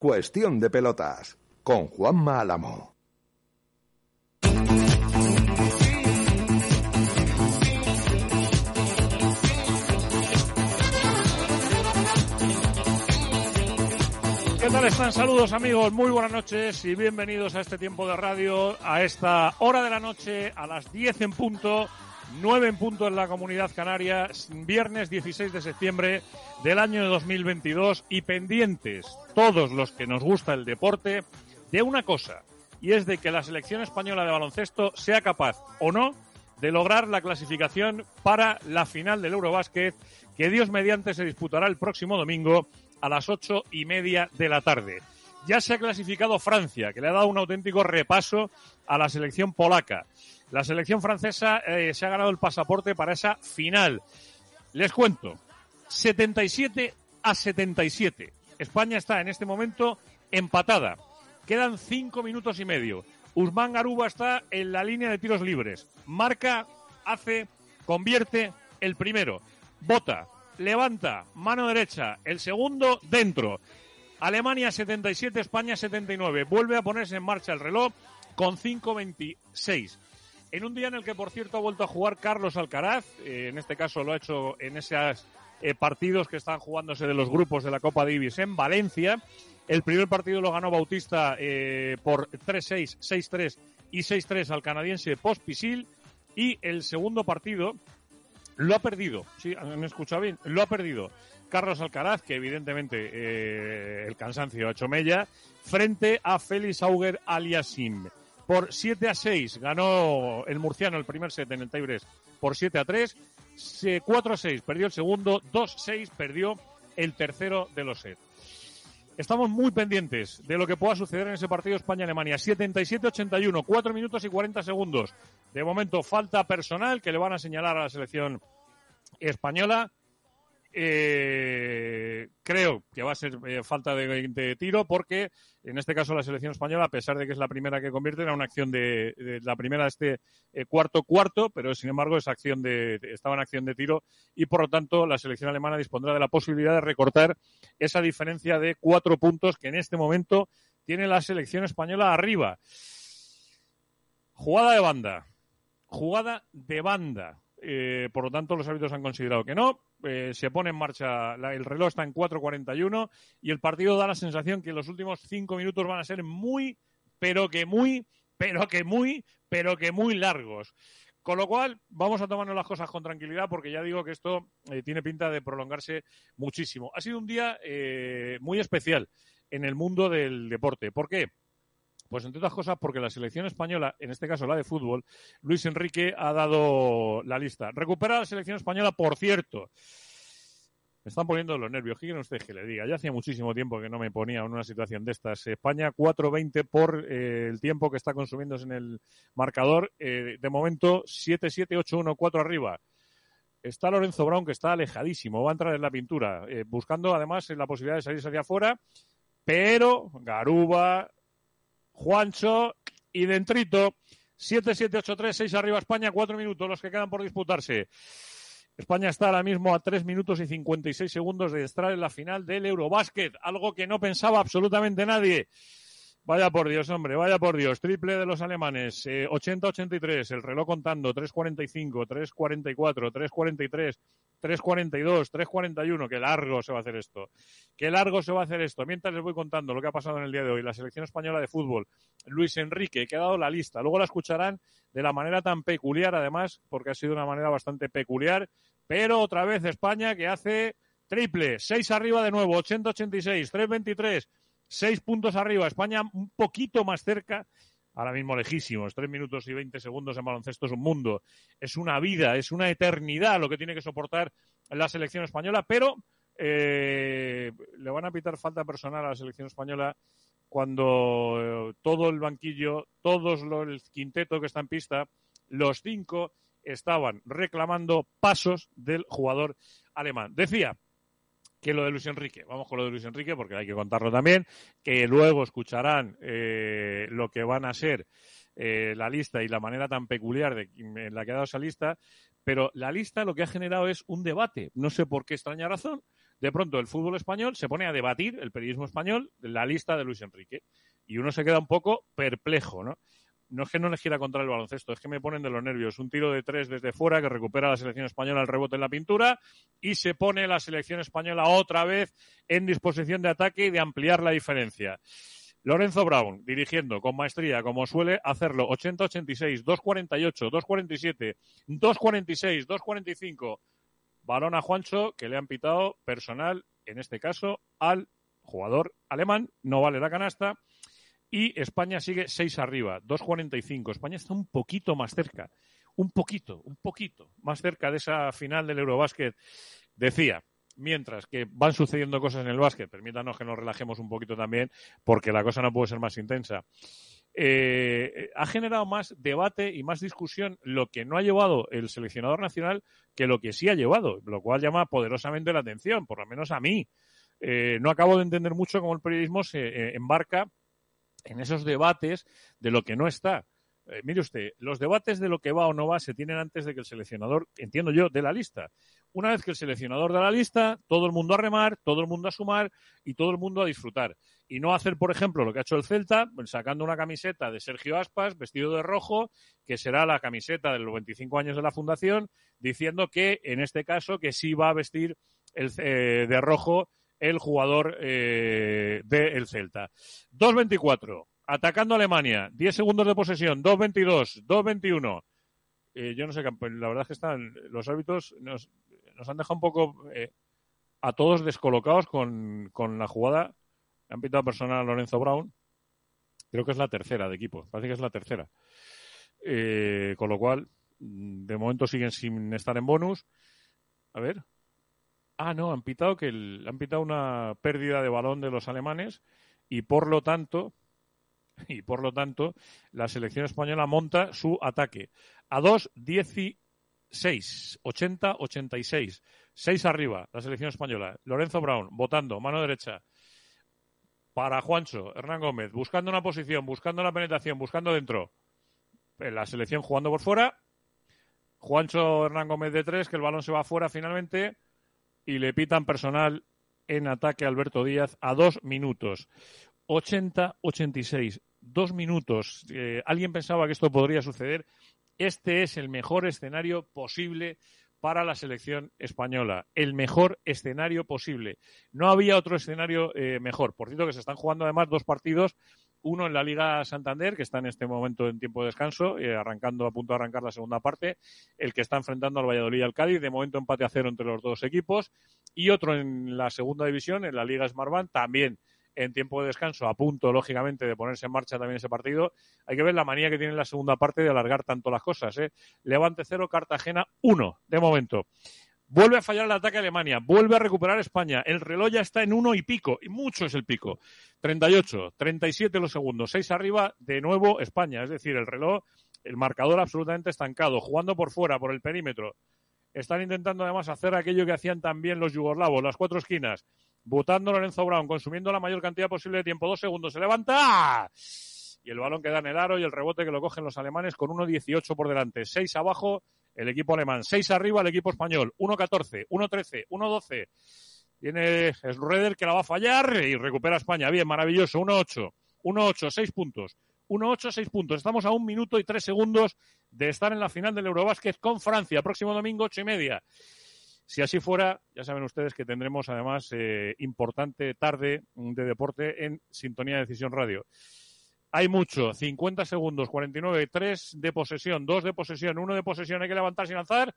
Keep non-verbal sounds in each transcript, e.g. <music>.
Cuestión de pelotas con Juanma Álamo. ¿Qué tal están? Saludos amigos, muy buenas noches y bienvenidos a este tiempo de radio, a esta hora de la noche, a las 10 en punto, 9 en punto en la comunidad canaria, viernes 16 de septiembre del año 2022 y pendientes, todos los que nos gusta el deporte, de una cosa, y es de que la selección española de baloncesto sea capaz o no de lograr la clasificación para la final del Eurobásquet, que Dios mediante se disputará el próximo domingo a las ocho y media de la tarde. Ya se ha clasificado Francia, que le ha dado un auténtico repaso a la selección polaca. La selección francesa eh, se ha ganado el pasaporte para esa final. Les cuento, 77 a 77. España está en este momento empatada. Quedan cinco minutos y medio. Usman Garuba está en la línea de tiros libres. Marca, hace, convierte el primero. Bota, levanta, mano derecha, el segundo dentro. Alemania 77, España 79. Vuelve a ponerse en marcha el reloj con 5.26. En un día en el que, por cierto, ha vuelto a jugar Carlos Alcaraz, eh, en este caso lo ha hecho en esos eh, partidos que están jugándose de los grupos de la Copa Davis en Valencia. El primer partido lo ganó Bautista eh, por 3-6, 6-3 y 6-3 al canadiense Pospisil. Y el segundo partido lo ha perdido. Sí, han escuchado bien. Lo ha perdido Carlos Alcaraz, que evidentemente el cansancio ha hecho mella, frente a Félix Auger Aliasim. Por 7 a 6 ganó el murciano el primer set en el tiebreak por 7 a 3. 4 a 6 perdió el segundo, 2 a 6 perdió el tercero de los sets. Estamos muy pendientes de lo que pueda suceder en ese partido España-Alemania. 77-81, 4 minutos y 40 segundos. De momento, falta personal que le van a señalar a la selección española. Eh, creo que va a ser eh, falta de, tiro porque en este caso la selección española, a pesar de que es la primera que convierte, era una acción de, de la primera de este eh, cuarto cuarto, pero sin embargo esa acción de, estaba en acción de tiro y por lo tanto la selección alemana dispondrá de la posibilidad de recortar esa diferencia de cuatro puntos que en este momento tiene la selección española arriba. Jugada de banda. Jugada de banda. Eh, por lo tanto, los árbitros han considerado que no. Eh, se pone en marcha, la, el reloj está en 4.41 y el partido da la sensación que los últimos cinco minutos van a ser muy, pero que muy, pero que muy, pero que muy largos. Con lo cual, vamos a tomarnos las cosas con tranquilidad porque ya digo que esto eh, tiene pinta de prolongarse muchísimo. Ha sido un día muy especial en el mundo del deporte. ¿Por qué? Pues entre otras cosas porque la selección española, en este caso la de fútbol, Luis Enrique ha dado la lista. Recupera la selección española, por cierto. Me están poniendo los nervios. ¿Qué quieren ustedes que le diga? Ya hacía muchísimo tiempo que no me ponía en una situación de estas. España 4-20 por eh, el tiempo que está consumiéndose en el marcador. Eh, de momento 7-7, 8-1, 4 arriba. Está Lorenzo Brown que está alejadísimo, va a entrar en la pintura, eh, buscando además la posibilidad de salirse hacia afuera, pero Garuba, Juancho y Dentrito. 7-7-8-3, 6 arriba España, 4 minutos los que quedan por disputarse. España está ahora mismo a 3 minutos y 56 segundos de estar en la final del Eurobásquet, algo que no pensaba absolutamente nadie. Vaya por Dios, hombre, vaya por Dios. Triple de los alemanes. 80-83, el reloj contando. 3-45, 3-44, 3-43, 3-42, 3-41. Qué largo se va a hacer esto. Qué largo se va a hacer esto. Mientras les voy contando lo que ha pasado en el día de hoy. La selección española de fútbol. Luis Enrique, que ha dado la lista. Luego la escucharán de la manera tan peculiar, además, porque ha sido una manera bastante peculiar. Pero otra vez España que hace triple. 6 arriba de nuevo. 80-86, 3-23 seis puntos arriba. España un poquito más cerca. Ahora mismo lejísimos, tres minutos y veinte segundos en baloncesto es un mundo, es una vida, es una eternidad lo que tiene que soportar la selección española, pero eh, le van a pitar falta personal a la selección española cuando eh, todo el banquillo, todos los, el quinteto que está en pista, los cinco estaban reclamando pasos del jugador alemán. Decía, que lo de Luis Enrique. Vamos con lo de Luis Enrique porque hay que contarlo también, que luego escucharán eh, lo que van a ser eh, la lista y la manera tan peculiar de, en la que ha dado esa lista, pero la lista lo que ha generado es un debate. No sé por qué extraña razón. De pronto el fútbol español se pone a debatir, el periodismo español, la lista de Luis Enrique. Y uno se queda un poco perplejo, ¿no? No es que no les quiera contra el baloncesto, es que me ponen de los nervios. Un tiro de tres desde fuera que recupera la selección española el rebote en la pintura y se pone la selección española otra vez en disposición de ataque y de ampliar la diferencia. Lorenzo Brown dirigiendo con maestría, como suele hacerlo, 80-86, 2-48, 2-47, 2-46, 2-45. Balón a Juancho, que le han pitado personal, en este caso, al jugador alemán. No vale la canasta. Y España sigue 6 arriba, 2.45. España está un poquito más cerca, un poquito, un poquito más cerca de esa final del Eurobásquet. Decía, mientras que van sucediendo cosas en el básquet, permítanos que nos relajemos un poquito también, porque la cosa no puede ser más intensa. Eh, ha generado más debate y más discusión lo que no ha llevado el seleccionador nacional que lo que sí ha llevado, lo cual llama poderosamente la atención, por lo menos a mí. Eh, no acabo de entender mucho cómo el periodismo se eh, embarca en esos debates de lo que no está. Eh, mire usted, los debates de lo que va o no va se tienen antes de que el seleccionador, entiendo yo, de la lista. Una vez que el seleccionador da la lista, todo el mundo a remar, todo el mundo a sumar y todo el mundo a disfrutar. Y no hacer, por ejemplo, lo que ha hecho el Celta, pues, sacando una camiseta de Sergio Aspas, vestido de rojo, que será la camiseta de los 25 años de la fundación, diciendo que, en este caso, que sí va a vestir el, eh, de rojo el jugador eh, del Celta. 2-24, atacando Alemania, 10 segundos de posesión, 2-22, 2-21. Eh, yo no sé, la verdad es que están los árbitros nos, nos han dejado un poco eh, a todos descolocados con, con la jugada. Han pitado personal a Lorenzo Brown. Creo que es la tercera de equipo. Parece que es la tercera. Eh, con lo cual, de momento siguen sin estar en bonus. A ver, Ah, no, han pitado que han pitado una pérdida de balón de los alemanes y por lo tanto <laughs> y por lo tanto la selección española monta su ataque a 2-16, 80-86, 6 arriba la selección española. Lorenzo Brown votando, mano derecha para Juancho, Hernán Gómez, buscando una posición, buscando la penetración, buscando dentro. La selección jugando por fuera. Juancho Hernán Gómez de tres, que el balón se va fuera finalmente y le pitan personal en ataque a Alberto Díaz a dos minutos. 80-86, dos minutos. Eh, ¿Alguien pensaba que esto podría suceder? Este es el mejor escenario posible para la selección española. El mejor escenario posible. No había otro escenario eh, mejor. Por cierto, que se están jugando además dos partidos uno en la Liga Santander, que está en este momento en tiempo de descanso, eh, arrancando a punto de arrancar la segunda parte, el que está enfrentando al Valladolid y al Cádiz, de momento empate a cero entre los dos equipos, y otro en la segunda división, en la Liga Smartbank, también en tiempo de descanso, a punto, lógicamente, de ponerse en marcha también ese partido. Hay que ver la manía que tiene la segunda parte de alargar tanto las cosas. ¿eh? Levante cero, Cartagena uno, de momento. Vuelve a fallar el ataque a Alemania, vuelve a recuperar España. El reloj ya está en uno y pico, y mucho es el pico. 38, 37 los segundos, 6 arriba, de nuevo España. Es decir, el reloj, el marcador absolutamente estancado, jugando por fuera, por el perímetro. Están intentando además hacer aquello que hacían también los yugoslavos, las cuatro esquinas. Votando Lorenzo Brown, consumiendo la mayor cantidad posible de tiempo. Dos segundos, se levanta. Y el balón queda en el aro y el rebote que lo cogen los alemanes con 1.18 por delante. 6 abajo, el equipo alemán. 6 arriba el equipo español. 1-14, 1-13, 1-12. Tiene Schroeder que la va a fallar y recupera España. Bien, maravilloso. 1-8. 1-8, 6 puntos. 1-8, 6 puntos. Estamos a un minuto y tres segundos de estar en la final del Eurobásquet con Francia, próximo domingo, ocho y media. Si así fuera, ya saben ustedes que tendremos además eh, importante tarde de deporte en Sintonía de Decisión Radio. Hay mucho, 50 segundos, 49, 3 de posesión, 2 de posesión, 1 de posesión, hay que levantarse y lanzar.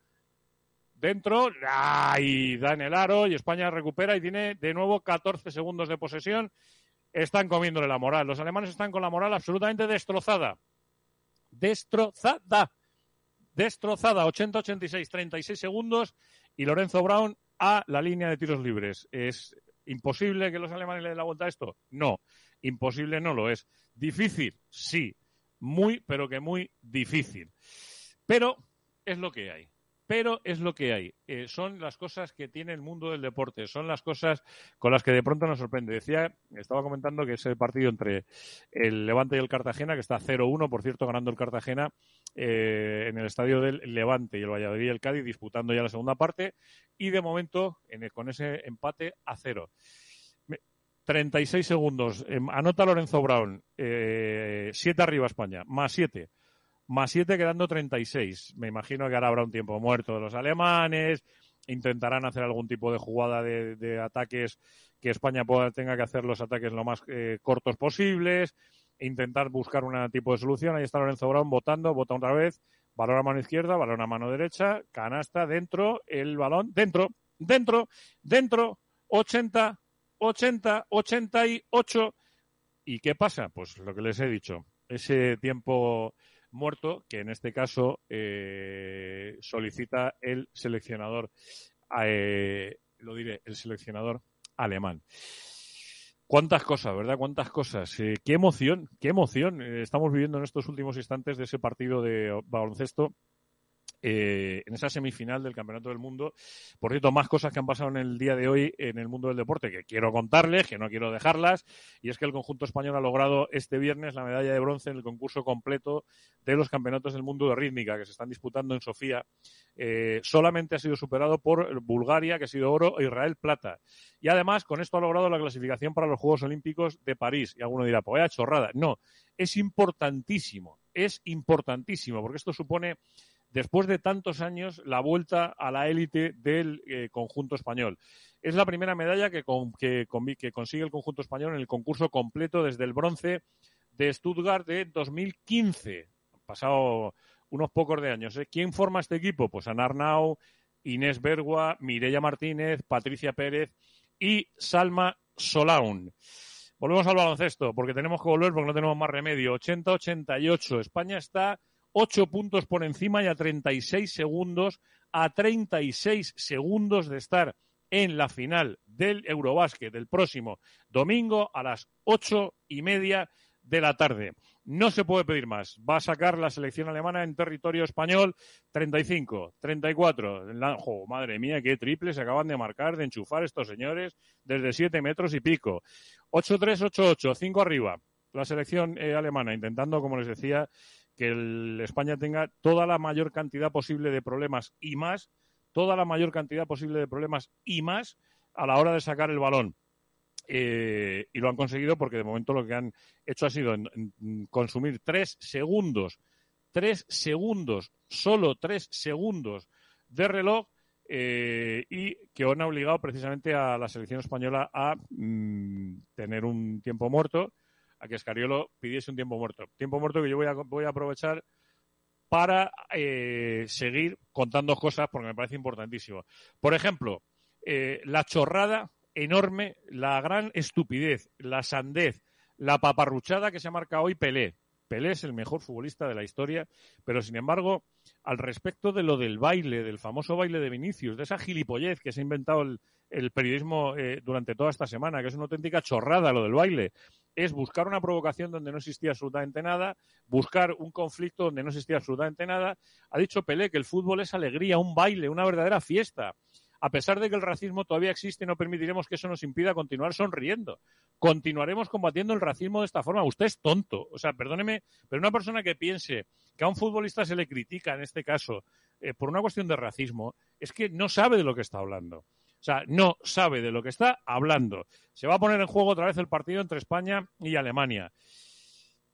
Dentro, ¡ay! Da en el aro y España recupera y tiene de nuevo 14 segundos de posesión. Están comiéndole la moral. Los alemanes están con la moral absolutamente destrozada. Destrozada. Destrozada. 80-86, 36 segundos y Lorenzo Brown a la línea de tiros libres. ¿Es imposible que los alemanes le den la vuelta a esto? No. Imposible no lo es. Difícil, sí. Muy, pero que muy difícil. Pero es lo que hay pero es lo que hay. Eh, son las cosas que tiene el mundo del deporte, son las cosas con las que de pronto nos sorprende. Decía, estaba comentando que ese partido entre el Levante y el Cartagena, que está 0-1, por cierto, ganando el Cartagena eh, en el estadio del Levante y el Valladolid y el Cádiz disputando ya la segunda parte, y de momento con ese empate a cero. 36 segundos. Em, anota Lorenzo Brown. 7 eh, arriba España. Más 7 más 7 quedando 36. Me imagino que ahora habrá un tiempo muerto de los alemanes, intentarán hacer algún tipo de jugada de, ataques que España tenga que hacer los ataques lo más eh, cortos posibles, intentar buscar un tipo de solución. Ahí está Lorenzo Brown votando, vota otra vez, balón a mano izquierda, balón a mano derecha, canasta, dentro, el balón, dentro, dentro, dentro, 80, 80, 88. ¿Y qué pasa? Pues lo que les he dicho, ese tiempo muerto que en este caso eh, solicita el seleccionador, eh, lo diré, el seleccionador alemán. Cuántas cosas, ¿verdad? Cuántas cosas. Eh, qué emoción, qué emoción estamos viviendo en estos últimos instantes de ese partido de baloncesto eh, en esa semifinal del Campeonato del Mundo. Por cierto, más cosas que han pasado en el día de hoy en el mundo del deporte que quiero contarles, que no quiero dejarlas, y es que el conjunto español ha logrado este viernes la medalla de bronce en el concurso completo de los Campeonatos del Mundo de Rítmica que se están disputando en Sofía. Eh, solamente ha sido superado por Bulgaria, que ha sido oro, e Israel plata. Y además, con esto ha logrado la clasificación para los Juegos Olímpicos de París. Y alguno dirá, pues vaya chorrada. No, es importantísimo, es importantísimo, porque esto supone después de tantos años, la vuelta a la élite del eh, conjunto español. Es la primera medalla que, consigue el conjunto español en el concurso completo desde el bronce de Stuttgart de 2015. Han pasado unos pocos de años. ¿eh? ¿Quién forma este equipo? Pues Ana Arnau, Inés Bergua, Mireia Martínez, Patricia Pérez y Salma Solaun. Volvemos al baloncesto, porque tenemos que volver, porque no tenemos más remedio. 80-88. España está ocho puntos por encima y a 36 segundos, a 36 segundos de estar en la final del Eurobásquet del próximo domingo a las ocho y media de la tarde. No se puede pedir más. Va a sacar la selección alemana en territorio español 35, 34. madre mía, qué triple se acaban de marcar, de enchufar estos señores desde siete metros y pico. 8-3, 8-8, 5 arriba. La selección eh, alemana intentando, como les decía, que el España tenga toda la mayor cantidad posible de problemas y más, toda la mayor cantidad posible de problemas y más a la hora de sacar el balón. Eh, y lo han conseguido porque de momento lo que han hecho ha sido consumir tres segundos, tres segundos, solo tres segundos de reloj eh, y que han obligado precisamente a la selección española a mm, tener un tiempo muerto a que Escariolo pidiese un tiempo muerto. Tiempo muerto que yo voy a, voy a aprovechar para eh, seguir contando cosas porque me parece importantísimo. Por ejemplo, eh, la chorrada enorme, la gran estupidez, la sandez, la paparruchada que se ha marcado hoy Pelé. Pelé es el mejor futbolista de la historia, pero sin embargo, al respecto de lo del baile, del famoso baile de Vinicius, de esa gilipollez que se ha inventado el, periodismo eh, durante toda esta semana, que es una auténtica chorrada lo del baile, es buscar una provocación donde no existía absolutamente nada, buscar un conflicto donde no existía absolutamente nada. Ha dicho Pelé que el fútbol es alegría, un baile, una verdadera fiesta. A pesar de que el racismo todavía existe, no permitiremos que eso nos impida continuar sonriendo. Continuaremos combatiendo el racismo de esta forma. Usted es tonto. O sea, perdóneme, pero una persona que piense que a un futbolista se le critica, en este caso, eh, por una cuestión de racismo, es que no sabe de lo que está hablando. O sea, no sabe de lo que está hablando. Se va a poner en juego otra vez el partido entre España y Alemania.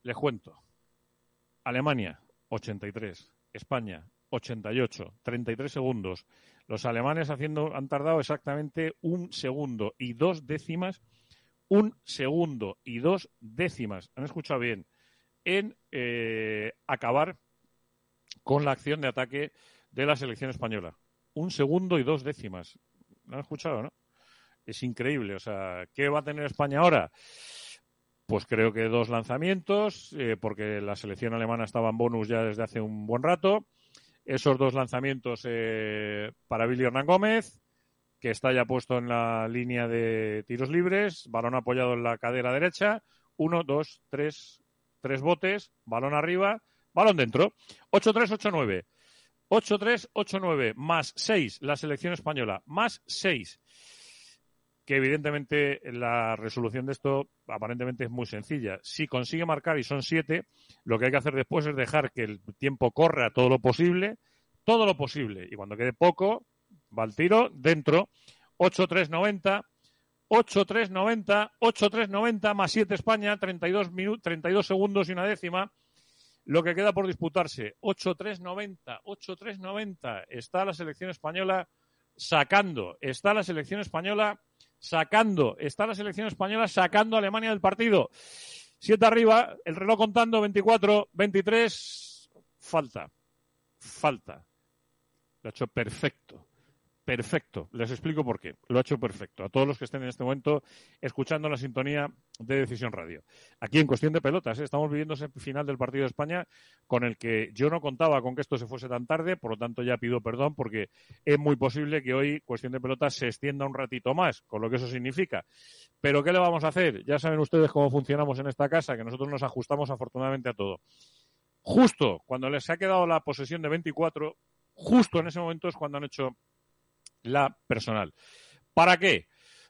Les cuento. Alemania, 83. España, 88. 33 segundos. Los alemanes haciendo, han tardado exactamente un segundo y dos décimas. Un segundo y dos décimas. Han escuchado bien. En eh, acabar con la acción de ataque de la selección española. Un segundo y dos décimas. ¿Lo han escuchado, no? Es increíble. O sea, ¿qué va a tener España ahora? Pues creo que dos lanzamientos, eh, porque la selección alemana estaba en bonus ya desde hace un buen rato. Esos dos lanzamientos eh, para Billy Hernán Gómez, que está ya puesto en la línea de tiros libres, balón apoyado en la cadera derecha. Uno, dos, tres, tres botes, balón arriba, balón dentro. 8-3, 8-9. 8-3-8-9 más 6 la selección española, más 6. Que evidentemente la resolución de esto aparentemente es muy sencilla. Si consigue marcar y son 7, lo que hay que hacer después es dejar que el tiempo corra todo lo posible, todo lo posible. Y cuando quede poco, va al tiro, dentro, 8-3-90. 8-3-90, 8-3-90 más 7 España, 32, 32 segundos y una décima lo que queda por disputarse. 8-3-90, 8-3-90. Está la selección española sacando, está la selección española sacando, está la selección española sacando a Alemania del partido. Siete arriba, el reloj contando, 24, 23, falta, falta. Lo ha hecho perfecto perfecto. Les explico por qué. Lo ha hecho perfecto. A todos los que estén en este momento escuchando la sintonía de Decisión Radio. Aquí en cuestión de pelotas, ¿eh? estamos viviendo ese final del partido de España con el que yo no contaba con que esto se fuese tan tarde, por lo tanto ya pido perdón porque es muy posible que hoy cuestión de pelotas se extienda un ratito más, con lo que eso significa. Pero ¿qué le vamos a hacer? Ya saben ustedes cómo funcionamos en esta casa, que nosotros nos ajustamos afortunadamente a todo. Justo cuando les ha quedado la posesión de 24, justo en ese momento es cuando han hecho la personal. ¿Para qué?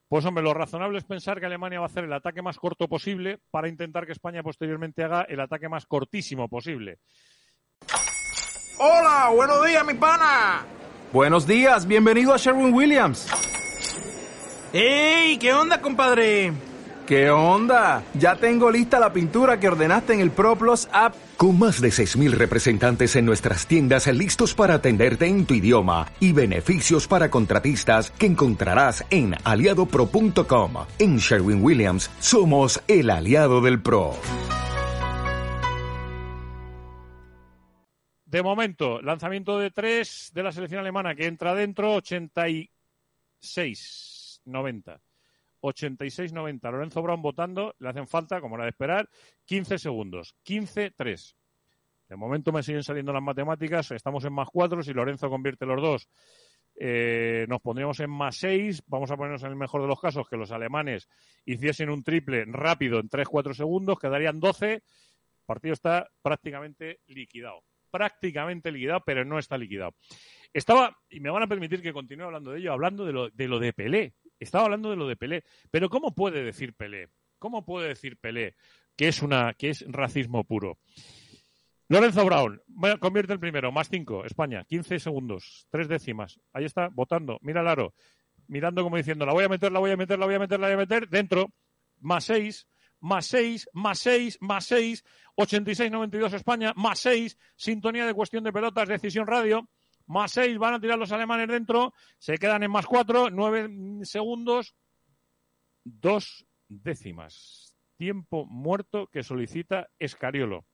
Pues hombre, lo razonable es pensar que Alemania va a hacer el ataque más corto posible para intentar que España posteriormente haga el ataque más cortísimo posible. Hola, buenos días, mi pana. Buenos días, bienvenido a Sherwin Williams. ¡Ey! ¿Qué onda, compadre? ¿Qué onda? Ya tengo lista la pintura que ordenaste en el ProPlus app. Con más de 6.000 representantes en nuestras tiendas listos para atenderte en tu idioma y beneficios para contratistas que encontrarás en aliadopro.com. En Sherwin Williams somos el aliado del PRO. De momento, lanzamiento de tres de la selección alemana que entra dentro, 86-90. 86-90. Lorenzo Brown votando, le hacen falta, como era de esperar, 15 segundos. 15-3. De momento me siguen saliendo las matemáticas, estamos en más 4, si Lorenzo convierte los dos, eh, nos pondríamos en más 6, vamos a ponernos en el mejor de los casos que los alemanes hiciesen un triple rápido en 3-4 segundos, quedarían 12, el partido está prácticamente liquidado, prácticamente liquidado, pero no está liquidado. Estaba, y me van a permitir que continúe hablando de ello, hablando de lo de, lo de Pelé, estaba hablando de lo de Pelé. Pero ¿cómo puede decir Pelé? ¿Cómo puede decir Pelé que es una que es racismo puro? Lorenzo Brown, convierte el primero, más cinco, España, 15 segundos, tres décimas. Ahí está, votando, mira el aro, mirando como diciendo, la voy a meter, la voy a meter, la voy a meter, la voy a meter, dentro, más seis, más seis, más seis, más seis, 86-92 España, más seis, sintonía de cuestión de pelotas, decisión radio, más seis van a tirar los alemanes dentro, se quedan en más cuatro, nueve segundos, dos décimas. Tiempo muerto que solicita Escariolo.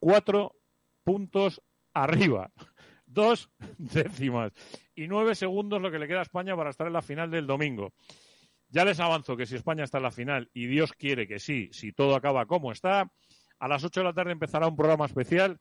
Cuatro puntos arriba. <laughs> Dos décimas. Y nueve segundos lo que le queda a España para estar en la final del domingo. Ya les avanzo que si España está en la final, y Dios quiere que sí, si todo acaba como está, a las ocho de la tarde empezará un programa especial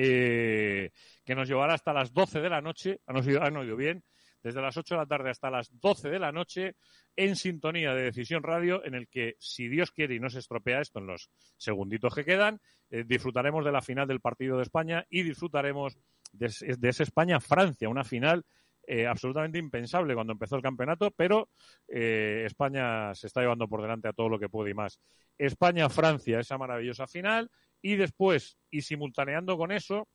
eh, que nos llevará hasta las 12 de la noche, han oído, bien, desde las 8 de la tarde hasta las 12 de la noche, en sintonía de Decisión Radio, en el que, si Dios quiere y no se estropea esto en los segunditos que quedan, eh, disfrutaremos de la final del partido de España y disfrutaremos de, de esa España-Francia, una final eh, absolutamente impensable cuando empezó el campeonato, pero España se está llevando por delante a todo lo que puede y más. España-Francia, esa maravillosa final, y después, y simultaneando con eso,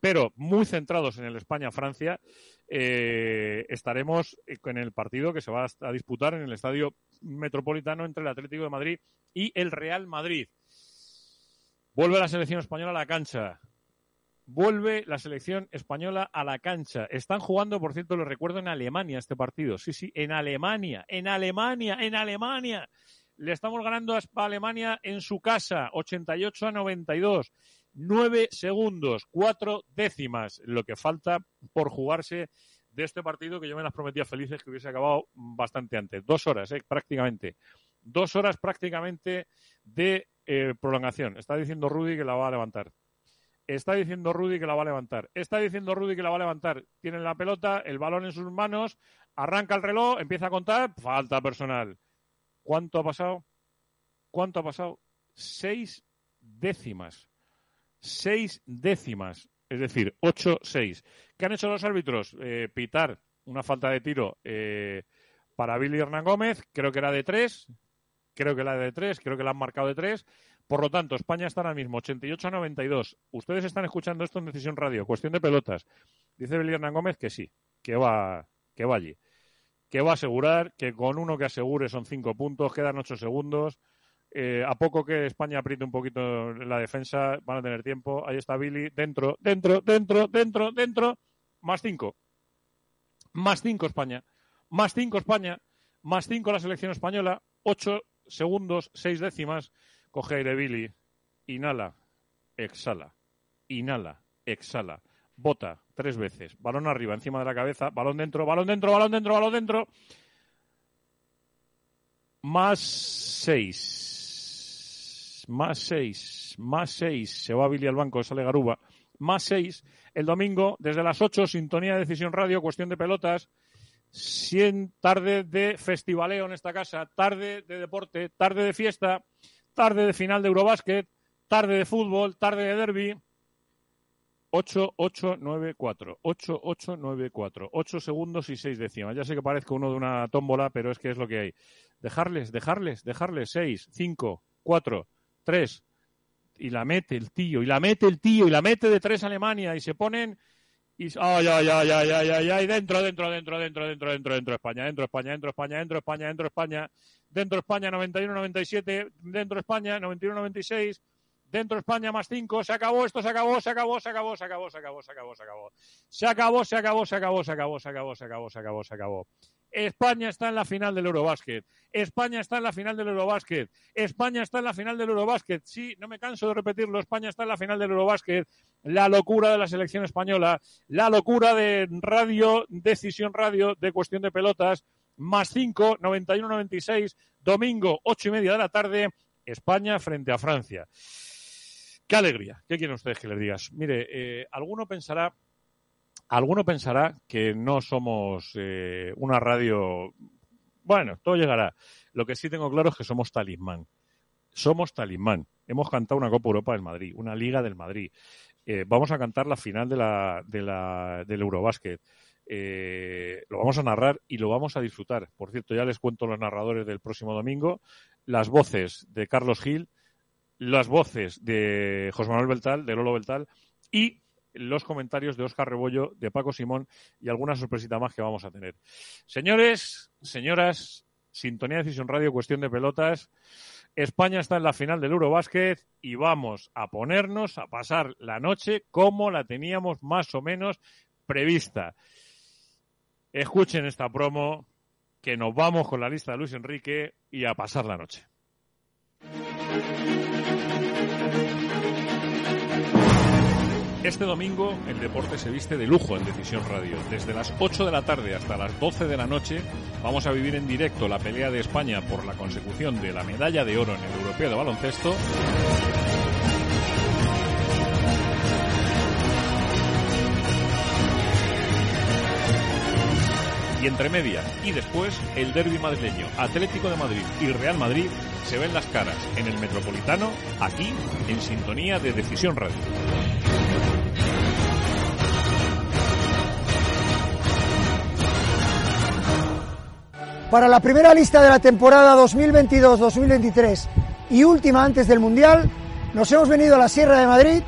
pero muy centrados en el España-Francia, eh, estaremos en el partido que se va a disputar en el Estadio Metropolitano entre el Atlético de Madrid y el Real Madrid. Vuelve la selección española a la cancha. Vuelve la selección española a la cancha. Están jugando, por cierto, lo recuerdo, en Alemania este partido. Sí, sí, en Alemania, en Alemania, en Alemania. Le estamos ganando a Alemania en su casa, 88 a 92. Nueve segundos, cuatro décimas, lo que falta por jugarse de este partido que yo me las prometía felices que hubiese acabado bastante antes. Dos horas, eh, prácticamente. Dos horas prácticamente de eh, prolongación. Está diciendo Rudy que la va a levantar. Está diciendo Rudy que la va a levantar. Está diciendo Rudy que la va a levantar. Tiene la pelota, el balón en sus manos, arranca el reloj, empieza a contar. Falta personal. ¿Cuánto ha pasado? ¿Cuánto ha pasado? Seis décimas. Seis décimas. Es decir, ocho, seis. ¿Qué han hecho los árbitros? Eh, pitar una falta de tiro eh, para Billy Hernán Gómez. Creo que era de tres creo que la de tres, creo que la han marcado de tres. Por lo tanto, España está ahora mismo 88 a 92. Ustedes están escuchando esto en Decisión Radio, cuestión de pelotas. Dice Hernán Gómez que sí, que va, que va allí. Que va a asegurar, que con uno que asegure son cinco puntos, quedan ocho segundos. Eh, a poco que España apriete un poquito la defensa, van a tener tiempo. Ahí está Billy, dentro, dentro, dentro, dentro, dentro. Más cinco. Más cinco España. Más cinco España. Más cinco la selección española. Ocho segundos, seis décimas, coge aire Billy, inhala, exhala, inhala, exhala, bota tres veces, balón arriba, encima de la cabeza, balón dentro, balón dentro, balón dentro, balón dentro, más seis, más seis, más seis, se va Billy al banco, sale Garuba, más seis, el domingo, desde las ocho, sintonía de decisión radio, cuestión de pelotas, tarde de festivaleo en esta casa, tarde de deporte, tarde de fiesta, tarde de final de Eurobásquet, tarde de fútbol, tarde de derby. 8894, 8894, 8 segundos y 6 décimas. Ya sé que parezco uno de una tómbola, pero es que es lo que hay. Dejarles, dejarles, dejarles. 6, 5, 4, 3. Y la mete el tío, y la mete el tío, y la mete de 3 Alemania, y se ponen y ay, ay, ay, ay, ay, ay, ay, dentro, dentro, dentro, dentro, dentro, dentro, dentro España, dentro España, dentro España, dentro España, dentro España, dentro España 91, 97, dentro España 91, 96, Dentro España más cinco Se acabó esto, se acabó, se acabó, se acabó, se acabó, se acabó, se acabó, se acabó. Se acabó, se acabó, se acabó, se acabó, se acabó, se acabó, se acabó, se acabó. España está en la final del Eurobásquet. España está en la final del Eurobásquet. España está en la final del Eurobásquet. Sí, no me canso de repetirlo. España está en la final del Eurobásquet. La locura de la selección española. La locura de Radio, Decisión Radio, de Cuestión de Pelotas. Más 5, 91-96. Domingo, ocho y media de la tarde. España frente a Francia. Qué alegría. ¿Qué quieren ustedes que les digas? Mire, eh, alguno pensará Alguno pensará que no somos eh, una radio. Bueno, todo llegará. Lo que sí tengo claro es que somos talismán. Somos talismán. Hemos cantado una Copa Europa del Madrid, una Liga del Madrid. Eh, vamos a cantar la final de la, de la, del Eurobásquet. Eh, lo vamos a narrar y lo vamos a disfrutar. Por cierto, ya les cuento los narradores del próximo domingo. Las voces de Carlos Gil, las voces de José Manuel Beltal, de Lolo Beltal, y los comentarios de Óscar Rebollo, de Paco Simón y alguna sorpresita más que vamos a tener. Señores, señoras, Sintonía de Decisión Radio, cuestión de pelotas. España está en la final del Eurobásquet y vamos a ponernos a pasar la noche como la teníamos más o menos prevista. Escuchen esta promo, que nos vamos con la lista de Luis Enrique y a pasar la noche. Este domingo el deporte se viste de lujo en Decisión Radio. Desde las 8 de la tarde hasta las 12 de la noche vamos a vivir en directo la pelea de España por la consecución de la medalla de oro en el Europeo de Baloncesto. Y entre media y después el derby madrileño, Atlético de Madrid y Real Madrid se ven las caras en el Metropolitano, aquí en sintonía de Decisión Radio. Para la primera lista de la temporada 2022-2023 y última antes del Mundial, nos hemos venido a la Sierra de Madrid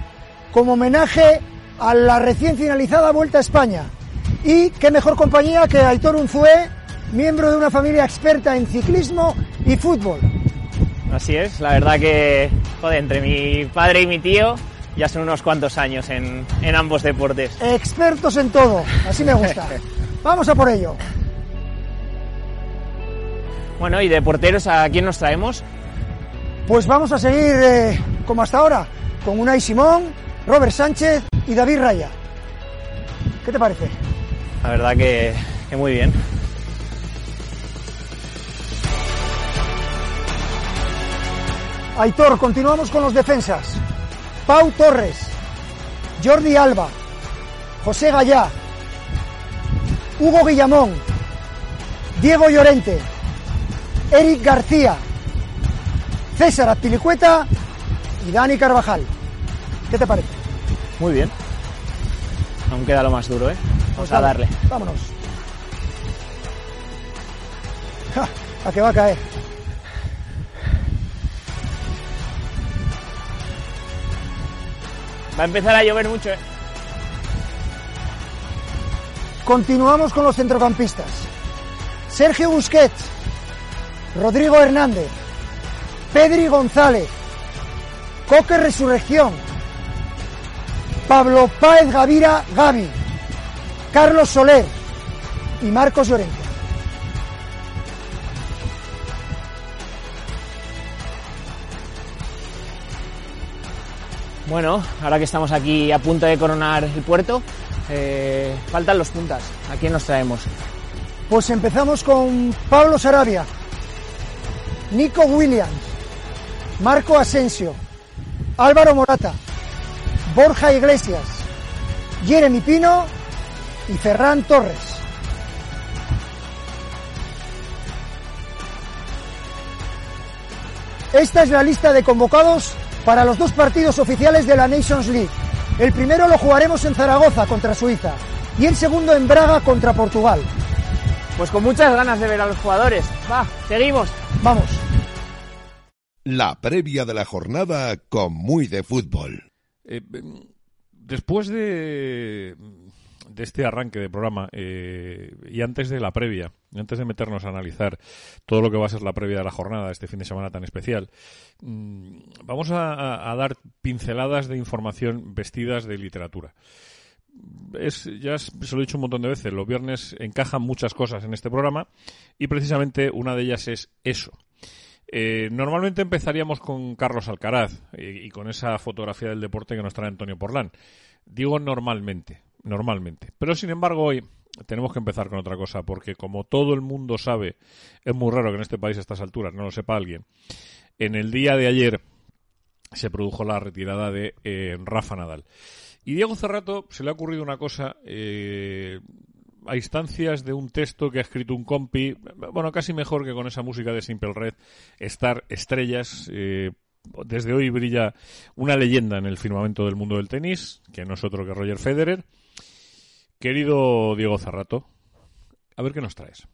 como homenaje a la recién finalizada Vuelta a España. Y qué mejor compañía que Aitor Unzué, miembro de una familia experta en ciclismo y fútbol. Así es, la verdad que, joder, entre mi padre y mi tío ya son unos cuantos años en, en ambos deportes. Expertos en todo, así me gusta. <laughs> Vamos a por ello. Bueno, y de porteros, ¿a quién nos traemos? Pues vamos a seguir eh, como hasta ahora, con Unai Simón, Robert Sánchez y David Raya. ¿Qué te parece? La verdad que, que muy bien. Aitor, continuamos con los defensas. Pau Torres, Jordi Alba, José Gallá, Hugo Guillamón, Diego Llorente, Eric García, César Apilicueta y Dani Carvajal. ¿Qué te parece? Muy bien. Aún queda lo más duro, ¿eh? Vamos Pues a darle. Vámonos. Ja, a que va a caer. Va a empezar a llover mucho, ¿eh? Continuamos con los centrocampistas. Sergio Busquets, Rodrigo Hernández, Pedri González, Coque Resurrección, Pablo Páez Gavira Gavi, Carlos Soler y Marcos Llorente. Bueno, ahora que estamos aquí a punto de coronar el puerto, eh, faltan los puntas. ¿A quién nos traemos? Pues empezamos con Pablo Sarabia, Nico Williams, Marco Asensio, Álvaro Morata, Borja Iglesias, Jeremy Pino y Ferran Torres. Esta es la lista de convocados para los dos partidos oficiales de la Nations League. El primero lo jugaremos en Zaragoza contra Suiza y el segundo en Braga contra Portugal. Pues con muchas ganas de ver a los jugadores. Va, seguimos. Vamos. La previa de la jornada con muy de fútbol. Eh, después de, este arranque de programa eh, y antes de la previa, antes de meternos a analizar todo lo que va a ser la previa de la jornada, este fin de semana tan especial, mm, vamos a- a dar pinceladas de información vestidas de literatura. Es, ya se lo he dicho un montón de veces, los viernes encajan muchas cosas en este programa y precisamente una de ellas es eso. Eh, normalmente empezaríamos con Carlos Alcaraz y, con esa fotografía del deporte que nos trae Antonio Porlán. Digo normalmente, normalmente. Pero sin embargo hoy tenemos que empezar con otra cosa porque como todo el mundo sabe, es muy raro que en este país a estas alturas no lo sepa alguien. En el día de ayer se produjo la retirada de eh, Rafa Nadal. Y Diego Cerrato se le ha ocurrido una cosa eh, a instancias de un texto que ha escrito un compi, bueno, casi mejor que con esa música de Simple Red, Star Estrellas. eh, desde hoy brilla una leyenda en el firmamento del mundo del tenis, que no es otro que Roger Federer. Querido Diego Cerrato, a ver qué nos traes.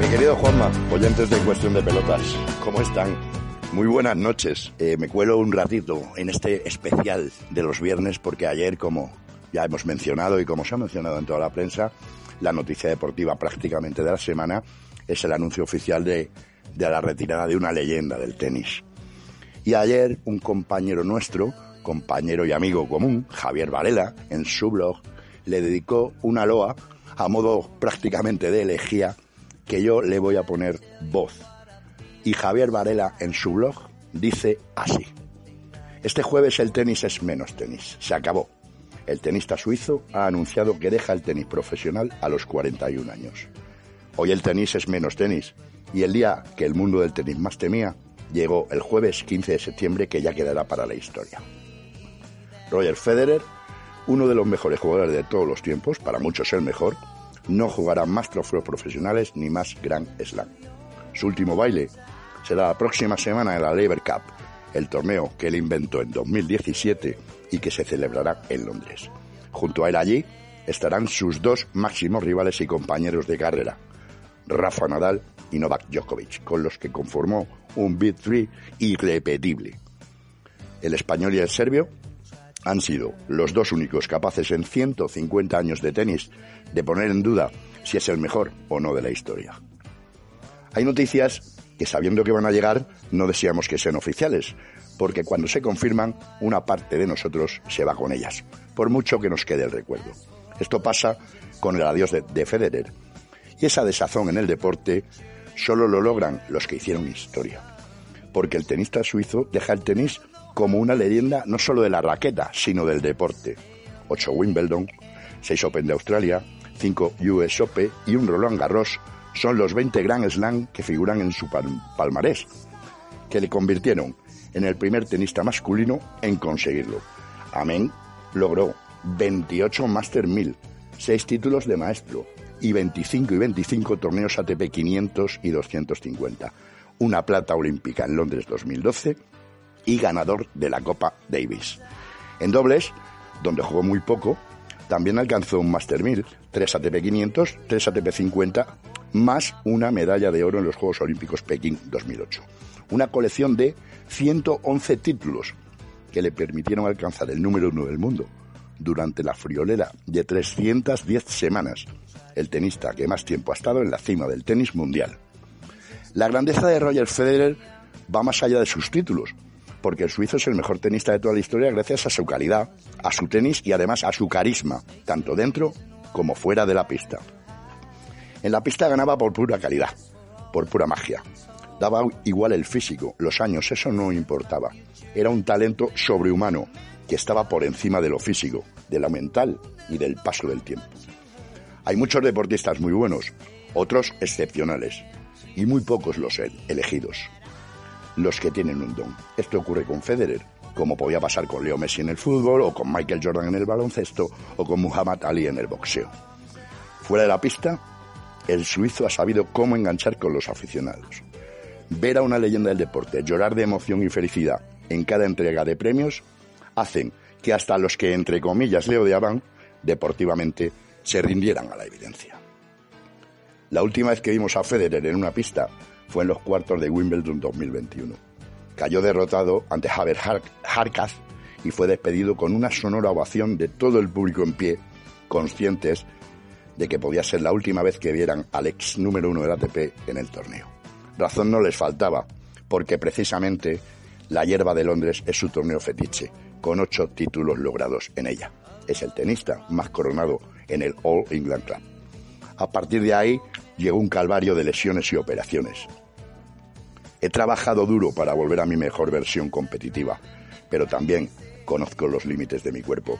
Mi querido Juanma, oyentes de Cuestión de Pelotas, ¿cómo están? Muy buenas noches. Eh, me cuelo un ratito en este especial de los viernes porque ayer, como ya hemos mencionado y como se ha mencionado en toda la prensa, la noticia deportiva prácticamente de la semana es el anuncio oficial de, de la retirada de una leyenda del tenis. Y ayer un compañero nuestro, compañero y amigo común, Javier Varela, en su blog, le dedicó una loa a modo prácticamente de elegía que yo le voy a poner voz. Y Javier Varela en su blog dice así. Este jueves el tenis es menos tenis. Se acabó. El tenista suizo ha anunciado que deja el tenis profesional a los 41 años. Hoy el tenis es menos tenis. Y el día que el mundo del tenis más temía llegó el jueves 15 de septiembre que ya quedará para la historia. Roger Federer, uno de los mejores jugadores de todos los tiempos, para muchos el mejor, no jugará más trofeos profesionales ni más Grand Slam. Su último baile será la próxima semana en la Labour Cup, el torneo que él inventó en 2017 y que se celebrará en Londres. Junto a él allí estarán sus dos máximos rivales y compañeros de carrera, Rafa Nadal y Novak Djokovic, con los que conformó un Big Three irrepetible. el español y el serbio, han sido los dos únicos capaces en 150 años de tenis de poner en duda si es el mejor o no de la historia. Hay noticias que sabiendo que van a llegar no deseamos que sean oficiales, porque cuando se confirman una parte de nosotros se va con ellas, por mucho que nos quede el recuerdo. Esto pasa con el adiós de, de Federer. Y esa desazón en el deporte solo lo logran los que hicieron historia. Porque el tenista suizo deja el tenis como una leyenda no solo de la raqueta, sino del deporte. Ocho Wimbledon, seis Open de Australia, cinco US Open y un Roland Garros son los 20 Grand Slam que figuran en su palmarés, que le convirtieron en el primer tenista masculino en conseguirlo. Amén logró 28 Master 1000, 6 títulos de maestro y 25 y 25 torneos ATP 500 y 250, una plata olímpica en Londres 2012 y ganador de la Copa Davis. En dobles, donde jugó muy poco, también alcanzó un Master 1000, 3 ATP 500, 3 ATP 50, más una medalla de oro en los Juegos Olímpicos Pekín 2008. Una colección de 111 títulos que le permitieron alcanzar el número uno del mundo durante la friolera de 310 semanas, el tenista que más tiempo ha estado en la cima del tenis mundial. La grandeza de Roger Federer va más allá de sus títulos, porque el suizo es el mejor tenista de toda la historia gracias a su calidad, a su tenis y además a su carisma, tanto dentro como fuera de la pista. En la pista ganaba por pura calidad, por pura magia. Daba igual el físico, los años, eso no importaba. Era un talento sobrehumano que estaba por encima de lo físico, de lo mental y del paso del tiempo. Hay muchos deportistas muy buenos, otros excepcionales, y muy pocos los elegidos los que tienen un don. Esto ocurre con Federer, como podía pasar con Leo Messi en el fútbol, o con Michael Jordan en el baloncesto, o con Muhammad Ali en el boxeo. Fuera de la pista, el suizo ha sabido cómo enganchar con los aficionados. Ver a una leyenda del deporte llorar de emoción y felicidad en cada entrega de premios hacen que hasta los que, entre comillas, le odiaban, deportivamente, se rindieran a la evidencia. La última vez que vimos a Federer en una pista fue en los cuartos de Wimbledon 2021. Cayó derrotado ante Javier Harkaz y fue despedido con una sonora ovación de todo el público en pie, conscientes de que podía ser la última vez que vieran al ex número uno del ATP en el torneo. Razón no les faltaba, porque precisamente la hierba de Londres es su torneo fetiche, con ocho títulos logrados en ella. Es el tenista más coronado en el All England Club. A partir de ahí llegó un calvario de lesiones y operaciones. He trabajado duro para volver a mi mejor versión competitiva, pero también conozco los límites de mi cuerpo.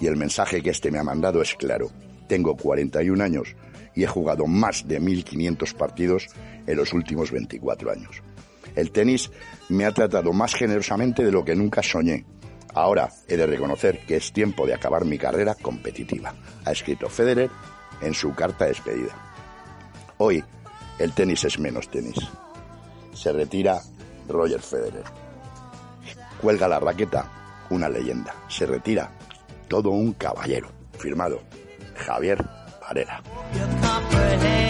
Y el mensaje que este me ha mandado es claro. Tengo 41 años y he jugado más de 1.500 partidos en los últimos 24 años. El tenis me ha tratado más generosamente de lo que nunca soñé. Ahora he de reconocer que es tiempo de acabar mi carrera competitiva, ha escrito Federer en su carta de despedida. Hoy el tenis es menos tenis se retira Roger Federer. Cuelga la raqueta, una leyenda. Se retira todo un caballero. Firmado Javier Varela.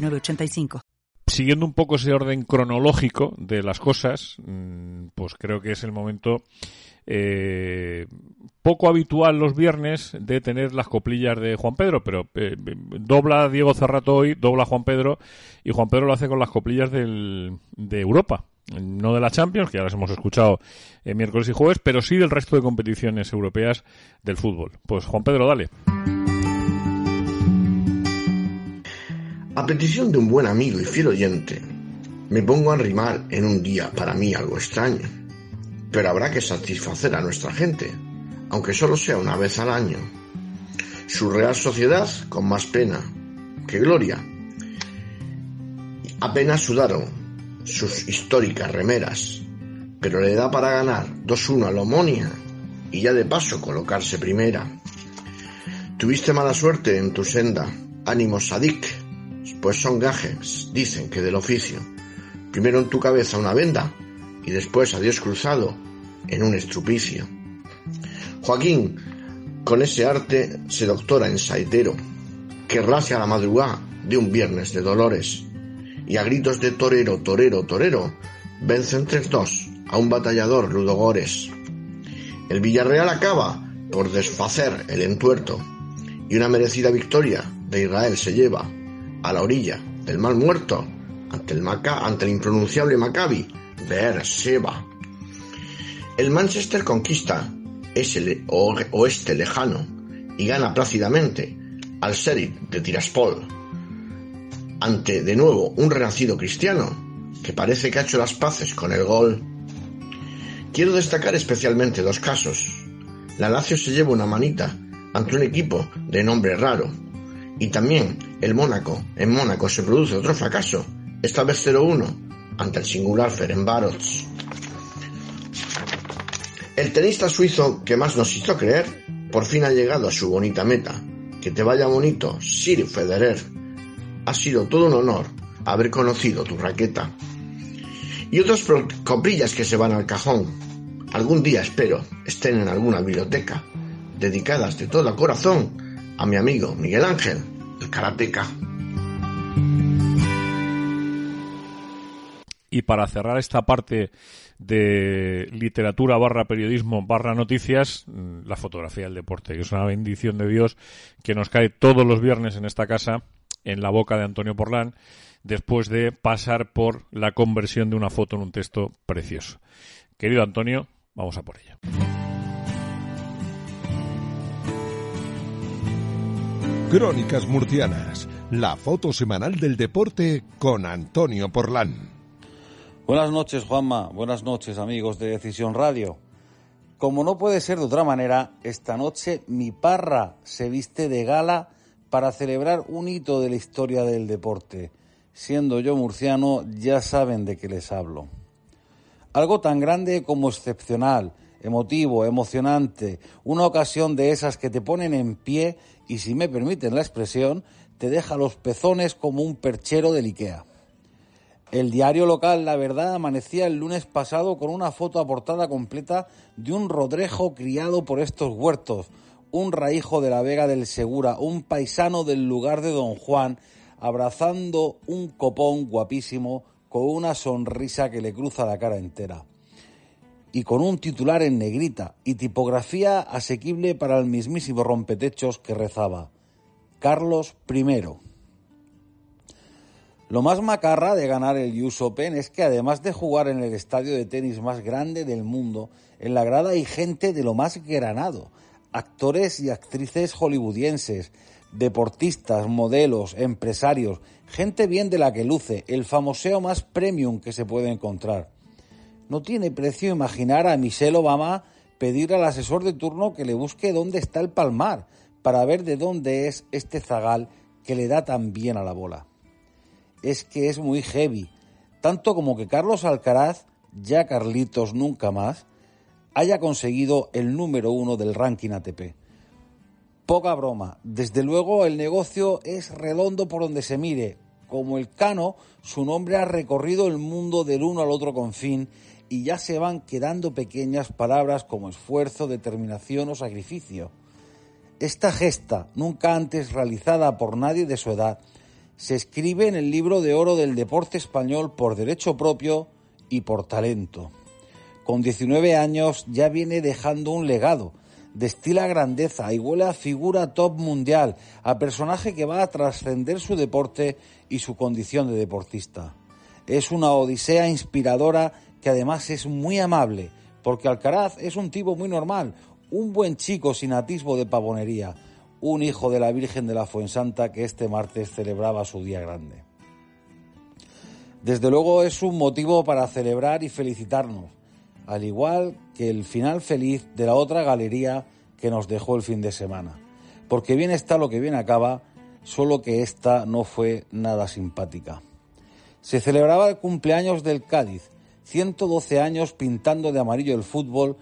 9069 Siguiendo un poco ese orden cronológico de las cosas, mm, pues creo que es el momento eh, poco habitual los viernes de tener las coplillas de Juan Pedro, pero eh, dobla Diego Cerrato hoy, dobla Juan Pedro y Juan Pedro lo hace con las coplillas del, de Europa. No de la Champions, que ya las hemos escuchado en miércoles y jueves, pero sí del resto de competiciones europeas del fútbol. Pues Juan Pedro, dale. A petición de un buen amigo y fiel oyente, me pongo a rimar en un día para mí algo extraño. Pero habrá que satisfacer a nuestra gente, aunque solo sea una vez al año. Su real sociedad con más pena que gloria. Apenas sudaron sus históricas remeras, pero le da para ganar 2-1 a la y ya de paso colocarse primera. Tuviste mala suerte en tu senda, ánimo Sadik, pues son gajes, dicen que del oficio. Primero en tu cabeza una venda y después a Dios cruzado en un estrupicio. Joaquín, con ese arte, se doctora en saetero, que racia a la madrugada de un viernes de dolores, y a gritos de torero, torero, torero, vencen tres dos a un batallador Ludogores. El Villarreal acaba por desfacer el entuerto, y una merecida victoria de Israel se lleva a la orilla del mal muerto ante el, impronunciable Maccabi de Seba. El Manchester conquista ese oeste lejano y gana plácidamente al Sheriff de Tiraspol ante de nuevo un renacido cristiano que parece que ha hecho las paces con el gol. Quiero destacar especialmente dos casos. La Lazio se lleva una manita ante un equipo de nombre raro, y también el Mónaco. En Mónaco se produce otro fracaso, esta vez 0-1, ante el singular Ferencváros. El tenista suizo que más nos hizo creer, por fin ha llegado a su bonita meta. Que te vaya bonito, Sir Federer. Ha sido todo un honor haber conocido tu raqueta. Y otras coprillas que se van al cajón. Algún día espero estén en alguna biblioteca, dedicadas de todo corazón a mi amigo Miguel Ángel, el karateca. Y para cerrar esta parte de literatura barra periodismo barra noticias, mm, la fotografía del deporte, que es una bendición de Dios que nos cae todos los viernes en esta casa, en la boca de Antonio Porlán, después de pasar por la conversión de una foto en un texto precioso. Querido Antonio, vamos a por ella. Crónicas Murcianas, la foto semanal del deporte con Antonio Porlán. Buenas noches, Juanma. Buenas noches, amigos de Decisión Radio. Como no puede ser de otra manera, esta noche mi parra se viste de gala para celebrar un hito de la historia del deporte. Siendo yo murciano, ya saben de qué les hablo. Algo tan grande como excepcional, emotivo, emocionante, una ocasión de esas que te ponen en pie y si me permiten la expresión, te deja los pezones como un perchero del Ikea. El diario local La Verdad amanecía el lunes pasado con una foto aportada completa de un rodrejo criado por estos huertos, un raíjo de la Vega del Segura, un paisano del lugar de Don Juan, abrazando un copón guapísimo con una sonrisa que le cruza la cara entera. Y con un titular en negrita y tipografía asequible para el mismísimo rompetechos que rezaba. Carlos I. Lo más macarra de ganar el US Open es que además de jugar en el estadio de tenis más grande del mundo, en la grada hay gente de lo más granado, actores y actrices hollywoodienses, deportistas, modelos, empresarios, gente bien de la que luce, el famoseo más premium que se puede encontrar. No tiene precio imaginar a Michelle Obama pedir al asesor de turno que le busque dónde está el palmar, para ver de dónde es este zagal que le da tan bien a la bola. es que es muy heavy. Tanto como que Carlos Alcaraz, ya Carlitos nunca más, haya conseguido el número uno del ranking ATP. Poca broma. Desde luego el negocio es redondo por donde se mire. Como el Cano, su nombre ha recorrido el mundo del uno al otro confín y ya se van quedando pequeñas palabras como esfuerzo, determinación o sacrificio. Esta gesta, nunca antes realizada por nadie de su edad, se escribe en el libro de oro del deporte español por derecho propio y por talento. Con 19 años ya viene dejando un legado, destila grandeza y huele a figura top mundial, a personaje que va a trascender su deporte y su condición de deportista. Es una odisea inspiradora que además es muy amable, porque Alcaraz es un tipo muy normal, un buen chico sin atisbo de pavonería, un hijo de la Virgen de la Fuensanta que este martes celebraba su día grande. Desde luego es un motivo para celebrar y felicitarnos, al igual que el final feliz de la otra galería que nos dejó el fin de semana. Porque bien está lo que bien acaba, solo que esta no fue nada simpática. Se celebraba el cumpleaños del Cádiz, 112 años pintando de amarillo el fútbol,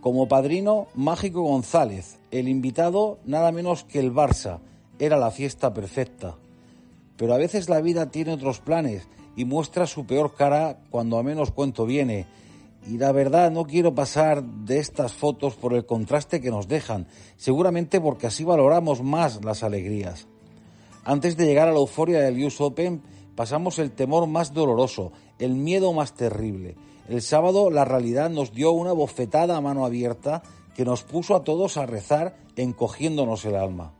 como padrino Mágico González, el invitado nada menos que el Barça, era la fiesta perfecta. Pero a veces la vida tiene otros planes y muestra su peor cara cuando a menos cuento viene. Y la verdad no quiero pasar de estas fotos por el contraste que nos dejan, seguramente porque así valoramos más las alegrías. Antes de llegar a la euforia del US Open, pasamos el temor más doloroso, el miedo más terrible. El sábado la realidad nos dio una bofetada a mano abierta que nos puso a todos a rezar encogiéndonos el alma.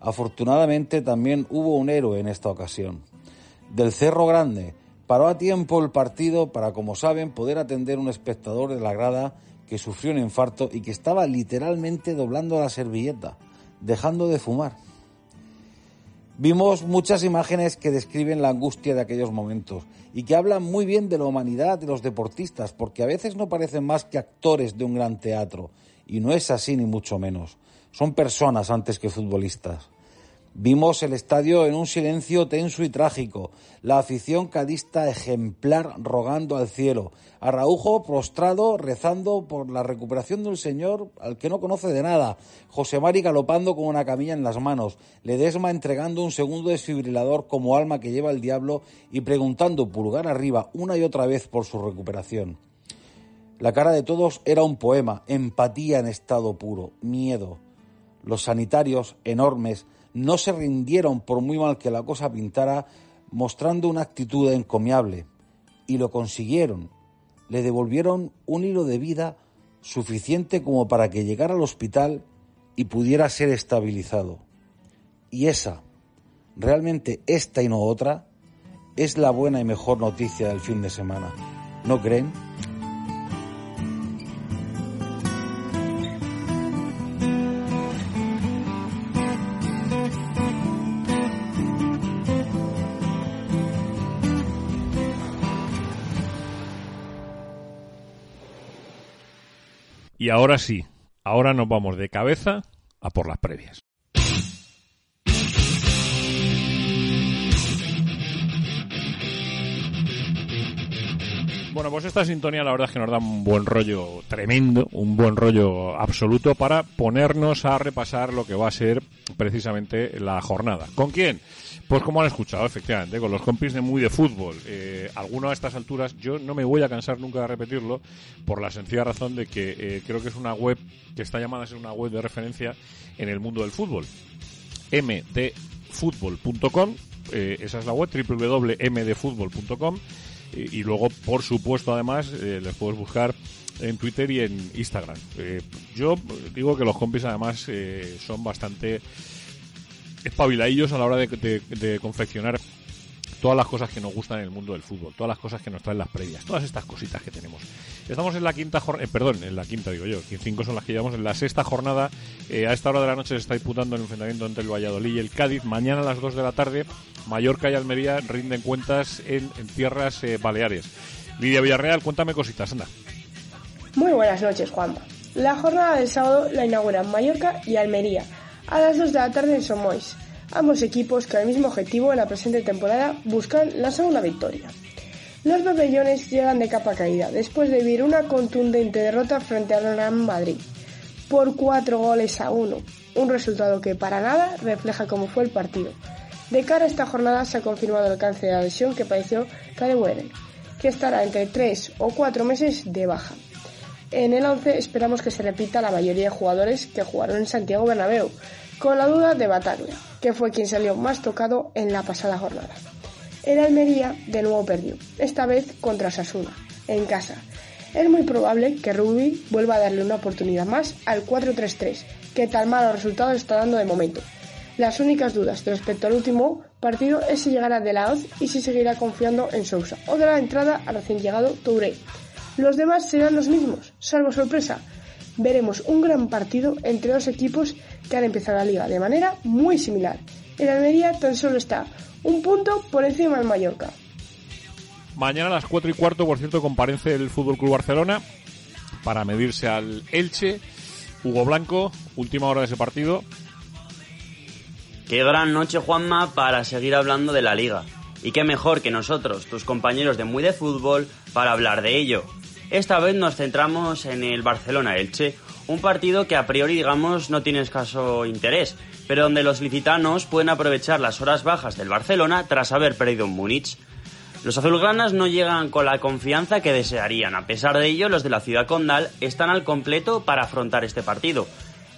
Afortunadamente también hubo un héroe en esta ocasión. Del Cerro Grande paró a tiempo el partido para, como saben, poder atender un espectador de la grada que sufrió un infarto y que estaba literalmente doblando la servilleta, dejando de fumar. Vimos muchas imágenes que describen la angustia de aquellos momentos y que hablan muy bien de la humanidad de los deportistas, porque a veces no parecen más que actores de un gran teatro, y no es así ni mucho menos. Son personas antes que futbolistas. Vimos el estadio en un silencio tenso y trágico, la afición cadista ejemplar rogando al cielo, Araujo prostrado rezando por la recuperación del señor al que no conoce de nada, José Mari galopando con una camilla en las manos, Ledesma entregando un segundo desfibrilador como alma que lleva el diablo y preguntando pulgar arriba una y otra vez por su recuperación. La cara de todos era un poema, empatía en estado puro, miedo. Los sanitarios, enormes, no se rindieron por muy mal que la cosa pintara, mostrando una actitud encomiable. Y lo consiguieron. Le devolvieron un hilo de vida suficiente como para que llegara al hospital y pudiera ser estabilizado. Y esa, realmente esta y no otra, es la buena y mejor noticia del fin de semana. ¿No creen? Y ahora sí, ahora nos vamos de cabeza a por las previas. Bueno, pues esta sintonía la verdad es que nos da un buen rollo tremendo, un buen rollo absoluto para ponernos a repasar lo que va a ser precisamente la jornada. ¿Con quién? Pues como han escuchado, efectivamente, con los compis de Muy de Fútbol. Eh, alguno a estas alturas, yo no me voy a cansar nunca de repetirlo, por la sencilla razón de que eh, creo que es una web que está llamada a ser una web de referencia en el mundo del fútbol. mdfutbol.com, eh, esa es la web, www.mdfutbol.com y, luego, por supuesto, además, eh, les puedes buscar en Twitter y en Instagram. Eh, yo digo que los compis, además, son bastante espabiladillos a la hora de, de confeccionar todas las cosas que nos gustan en el mundo del fútbol, todas las cosas que nos traen las previas, todas estas cositas que tenemos. Estamos en la quinta jornada, eh, perdón, en la quinta digo yo, cinco son las que llevamos en la sexta jornada. Eh, a esta hora de la noche se está disputando el enfrentamiento entre el Valladolid y el Cádiz. Mañana a las 2 de la tarde, Mallorca y Almería rinden cuentas en, tierras eh, baleares. Lidia Villarreal, cuéntame cositas, anda. Muy buenas noches, Juanma. La jornada del sábado la inauguran Mallorca y Almería a las 2 de la tarde en Somois. Ambos equipos, con el mismo objetivo en la presente temporada, buscan la segunda victoria. Los bebellones llegan de capa caída después de vivir una contundente derrota frente al Real Madrid por cuatro goles a uno, un resultado que para nada refleja cómo fue el partido. De cara a esta jornada se ha confirmado el alcance de la lesión que padeció Kyle que estará entre tres o cuatro meses de baja. En el 11 esperamos que se repita la mayoría de jugadores que jugaron en Santiago Bernabéu, con la duda de Bataglia, que fue quien salió más tocado en la pasada jornada. El Almería de nuevo perdió, esta vez contra Sasuna, en casa. Es muy probable que Rugby vuelva a darle una oportunidad más al 4-3-3, que tal malos resultados está dando de momento. Las únicas dudas respecto al último partido es si llegará de la Oz y si seguirá confiando en Sousa o de la entrada al recién llegado Touré. Los demás serán los mismos, salvo sorpresa. Veremos un gran partido entre dos equipos que han empezado la liga de manera muy similar. El Almería tan solo está un punto por encima del Mallorca. Mañana a las 4 y cuarto, por cierto, comparece el Fútbol Club Barcelona para medirse al Elche. Hugo Blanco, última hora de ese partido. Qué gran noche, Juanma, para seguir hablando de la liga. Y qué mejor que nosotros, tus compañeros de Muy de Fútbol, para hablar de ello. Esta vez nos centramos en el Barcelona-Elche, un partido que a priori digamos no tiene escaso interés, pero donde los licitanos pueden aprovechar las horas bajas del Barcelona tras haber perdido en Múnich. Los azulgranas no llegan con la confianza que desearían, a pesar de ello los de la ciudad condal están al completo para afrontar este partido.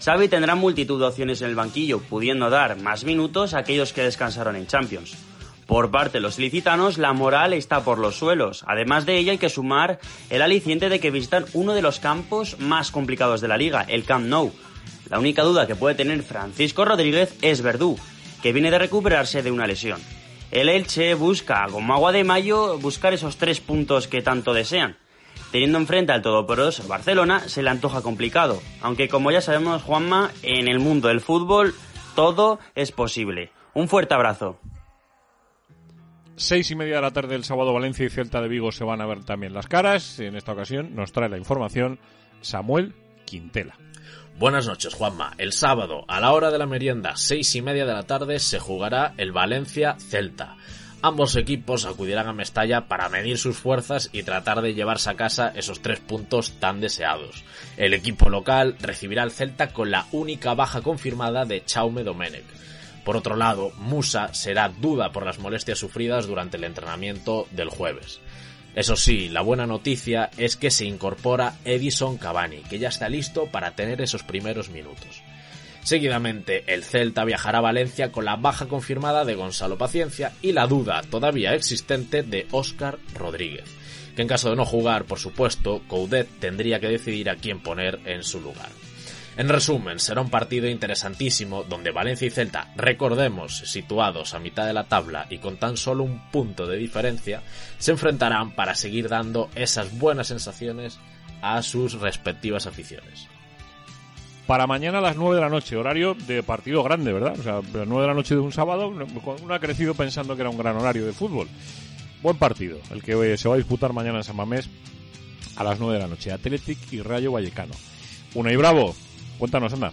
Xavi tendrá multitud de opciones en el banquillo, pudiendo dar más minutos a aquellos que descansaron en Champions. Por parte de los licitanos, la moral está por los suelos. Además de ello, hay que sumar el aliciente de que visitan uno de los campos más complicados de la liga, el Camp Nou. La única duda que puede tener Francisco Rodríguez es Verdú, que viene de recuperarse de una lesión. El Elche busca, como agua de mayo, buscar esos tres puntos que tanto desean. Teniendo enfrente al todopoderoso Barcelona, se le antoja complicado. Aunque como ya sabemos, Juanma, en el mundo del fútbol todo es posible. Un fuerte abrazo. Seis y media de la tarde del sábado Valencia y Celta de Vigo se van a ver también las caras. En esta ocasión nos trae la información Samuel Quintela. Buenas noches, Juanma. El sábado, a la hora de la merienda, seis y media de la tarde, se jugará el Valencia-Celta. Ambos equipos acudirán a Mestalla para medir sus fuerzas y tratar de llevarse a casa esos tres puntos tan deseados. El equipo local recibirá al Celta con la única baja confirmada de Chaume Domenech. Por otro lado, Musa será duda por las molestias sufridas durante el entrenamiento del jueves. Eso sí, la buena noticia es que se incorpora Edison Cavani, que ya está listo para tener esos primeros minutos. Seguidamente, el Celta viajará a Valencia con la baja confirmada de Gonzalo Paciencia y la duda todavía existente de Óscar Rodríguez, que en caso de no jugar, por supuesto, Coudet tendría que decidir a quién poner en su lugar. En resumen, será un partido interesantísimo donde Valencia y Celta, recordemos, situados a mitad de la tabla y con tan solo un punto de diferencia, se enfrentarán para seguir dando esas buenas sensaciones a sus respectivas aficiones. Para mañana a las 9 de la noche, horario de partido grande, ¿verdad? O sea, a las 9 de la noche de un sábado, uno ha crecido pensando que era un gran horario de fútbol. Buen partido, el que se va a disputar mañana en San Mamés a las 9 de la noche. Athletic y Rayo Vallecano. Una y Bravo, Cuéntanos, anda.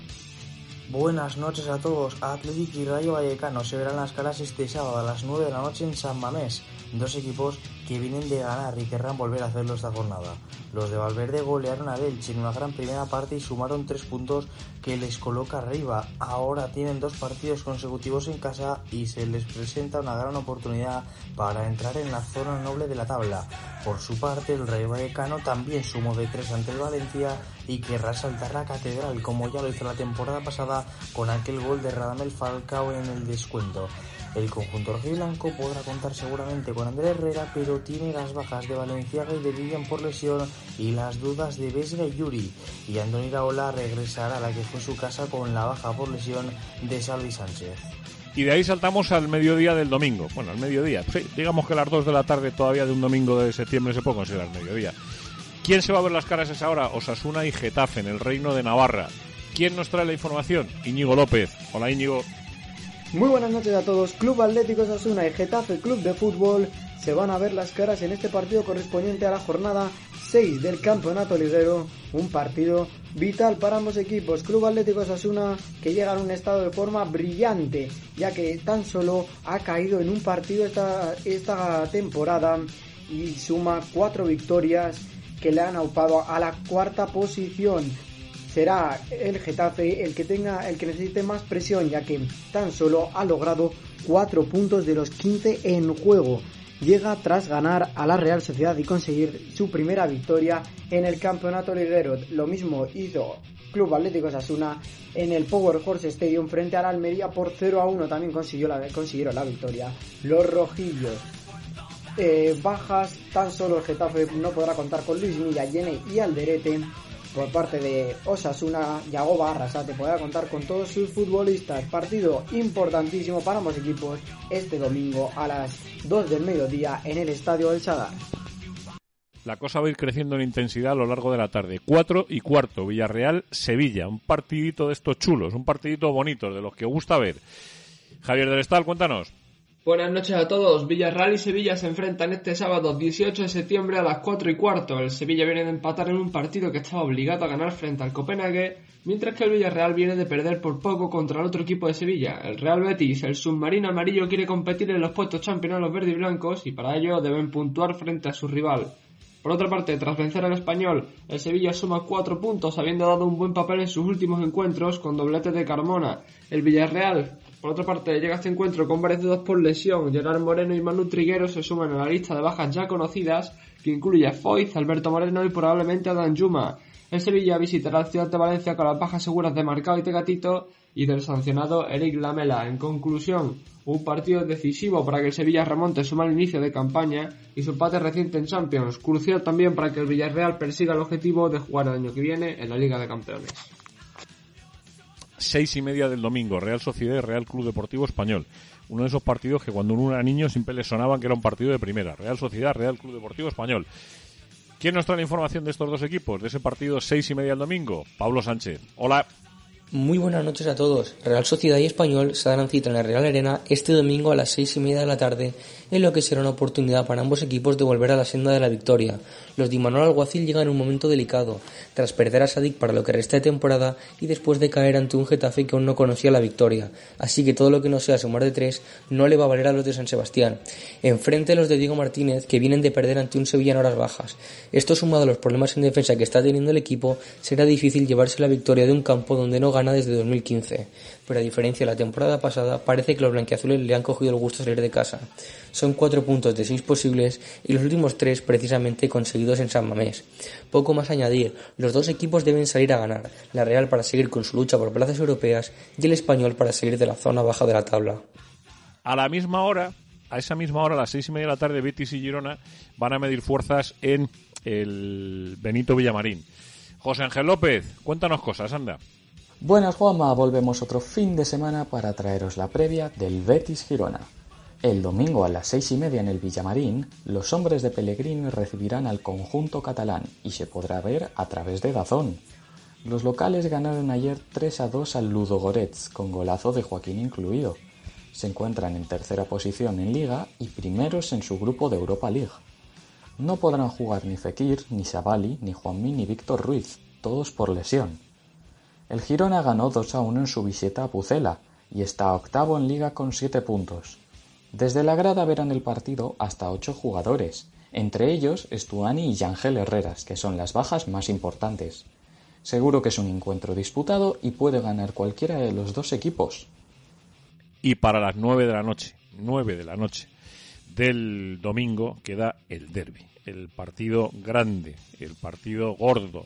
Buenas noches a todos. Athletic y Rayo Vallecano se verán las caras este sábado a las 9 de la noche en San Mamés. Dos equipos que vienen de ganar y querrán volver a hacerlo esta jornada. Los de Valverde golearon a Elche en una gran primera parte y sumaron tres puntos que les coloca arriba. Ahora tienen dos partidos consecutivos en casa y se les presenta una gran oportunidad para entrar en la zona noble de la tabla. Por su parte, el Rayo Vallecano también sumó de tres ante el Valencia y querrá saltar la catedral como ya lo hizo la temporada pasada con aquel gol de Radamel Falcao en el descuento. El conjunto rojiblanco podrá contar seguramente con Andrés Herrera, pero tiene las bajas de Valenciaga y de Vivian por lesión y las dudas de Vesga y Yuri. Y Andoni Raola regresará a la que fue su casa con la baja por lesión de Salvi Sánchez. Y de ahí saltamos al mediodía del domingo. Bueno, al mediodía. Sí, digamos que las 2 de la tarde todavía de un domingo de septiembre se puede considerar mediodía. ¿Quién se va a ver las caras esa hora? Osasuna y Getafe en el Reino de Navarra. ¿Quién nos trae la información? Íñigo López. Hola Íñigo. Muy buenas noches a todos. Club Atlético Osasuna y Getafe Club de Fútbol se van a ver las caras en este partido correspondiente a la jornada 6 del Campeonato Liguero, un partido vital para ambos equipos. Club Atlético Osasuna que llega en un estado de forma brillante, ya que tan solo ha caído en un partido esta, esta temporada y suma cuatro victorias que le han aupado a la cuarta posición. Será el Getafe el que tenga el que necesite más presión, ya que tan solo ha logrado cuatro puntos de los 15 en juego llega tras ganar a la Real Sociedad y conseguir su primera victoria en el campeonato liguero. Lo mismo hizo Club Atlético Sasuna en el Power Horse Stadium frente al Almería por 0 a 1. También consiguió la, consiguieron la victoria. Los rojillos. Eh, bajas, tan solo el Getafe no podrá contar con Luis Milla, Yene y Alderete por parte de Osasuna, Yagoba Arrasate podrá contar con todos sus futbolistas. Partido importantísimo para ambos equipos este domingo a las 2 del mediodía en el Estadio del Sadar. La cosa va a ir creciendo en intensidad a lo largo de la tarde. 4 y cuarto, Villarreal-Sevilla. Un partidito de estos chulos, un partidito bonito, de los que gusta ver. Javier del Estal, cuéntanos. Buenas noches a todos. Villarreal y Sevilla se enfrentan este sábado 18 de septiembre a las 4 y cuarto. El Sevilla viene de empatar en un partido que estaba obligado a ganar frente al Copenhague, mientras que el Villarreal viene de perder por poco contra el otro equipo de Sevilla. El Real Betis, el submarino amarillo, quiere competir en los puestos champions los verdes y blancos y para ello deben puntuar frente a su rival. Por otra parte, tras vencer al español, el Sevilla suma cuatro puntos, habiendo dado un buen papel en sus últimos encuentros con doblete de Carmona. El Villarreal por otra parte, llega este encuentro con varias dudas por lesión. Gerard Moreno y Manu Triguero se suman a la lista de bajas ya conocidas, que incluye a Alberto Moreno y probablemente a Dan Yuma. El Sevilla visitará la ciudad de Valencia con las bajas seguras de Marcao y Tegatito y del sancionado Eric Lamela. En conclusión, un partido decisivo para que el Sevilla remonte su mal inicio de campaña y su empate reciente en Champions. Crucial también para que el Villarreal persiga el objetivo de jugar el año que viene en la Liga de Campeones seis y media del domingo, Real Sociedad y Real Club Deportivo Español. Uno de esos partidos que cuando uno era niño siempre le sonaban que era un partido de primera. Real Sociedad, Real Club Deportivo Español. ¿Quién nos trae la información de estos dos equipos, de ese partido seis y media del domingo? Pablo Sánchez. Hola. Muy buenas noches a todos. Real Sociedad y Español se darán cita en la Real Arena este domingo a las seis y media de la tarde, en lo que será una oportunidad para ambos equipos de volver a la senda de la victoria. Los de Manuel Alguacil llegan en un momento delicado, tras perder a Sadik para lo que resta de temporada y después de caer ante un Getafe que aún no conocía la victoria. Así que todo lo que no sea sumar de tres no le va a valer a los de San Sebastián. Enfrente los de Diego Martínez, que vienen de perder ante un Sevilla en horas bajas. Esto sumado a los problemas en defensa que está teniendo el equipo, será difícil llevarse la victoria de un campo donde no gana desde 2015. Pero a diferencia de la temporada pasada, parece que los blanquiazules le han cogido el gusto salir de casa. Son cuatro puntos de seis posibles y los últimos tres precisamente conseguidos en San Mamés. Poco más añadir, los dos equipos deben salir a ganar, la Real para seguir con su lucha por plazas europeas y el Español para salir de la zona baja de la tabla. A la misma hora, a esa misma hora, a las seis y media de la tarde, Betis y Girona van a medir fuerzas en el Benito Villamarín. José Ángel López, cuéntanos cosas, anda. Buenas Juanma, volvemos otro fin de semana para traeros la previa del Betis Girona. El domingo a las seis y media en el Villamarín, los hombres de Pellegrini recibirán al conjunto catalán y se podrá ver a través de Dazón. Los locales ganaron ayer 3 a 2 al Ludo Goretz, con golazo de Joaquín incluido. Se encuentran en tercera posición en Liga y primeros en su grupo de Europa League. No podrán jugar ni Fekir, ni Sabali, ni Juanmi, ni Víctor Ruiz, todos por lesión. El Girona ganó 2 a 1 en su visita a Pucela y está octavo en Liga con 7 puntos. Desde la grada verán el partido hasta ocho jugadores, entre ellos Estuani y Yangel Herreras, que son las bajas más importantes. Seguro que es un encuentro disputado y puede ganar cualquiera de los dos equipos. Y para las nueve de la noche, nueve de la noche del domingo queda el derby, el partido grande, el partido gordo.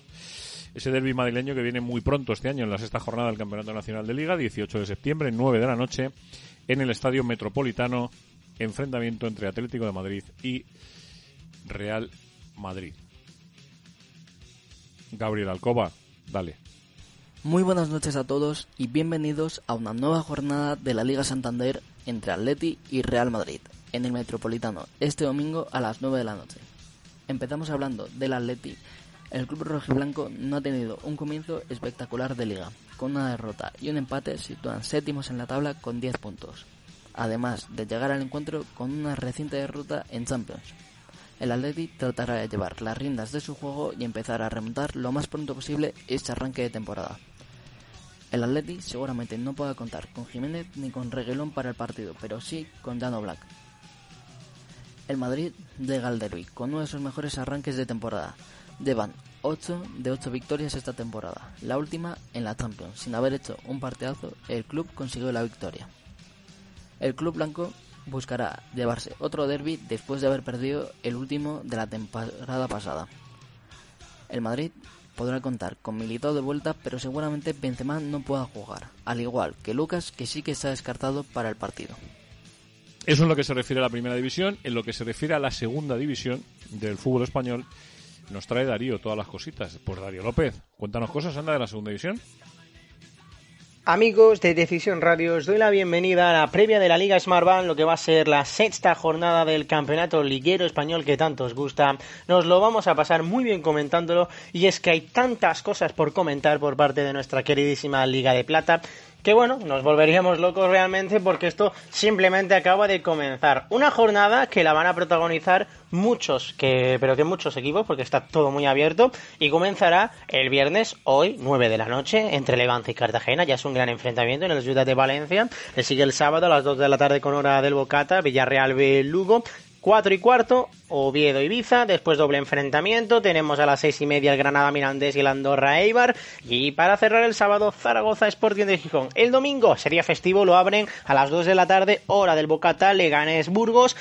Ese derby madrileño que viene muy pronto este año en la sexta jornada del Campeonato Nacional de Liga, 18 de septiembre, 9 de la noche, en el Estadio Metropolitano, enfrentamiento entre Atlético de Madrid y Real Madrid. Gabriel Alcoba, dale. Muy buenas noches a todos y bienvenidos a una nueva jornada de la Liga Santander entre Atleti y Real Madrid en el Metropolitano este domingo a las 9 de la noche. Empezamos hablando del Atleti. El club rojiblanco no ha tenido un comienzo espectacular de liga, con una derrota y un empate sitúan séptimos en la tabla con 10 puntos, además de llegar al encuentro con una reciente derrota en Champions. El Atleti tratará de llevar las riendas de su juego y empezar a remontar lo más pronto posible este arranque de temporada. El Atleti seguramente no pueda contar con Jiménez ni con Reguilón para el partido, pero sí con Dano Black. El Madrid llega al con uno de sus mejores arranques de temporada. Llevan 8 de 8 victorias esta temporada, la última en la Champions. Sin haber hecho un partidazo, el club consiguió la victoria. El club blanco buscará llevarse otro derby después de haber perdido el último de la temporada pasada. El Madrid podrá contar con Militao de vuelta, pero seguramente Benzema no pueda jugar, al igual que Lucas, que sí que está descartado para el partido. Eso en lo que se refiere a la primera división. En lo que se refiere a la segunda división del fútbol español, nos trae Darío todas las cositas. Pues Darío López, cuéntanos cosas, anda, de la segunda división. Amigos de Decisión Radio, os doy la bienvenida a la previa de la Liga Smartbank, lo que va a ser la sexta jornada del campeonato liguero español que tanto os gusta. Nos lo vamos a pasar muy bien comentándolo y es que hay tantas cosas por comentar por parte de nuestra queridísima Liga de Plata que bueno, nos volveríamos locos realmente porque esto simplemente acaba de comenzar. Una jornada que la van a protagonizar muchos, que, pero que muchos equipos, porque está todo muy abierto, y comenzará el viernes, hoy, 9 de la noche, entre Levante y Cartagena, ya es un gran enfrentamiento en el Ciudad de Valencia, le sigue el sábado a las 2 de la tarde con hora del Bocata, Villarreal B Lugo, 4 y cuarto, Oviedo Ibiza, después doble enfrentamiento, tenemos a las seis y media el Granada Mirandés y el Andorra Eibar, y para cerrar el sábado Zaragoza Sporting de Gijón. El domingo sería festivo, lo abren a las 2 de la tarde, hora del Bocata, Leganés Burgos,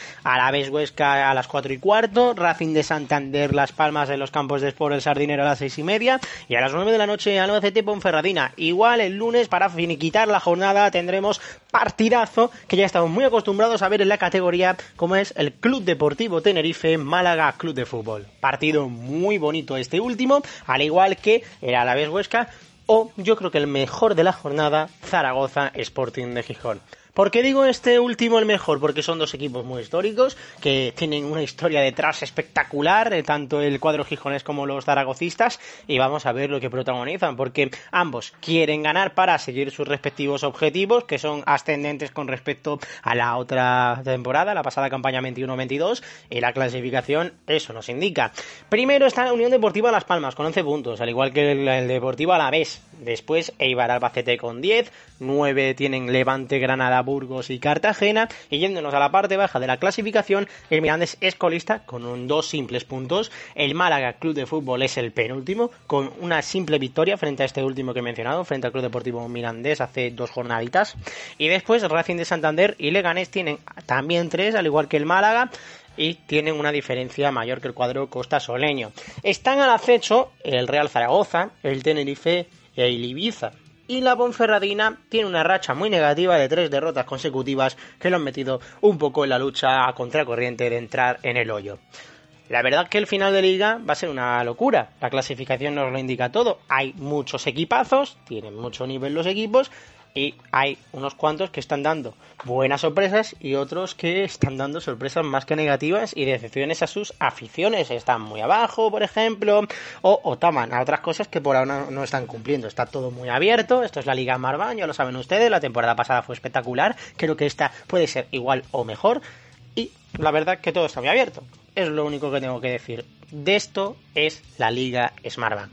vez Huesca a las 4 y cuarto, Racing de Santander Las Palmas en los campos de Sport el Sardinero a las seis y media, y a las 9 de la noche Albacete Ponferradina. Igual el lunes para finiquitar la jornada tendremos partidazo que ya estamos muy acostumbrados a ver en la categoría como es el Club Deportivo Tenerife Málaga Club de Fútbol. Partido muy bonito este último, al igual que el Alavés Huesca o yo creo que el mejor de la jornada, Zaragoza Sporting de Gijón. ¿Por qué digo este último el mejor? Porque son dos equipos muy históricos, que tienen una historia detrás espectacular, eh, tanto el cuadro gijonés como los zaragocistas, y vamos a ver lo que protagonizan, porque ambos quieren ganar para seguir sus respectivos objetivos, que son ascendentes con respecto a la otra temporada, la pasada campaña 21-22, y la clasificación eso nos indica. Primero está la Unión Deportiva Las Palmas, con 11 puntos, al igual que el, el Deportivo Alavés. Después Eibar Albacete con 10, 9 tienen Levante Granada Burgos y Cartagena. Y yéndonos a la parte baja de la clasificación, el Mirandés es colista con dos simples puntos. El Málaga Club de Fútbol es el penúltimo, con una simple victoria frente a este último que he mencionado, frente al Club Deportivo Mirandés hace dos jornaditas. Y después Racing de Santander y Leganés tienen también tres, al igual que el Málaga y tienen una diferencia mayor que el cuadro Costa Soleño. Están al acecho el Real Zaragoza, el Tenerife y el Ibiza y la Ponferradina tiene una racha muy negativa de tres derrotas consecutivas que lo han metido un poco en la lucha a contracorriente de entrar en el hoyo. La verdad que el final de liga va a ser una locura. La clasificación nos lo indica todo. Hay muchos equipazos, tienen mucho nivel los equipos y hay unos cuantos que están dando buenas sorpresas y otros que están dando sorpresas más que negativas y decepciones a sus aficiones. Están muy abajo, por ejemplo, o, o toman a otras cosas que por ahora no, están cumpliendo. Está todo muy abierto. Esto es la Liga Marván, ya lo saben ustedes. La temporada pasada fue espectacular. Creo que esta puede ser igual o mejor. Y la verdad que todo está muy abierto. Es lo único que tengo que decir. De esto es la Liga Smartbank.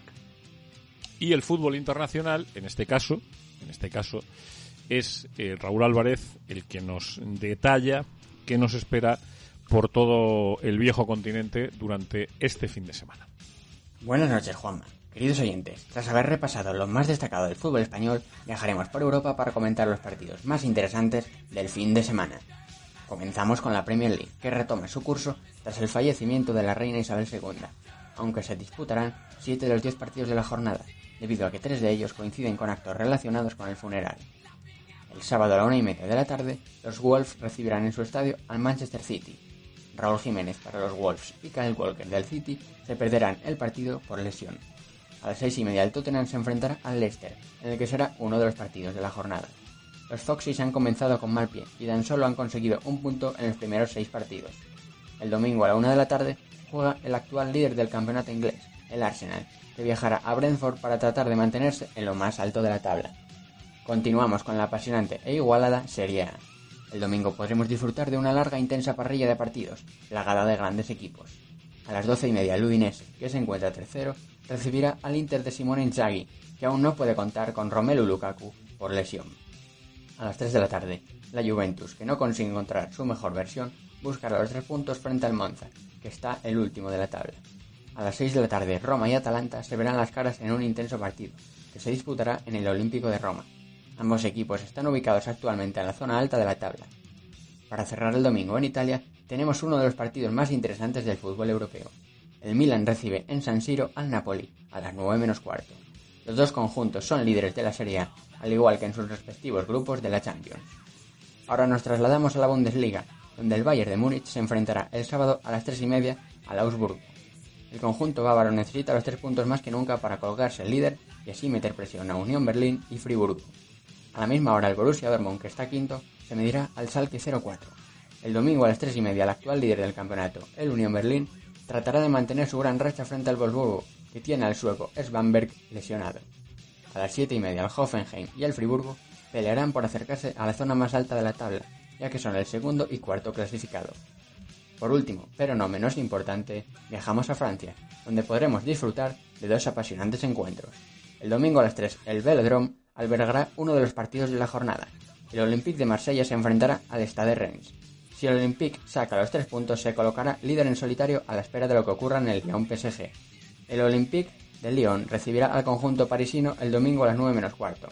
Y el fútbol internacional, en este caso, en este caso, es eh, Raúl Álvarez el que nos detalla qué nos espera por todo el viejo continente durante este fin de semana. Buenas noches, Juanma. Queridos oyentes, tras haber repasado lo más destacado del fútbol español, viajaremos por Europa para comentar los partidos más interesantes del fin de semana. Comenzamos con la Premier League, que retoma su curso tras el fallecimiento de la reina Isabel II, aunque se disputarán 7 de los 10 partidos de la jornada, debido a que tres de ellos coinciden con actos relacionados con el funeral. El sábado a la una y media de la tarde, los Wolves recibirán en su estadio al Manchester City. Raúl Jiménez para los Wolves y Kyle Walker del City se perderán el partido por lesión. A las seis y media el Tottenham se enfrentará al Leicester, en el que será uno de los partidos de la jornada. Los Foxys han comenzado con mal pie y tan solo han conseguido un punto en los primeros seis partidos. El domingo a la una de la tarde juega el actual líder del campeonato inglés, el Arsenal, que viajará a Brentford para tratar de mantenerse en lo más alto de la tabla. Continuamos con la apasionante e igualada Serie A. El domingo podremos disfrutar de una larga e intensa parrilla de partidos, plagada de grandes equipos. A las 12 y media el Udinese, que se encuentra tercero, recibirá al Inter de Simone Inzaghi, que aún no puede contar con Romelu Lukaku por lesión. A las 3 de la tarde, la Juventus, que no consigue encontrar su mejor versión, buscará los tres puntos frente al Monza, que está el último de la tabla. A las 6 de la tarde, Roma y Atalanta se verán las caras en un intenso partido, que se disputará en el Olímpico de Roma. Ambos equipos están ubicados actualmente en la zona alta de la tabla. Para cerrar el domingo en Italia, tenemos uno de los partidos más interesantes del fútbol europeo. El Milan recibe en San Siro al Napoli a las 9 menos cuarto. Los dos conjuntos son líderes de la Serie A, al igual que en sus respectivos grupos de la Champions. Ahora nos trasladamos a la Bundesliga, donde el Bayern de Múnich se enfrentará el sábado a las 3 y media al Augsburgo. El conjunto bávaro necesita los tres puntos más que nunca para colgarse el líder y así meter presión a Unión Berlín y Friburgo. A la misma hora el Borussia Dortmund, que está quinto, se medirá al Salke 04. El domingo a las 3 y media el actual líder del campeonato, el Unión Berlín, tratará de mantener su gran racha frente al Wolfsburgo, que tiene al sueco Svanberg lesionado. A las 7 y media el Hoffenheim y el Friburgo pelearán por acercarse a la zona más alta de la tabla, ya que son el segundo y cuarto clasificado. Por último, pero no menos importante, viajamos a Francia, donde podremos disfrutar de dos apasionantes encuentros. El domingo a las 3, el Velodrome albergará uno de los partidos de la jornada. El Olympique de Marsella se enfrentará al Stade Reims. Si el Olympique saca los tres puntos, se colocará líder en solitario a la espera de lo que ocurra en el Lyon PSG. El Olympique de Lyon recibirá al conjunto parisino el domingo a las 9 menos cuarto.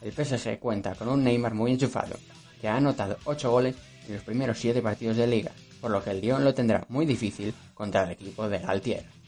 El PSG cuenta con un Neymar muy enchufado, que ha anotado 8 goles en los primeros 7 partidos de liga, por lo que el Lyon lo tendrá muy difícil contra el equipo de Galtier.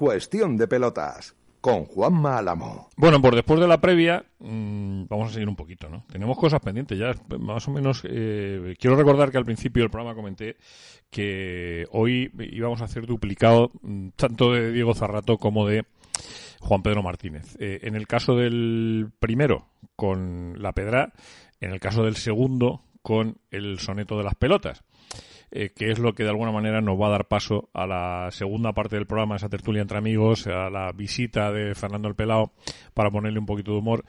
Cuestión de pelotas con Juanma Álamo. Bueno, pues después de la previa, mmm, vamos a seguir un poquito, ¿no? Tenemos cosas pendientes ya, más o menos. Eh, quiero recordar que al principio del programa comenté que hoy íbamos a hacer duplicado mmm, tanto de Diego Zarrato como de Juan Pedro Martínez. Eh, en el caso del primero, con la pedra, en el caso del segundo, con el soneto de las pelotas eh, que es lo que de alguna manera nos va a dar paso a la segunda parte del programa, esa tertulia entre amigos, a la visita de Fernando el Pelao para ponerle un poquito de humor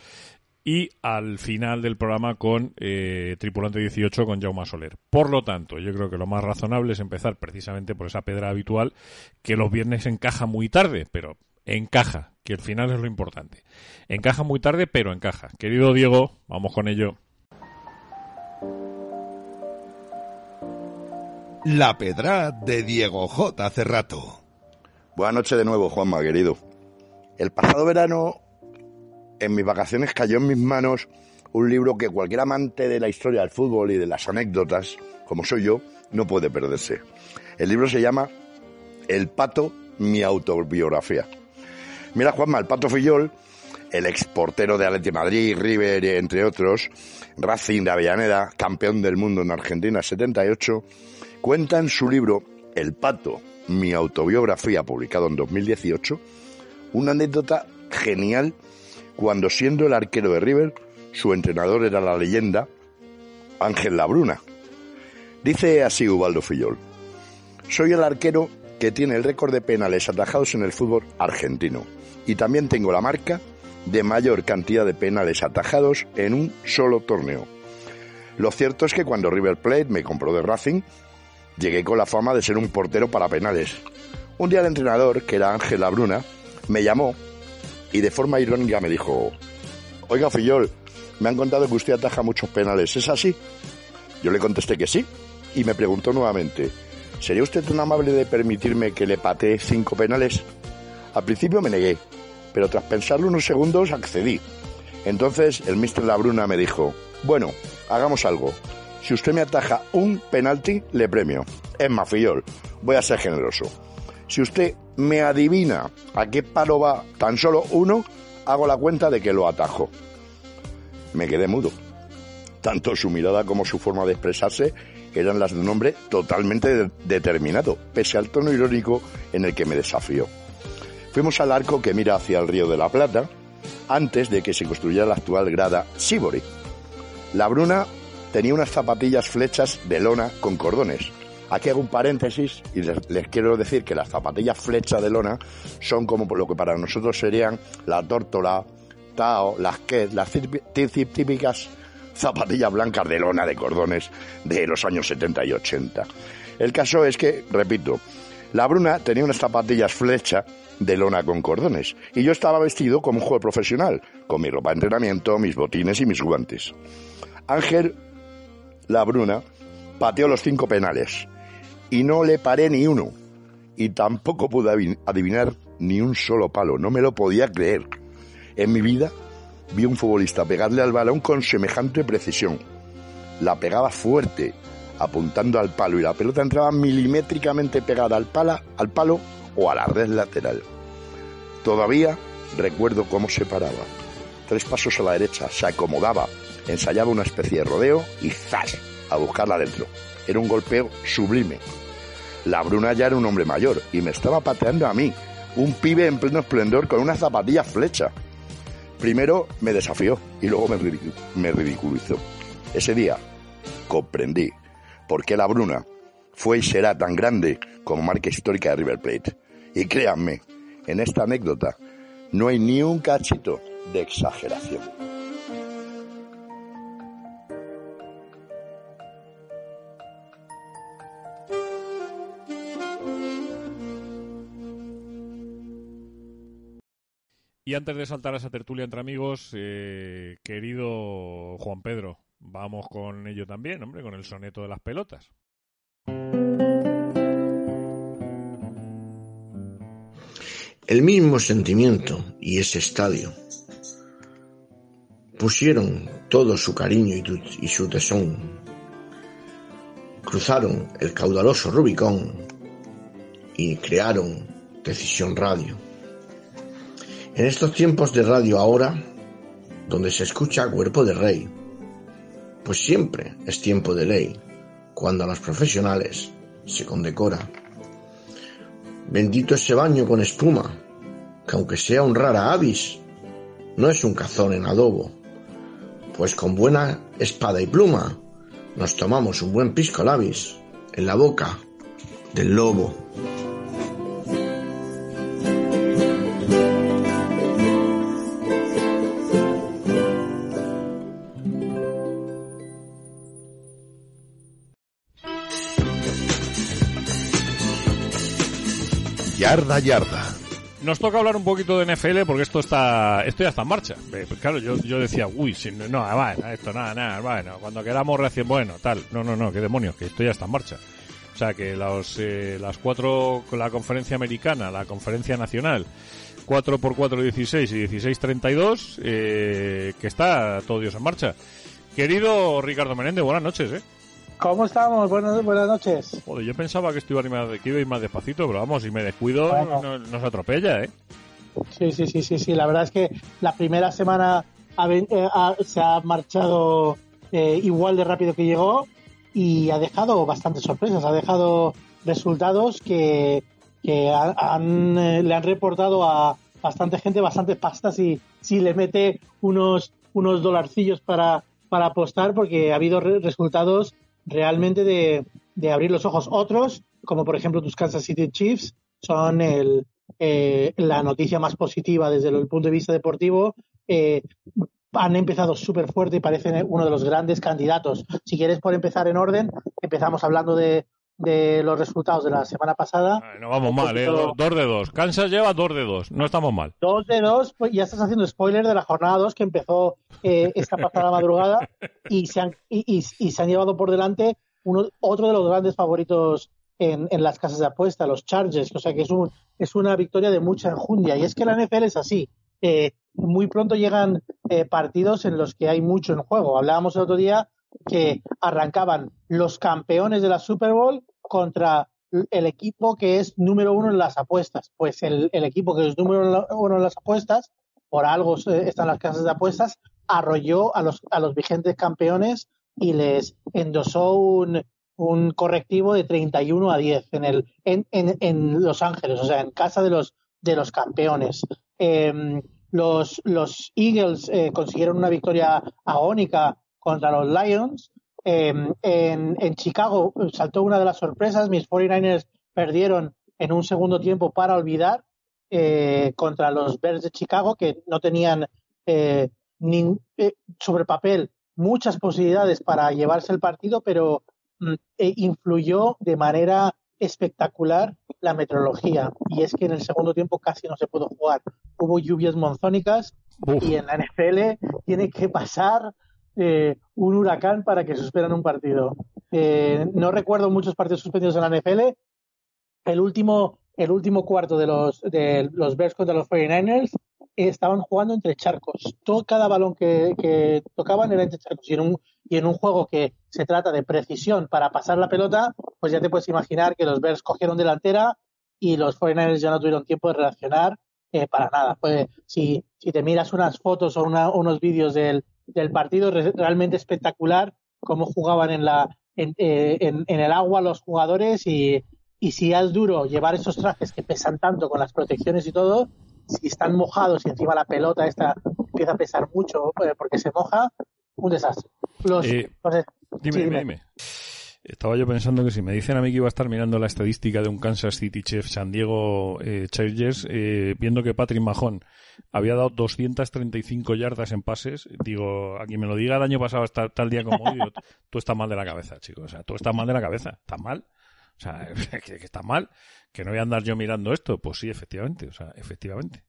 y al final del programa con eh, Tripulante 18 con Jaume Soler. Por lo tanto, yo creo que lo más razonable es empezar precisamente por esa pedra habitual que los viernes encaja muy tarde, pero encaja, que al final es lo importante. Encaja muy tarde, pero encaja. Querido Diego, vamos con ello. La Pedra de Diego J. Cerrato. Buenas noches de nuevo, Juanma, querido. El pasado verano, en mis vacaciones, cayó en mis manos un libro que cualquier amante de la historia del fútbol y de las anécdotas, como soy yo, no puede perderse. El libro se llama El Pato, mi autobiografía. Mira, Juanma, el Pato Fillol, el exportero de Atleti Madrid, River, entre otros, Racing de Avellaneda, campeón del mundo en Argentina 78, cuenta en su libro El Pato, mi autobiografía, publicado en 2018, una anécdota genial cuando siendo el arquero de River, su entrenador era la leyenda Ángel Labruna. Dice así Ubaldo Fillol, soy el arquero que tiene el récord de penales atajados en el fútbol argentino y también tengo la marca de mayor cantidad de penales atajados en un solo torneo. Lo cierto es que cuando River Plate me compró de Racing, llegué con la fama de ser un portero para penales. Un día el entrenador, que era Ángel Labruna, me llamó y de forma irónica me dijo, oiga Fillol, me han contado que usted ataja muchos penales, ¿es así? Yo le contesté que sí y me preguntó nuevamente, ¿sería usted tan amable de permitirme que le patee cinco penales? Al principio me negué, pero tras pensarlo unos segundos accedí. Entonces el mister Labruna me dijo, bueno, hagamos algo. Si usted me ataja un penalti, le premio. Es más, voy a ser generoso. Si usted me adivina a qué palo va tan solo uno, hago la cuenta de que lo atajo. Me quedé mudo. Tanto su mirada como su forma de expresarse eran las de un hombre totalmente de- determinado, pese al tono irónico en el que me desafió. Fuimos al arco que mira hacia el río de la Plata, antes de que se construyera la actual grada Sibori. La Bruna tenía unas zapatillas flechas de lona con cordones. Aquí hago un paréntesis y les, quiero decir que las zapatillas flechas de lona son como lo que para nosotros serían la tórtola, tao, las que, las típi- tí- típicas zapatillas blancas de lona de cordones de los años 70 y 80. El caso es que, repito, la Bruna tenía unas zapatillas flecha de lona con cordones y yo estaba vestido como un jugador profesional, con mi ropa de entrenamiento, mis botines y mis guantes. Ángel La Bruna pateó los cinco penales y no le paré ni uno y tampoco pude adivinar ni un solo palo, no me lo podía creer. En mi vida vi un futbolista pegarle al balón con semejante precisión. La pegaba fuerte, apuntando al palo y la pelota entraba milimétricamente pegada al, pala, al palo o a la red lateral. Todavía recuerdo cómo se paraba. Tres pasos a la derecha, se acomodaba, ensayaba una especie de rodeo y ¡zas! a buscarla adentro. Era un golpeo sublime. La Bruna ya era un hombre mayor y me estaba pateando a mí, un pibe en pleno esplendor con una zapatilla flecha. Primero me desafió y luego me, me ridiculizó. Ese día comprendí por qué la Bruna fue y será tan grande como marca histórica de River Plate. Y créanme, en esta anécdota no hay ni un cachito de exageración. Y antes de saltar a esa tertulia entre amigos, eh, querido Juan Pedro, vamos con ello también, hombre, con el soneto de las pelotas. El mismo sentimiento y ese estadio pusieron todo su cariño y, y su tesón. Cruzaron el caudaloso Rubicón y crearon Decisión Radio. En estos tiempos de radio ahora, donde se escucha cuerpo de rey, pues siempre es tiempo de ley, cuando a los profesionales se condecora. Bendito ese baño con espuma, que aunque sea un rara avis, no es un cazón en adobo, pues con buena espada y pluma nos tomamos un buen pisco labis en la boca del lobo. Yarda Yarda. Nos toca hablar un poquito de NFL porque esto está esto ya está en marcha. Eh, claro, yo, yo decía, uy, si no, no, bueno, esto nada, nada, bueno, cuando queramos recién, bueno, tal. No, no, no, qué demonios, que esto ya está en marcha. O sea, que los, eh, las cuatro, la conferencia americana, la conferencia nacional, 4x4 16 y 16 32, eh, que está todo Dios en marcha. Querido Ricardo Menéndez, buenas noches, ¿eh? ¿Cómo estamos? Buenas, buenas noches. Joder, yo pensaba que esto iba más, que iba a ir más despacito, pero vamos, si me descuido, Bueno. no- nos atropella, ¿eh? Sí, sí, sí, sí, sí. La verdad es que la primera semana ha eh, ha- se ha marchado eh, igual de rápido que llegó y ha dejado bastantes sorpresas. Ha dejado resultados que, que ha- han, eh, le han reportado a bastante gente bastantes pastas y si le mete unos, unos dolarcillos para, para apostar porque ha habido re- resultados realmente de, de abrir los ojos. Otros, como por ejemplo tus Kansas City Chiefs, son el, eh, la noticia más positiva desde el punto de vista deportivo. Eh, han empezado súper fuerte y parecen uno de los grandes candidatos. Si quieres, por empezar en orden, empezamos hablando de, de los resultados de la semana pasada. No vamos mal, ¿eh? Dos, dos de dos. Kansas lleva dos de dos. No estamos mal. Dos de dos, pues ya estás haciendo spoiler de la jornada 2 que empezó eh, esta pasada <laughs> madrugada y se han, y, y- y se han llevado por delante uno, otro de los grandes favoritos en, en las casas de apuesta, los Chargers. O sea que es, un, es una victoria de mucha enjundia. Y es que la NFL es así. Eh, muy pronto llegan eh, partidos en los que hay mucho en juego. Hablábamos el otro día que arrancaban los campeones de la Super Bowl contra el equipo que es número uno en las apuestas. Pues el, el equipo que es número uno en las apuestas, por algo están las casas de apuestas, arrolló a los, a los vigentes campeones y les endosó un, un correctivo de 31 a 10 en, el, en, en, en Los Ángeles, o sea, en casa de los, de los campeones. Eh, los, los Eagles eh, consiguieron una victoria agónica contra los Lions. Eh, en, en, Chicago saltó una de las sorpresas. Mis 49ers perdieron en un segundo tiempo para olvidar eh, contra los Bears de Chicago, que no tenían ni, sobre papel muchas posibilidades para llevarse el partido, pero mm, influyó de manera espectacular la meteorología y es que en el segundo tiempo casi no se pudo jugar. Hubo lluvias monzónicas y en la NFL tiene que pasar eh, un huracán para que suspendan un partido. Eh, no recuerdo muchos partidos suspendidos en la NFL. El último, el último cuarto de los, de los Bears contra los 49ers estaban jugando entre charcos. Todo, cada balón que, tocaban era entre charcos. Y en, un, juego que se trata de precisión para pasar la pelota, pues ya te puedes imaginar que los Bears cogieron delantera y los 49ers ya no tuvieron tiempo de reaccionar eh, para nada. Pues, si, si te miras unas fotos o unos vídeos del, del partido, realmente espectacular cómo jugaban en, la, en, eh, en, en el agua los jugadores y, y si es duro llevar esos trajes que pesan tanto con las protecciones y todo, si están mojados y encima la pelota esta empieza a pesar mucho eh, porque se moja, un desastre. Los, eh, entonces, dime, sí, dime, dime. Estaba yo pensando que si me dicen a mí que iba a estar mirando la estadística de un Kansas City Chef San Diego eh, Chargers, eh, viendo que Patrick Mahon había dado 235 yardas en pases, digo, a quien me lo diga el año pasado hasta tal día como hoy, digo, <laughs> tú estás mal de la cabeza, chicos. O sea, tú estás mal de la cabeza. ¿Estás mal? O sea, <laughs> que, que está mal. Que no voy a andar yo mirando esto. Pues sí, efectivamente. O sea, efectivamente.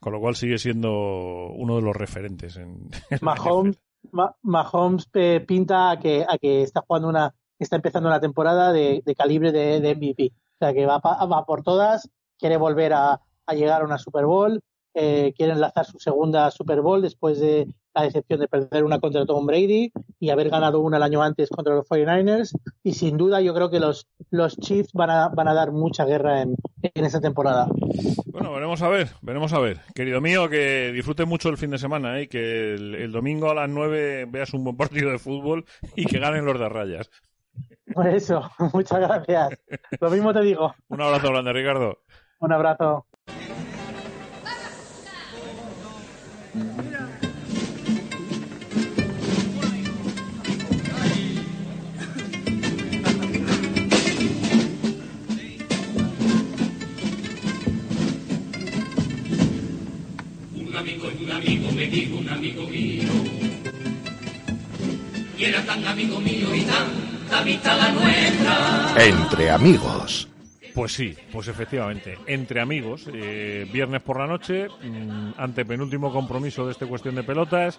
Con lo cual sigue siendo uno de los referentes en, <laughs> en Mahomes, Ma- Mahomes eh, pinta a que, a que está jugando una, está empezando una temporada de, calibre de, MVP. O sea, que va, va por todas, quiere volver a, llegar a una Super Bowl, eh, quiere enlazar su segunda Super Bowl después de la decepción de perder una contra Tom Brady y haber ganado una el año antes contra los 49ers. Y sin duda yo creo que los, los Chiefs van a, van a dar mucha guerra en, en esta temporada. Bueno, veremos a ver, veremos a ver. Querido mío, que disfrutes mucho el fin de semana ¿eh? y que el, el domingo a las 9 veas un buen partido de fútbol y que ganen los de rayas. Por eso, <laughs> muchas gracias. Lo mismo te digo. Un abrazo grande, Ricardo. Un abrazo. Un amigo, un amigo me dijo, un amigo mío. Y era tan amigo mío y Entre amigos. Pues sí, pues efectivamente, entre amigos, eh, viernes por la noche, mm, ante penúltimo compromiso de este cuestión de pelotas.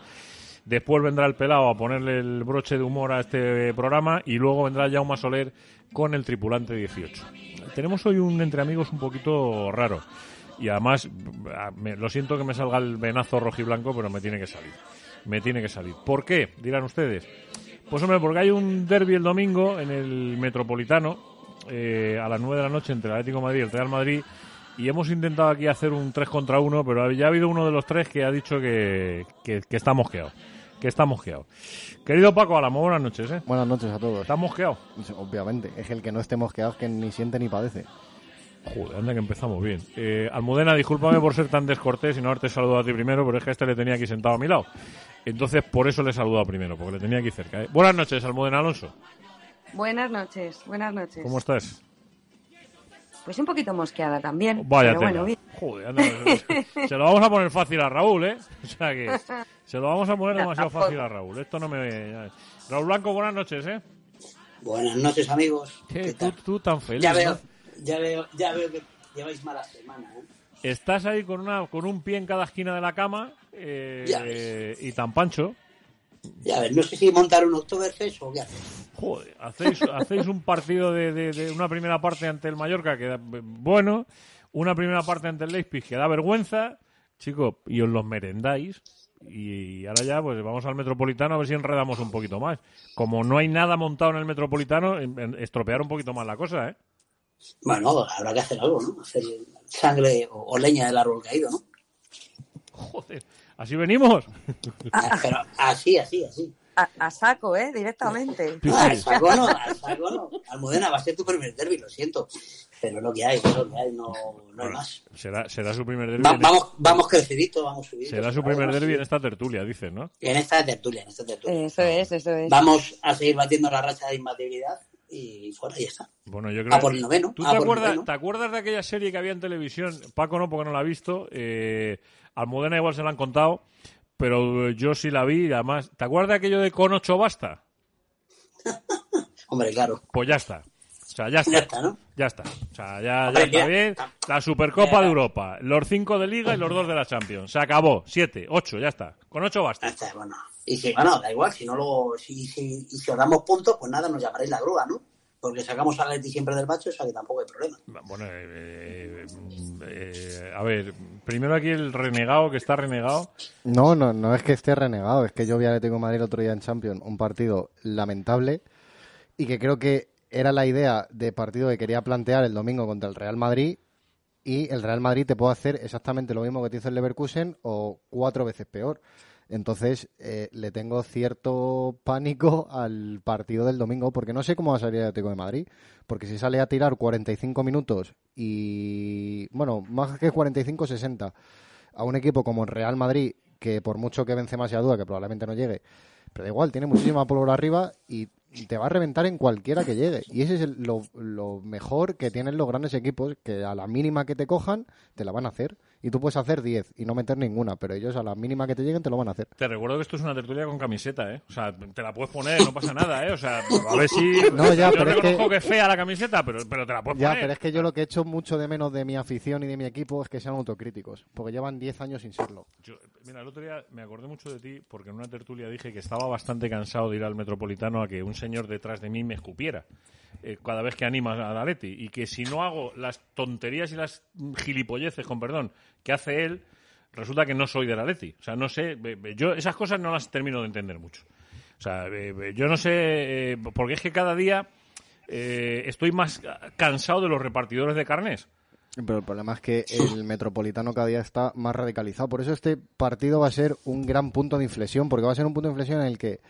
Después vendrá el pelado a ponerle el broche de humor a este programa y luego vendrá Jaume Soler con el tripulante 18. Tenemos hoy un entre amigos un poquito raro y además me- lo siento que me salga el venazo rojiblanco, pero me tiene que salir. Me tiene que salir. ¿Por qué? Dirán ustedes. Pues hombre, porque hay un derby el domingo en el Metropolitano eh, a las 9 de la noche entre el Atlético de Madrid y el Real Madrid y hemos intentado aquí hacer un 3 contra 1, pero ya ha habido uno de los tres que ha dicho que, que, que está mosqueado. Que está mosqueado. Querido Paco Álamo, buenas noches, ¿eh? Buenas noches a todos. ¿Estás mosqueado? Obviamente, es el que no esté mosqueado es que ni siente ni padece. Joder, anda que empezamos bien. Eh, Almudena, discúlpame por ser tan descortés y no haberte saludado a ti primero, pero es que a este le tenía aquí sentado a mi lado. Entonces, por eso le he saludado primero, porque le tenía aquí cerca. ¿eh? Buenas noches, Almudena Alonso. Buenas noches, buenas noches. ¿Cómo estás? Pues un poquito mosqueada también. Vaya pero bueno, bien. Joder, anda, <laughs> se- lo vamos a poner fácil a Raúl, ¿eh? O sea que <laughs> se lo vamos a poner demasiado fácil a Raúl. Esto no me... Raúl Blanco, buenas noches, ¿eh? Buenas noches, amigos. ¿Qué? Tú, tú tan feliz, Ya ¿no? Ya veo, ya veo que lleváis mala semana, ¿eh? Estás ahí con una con un pie en cada esquina de la cama eh, Ya y tan pancho. Ya ves, no sé si montar un Oktoberfest o qué hacer. Joder, hacéis, <laughs> hacéis un partido de, de- de una primera parte ante el Mallorca que da bueno, una primera parte ante el Leipzig que da vergüenza, chico, y os los merendáis. Y ahora ya, pues vamos al Metropolitano a ver si enredamos un poquito más. Como no hay nada montado en el Metropolitano, estropear un poquito más la cosa, ¿eh? Bueno, habrá que hacer algo, ¿no? Hacer sangre o, o leña del árbol caído, ¿no? joder. Así venimos. Pero así, así, así. A, a saco, ¿eh? Directamente. Ah, sí. al saco no, al saco no. Almudena va a ser tu primer derby, lo siento. Pero es lo que hay, es lo que hay, no, no hay más. Será, será su primer derbi. Va- vamos, vamos crecidito, vamos subidos. será su primer derbi en esta tertulia, dices, ¿no? En esta tertulia, en esta tertulia. Eso es, eso es. Vamos a seguir batiendo la racha de imbatibilidad y fuera, ya está. Bueno, yo creo A por el noveno, ¿Tú te, acuerdas, noveno. te acuerdas de aquella serie que había en televisión? Paco no, porque no la ha visto. Eh, Almudena igual se la han contado, pero yo sí la vi. y Además, ¿te acuerdas de aquello de con ocho basta? <laughs> Hombre, claro. Pues ya está. O sea, ya está. Ya está, ¿no? Ya está. O sea, ya, está bien. La Supercopa de Europa, los cinco de Liga y los dos de la Champions. Se acabó. Siete, ocho, ya está. Con ocho basta. Ya está, bueno. Y si, bueno, da igual, si no lo, si, si, y si os damos puntos, pues nada, nos llamaréis la grúa, ¿no? Porque sacamos a Leti siempre del bacho, o sea que tampoco hay problema. Bueno, eh, eh, eh, a ver, primero aquí el renegado que está renegado. No, no, no es que esté renegado, es que yo vi a Atlético de Madrid el otro día en Champions, un partido lamentable y que creo que era la idea de partido que quería plantear el domingo contra el Real Madrid y el Real Madrid te puede hacer exactamente lo mismo que te hizo el Leverkusen o cuatro veces peor. Entonces eh, le tengo cierto pánico al partido del domingo porque no sé cómo va a salir el Atlético de Madrid. Porque si sale a tirar 45 minutos y, bueno, más que 45, 60 a un equipo como el Real Madrid, que por mucho que vence más sea duda, que probablemente no llegue, pero da igual, tiene muchísima pólvora arriba y te va a reventar en cualquiera que llegue. Y ese es el- lo, lo mejor que tienen los grandes equipos, que a la mínima que te cojan, te la van a hacer. Y tú puedes hacer 10 y no meter ninguna, pero ellos a la mínima que te lleguen te lo van a hacer. Te recuerdo que esto es una tertulia con camiseta, ¿eh? O sea, te la puedes poner, no pasa nada, ¿eh? O sea, <laughs> a ver si... No, ya, yo pero es reconozco que- que... es fea la camiseta, pero, pero te la puedes Ya, poner. pero es que yo lo que he hecho mucho de menos de mi afición y de mi equipo es que sean autocríticos, porque llevan 10 años sin serlo. Yo- mira, el otro día me acordé mucho de ti porque en una tertulia dije que estaba bastante cansado de ir al Metropolitano a que un señor detrás de mí me escupiera eh, cada vez que anima a Daleti y que si no hago las tonterías y las gilipolleces, con perdón, que hace él, resulta que no soy de Daleti. O sea, no sé, yo esas cosas no las termino de entender mucho. O sea, yo no sé, eh, porque es que cada día eh, estoy más cansado de los repartidores de carnés. Pero el problema es que el Metropolitano cada día está más radicalizado. Por eso este partido va a ser un gran punto de inflexión, porque va a ser un punto de inflexión en el que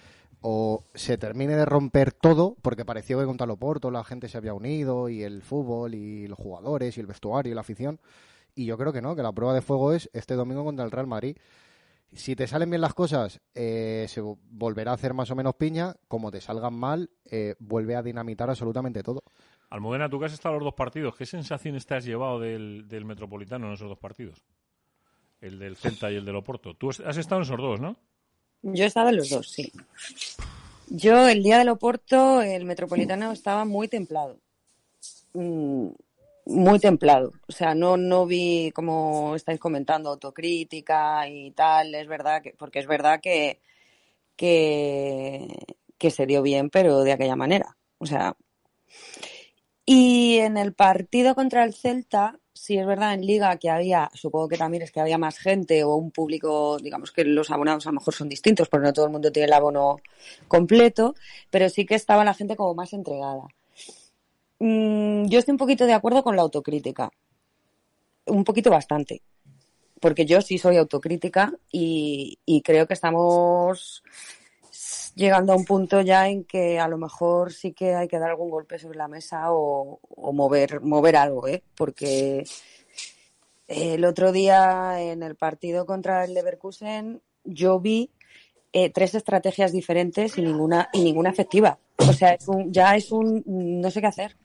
o se termine de romper todo, porque pareció que contra Loporto la gente se había unido, y el fútbol, y los jugadores, y el vestuario, y la afición. Y yo creo que no, que la prueba de fuego es este domingo contra el Real Madrid. Si te salen bien las cosas, eh, se vo- volverá a hacer más o menos piña. Como te salgan mal, eh, vuelve a dinamitar absolutamente todo. Almudena, tú que has estado en los dos partidos, ¿qué sensaciones te has llevado del, del Metropolitano en esos dos partidos? El del Celta y el del Oporto. Tú has has estado en esos dos, ¿no? Yo he estado en los dos, sí. Yo el día del Oporto, el Metropolitano estaba muy templado. Muy templado. O sea, no, no vi, como estáis comentando, autocrítica y tal. Es verdad que, porque es verdad que, que, que se dio bien, pero de aquella manera. O sea, y en el partido contra el Celta, sí es verdad en Liga que había, supongo que también es que había más gente o un público, digamos que los abonados a lo mejor son distintos, porque no todo el mundo tiene el abono completo, pero sí que estaba la gente como más entregada. Mm, yo estoy un poquito de acuerdo con la autocrítica, un poquito bastante, porque yo sí soy autocrítica y, creo que estamos llegando a un punto ya en que a lo mejor sí que hay que dar algún golpe sobre la mesa o, o mover, mover algo, ¿eh? Porque el otro día en el partido contra el Leverkusen yo vi eh, tres estrategias diferentes y ninguna y ninguna efectiva. O sea, es un, ya es un no sé qué hacer.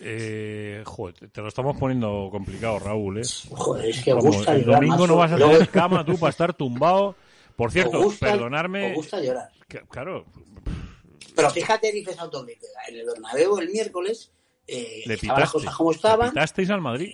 Eh, joder, te- lo estamos poniendo complicado, Raúl, ¿eh? Joder, es que Vamos, gusta el llorar, domingo no vas a Luego- tener cama tú para estar tumbado. Por cierto, gusta- perdonarme. os gusta llorar. que- Claro, Pero fíjate, dices autocrítica. En el Bernabéu el miércoles eh, le estaban las cosas como le estaban. pitasteis al Madrid.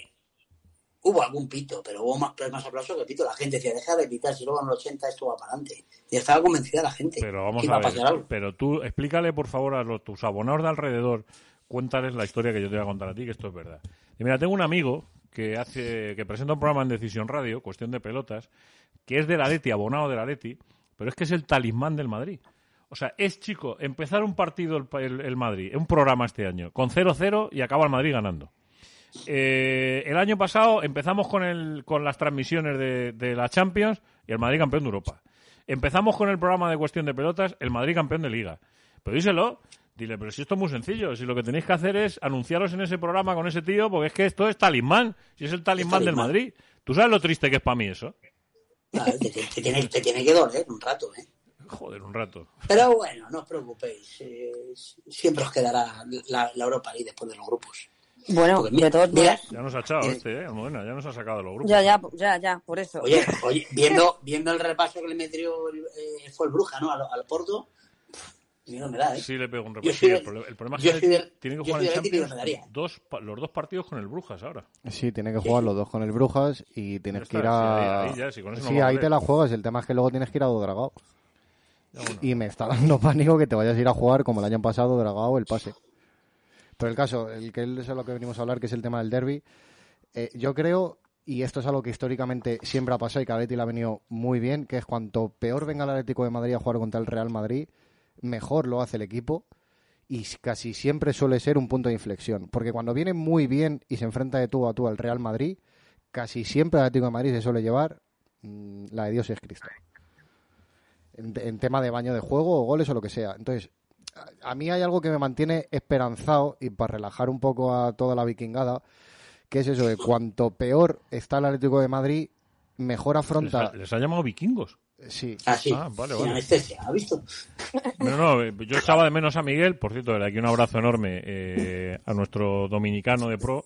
Hubo algún pito, pero hubo más, más aplauso que pito. La gente decía, deja de pitar, si luego en los 80 esto va para adelante. Y estaba convencida la gente Pero vamos que iba a a pasar ver. algo. Pero tú explícale, por favor, a los, tus abonados de alrededor, cuéntales la historia que yo te voy a contar a ti, que esto es verdad. Y mira, tengo un amigo que hace que presenta un programa en Decisión Radio, Cuestión de Pelotas, que es de la Leti, abonado de la Leti, pero es que es el talismán del Madrid. O sea, es chico, empezar un partido el, el- el Madrid, un programa este año, con 0-0 y acaba el Madrid ganando. Eh, el año pasado empezamos con, el, con las transmisiones de, de la Champions y el Madrid campeón de Europa. Empezamos con el programa de cuestión de pelotas, el Madrid campeón de Liga. Pero díselo, dile, pero si esto es muy sencillo, si lo que tenéis que hacer es anunciaros en ese programa con ese tío, porque es que esto es talismán, si es el talismán, del talismán. Madrid. ¿Tú sabes lo triste que es para mí eso? Claro, te, te- te tiene, te tiene que doler un rato, ¿eh? Joder, un rato. Pero bueno, no os preocupéis. eh, siempre os quedará la, la Europa League después de los grupos. Bueno, Porque mira- de todos mira. Ya nos ha echado este, ¿eh? Almudena, ya nos ha sacado de los grupos. Ya, ya, ya, ya, por eso. Oye, <laughs> oye, viendo, viendo el repaso que le metió el, eh, fue el Bruja, ¿no? Al, al Porto, miedo me da, ¿eh? Sí, le pego un soy el, problema, el problema es que del- tiene que jugar en Champions dos, los dos partidos con el Brujas ahora. Sí, tiene que jugar los dos con el Brujas y tienes que ir a... sí, ahí- ya, con eso Sí, a ahí te la juegas. El tema es que luego tienes que ir a Dragao. Y me está dando <laughs> pánico que te vayas a ir a jugar como el año pasado, Dragao, el pase. Pero el caso, el que es a lo que venimos a hablar, que es el tema del derby, eh, yo creo, y esto es algo que históricamente siempre ha pasado y que a Atleti le ha venido muy bien, que es cuanto peor venga el Atlético de Madrid a jugar contra el Real Madrid, mejor lo hace el equipo y casi siempre suele ser un punto de inflexión. Porque cuando viene muy bien y se enfrenta de tú a tú al Real Madrid, casi siempre el Atlético de Madrid se suele llevar mm, la de Dios es Cristo. En, en tema de baño de juego o goles o lo que sea. Entonces, a, a mí hay algo que me mantiene esperanzado y para relajar un poco a toda la vikingada, que es eso de cuanto peor está el Atlético de Madrid, mejor Les afronta... ha, les ha llamado vikingos. Sí. Ah, sí. Ah, vale, Sin vale. anestesia, ¿ha visto? No, no, eh, yo echaba de menos a Miguel, por cierto, de aquí un abrazo enorme eh, a nuestro dominicano de pro.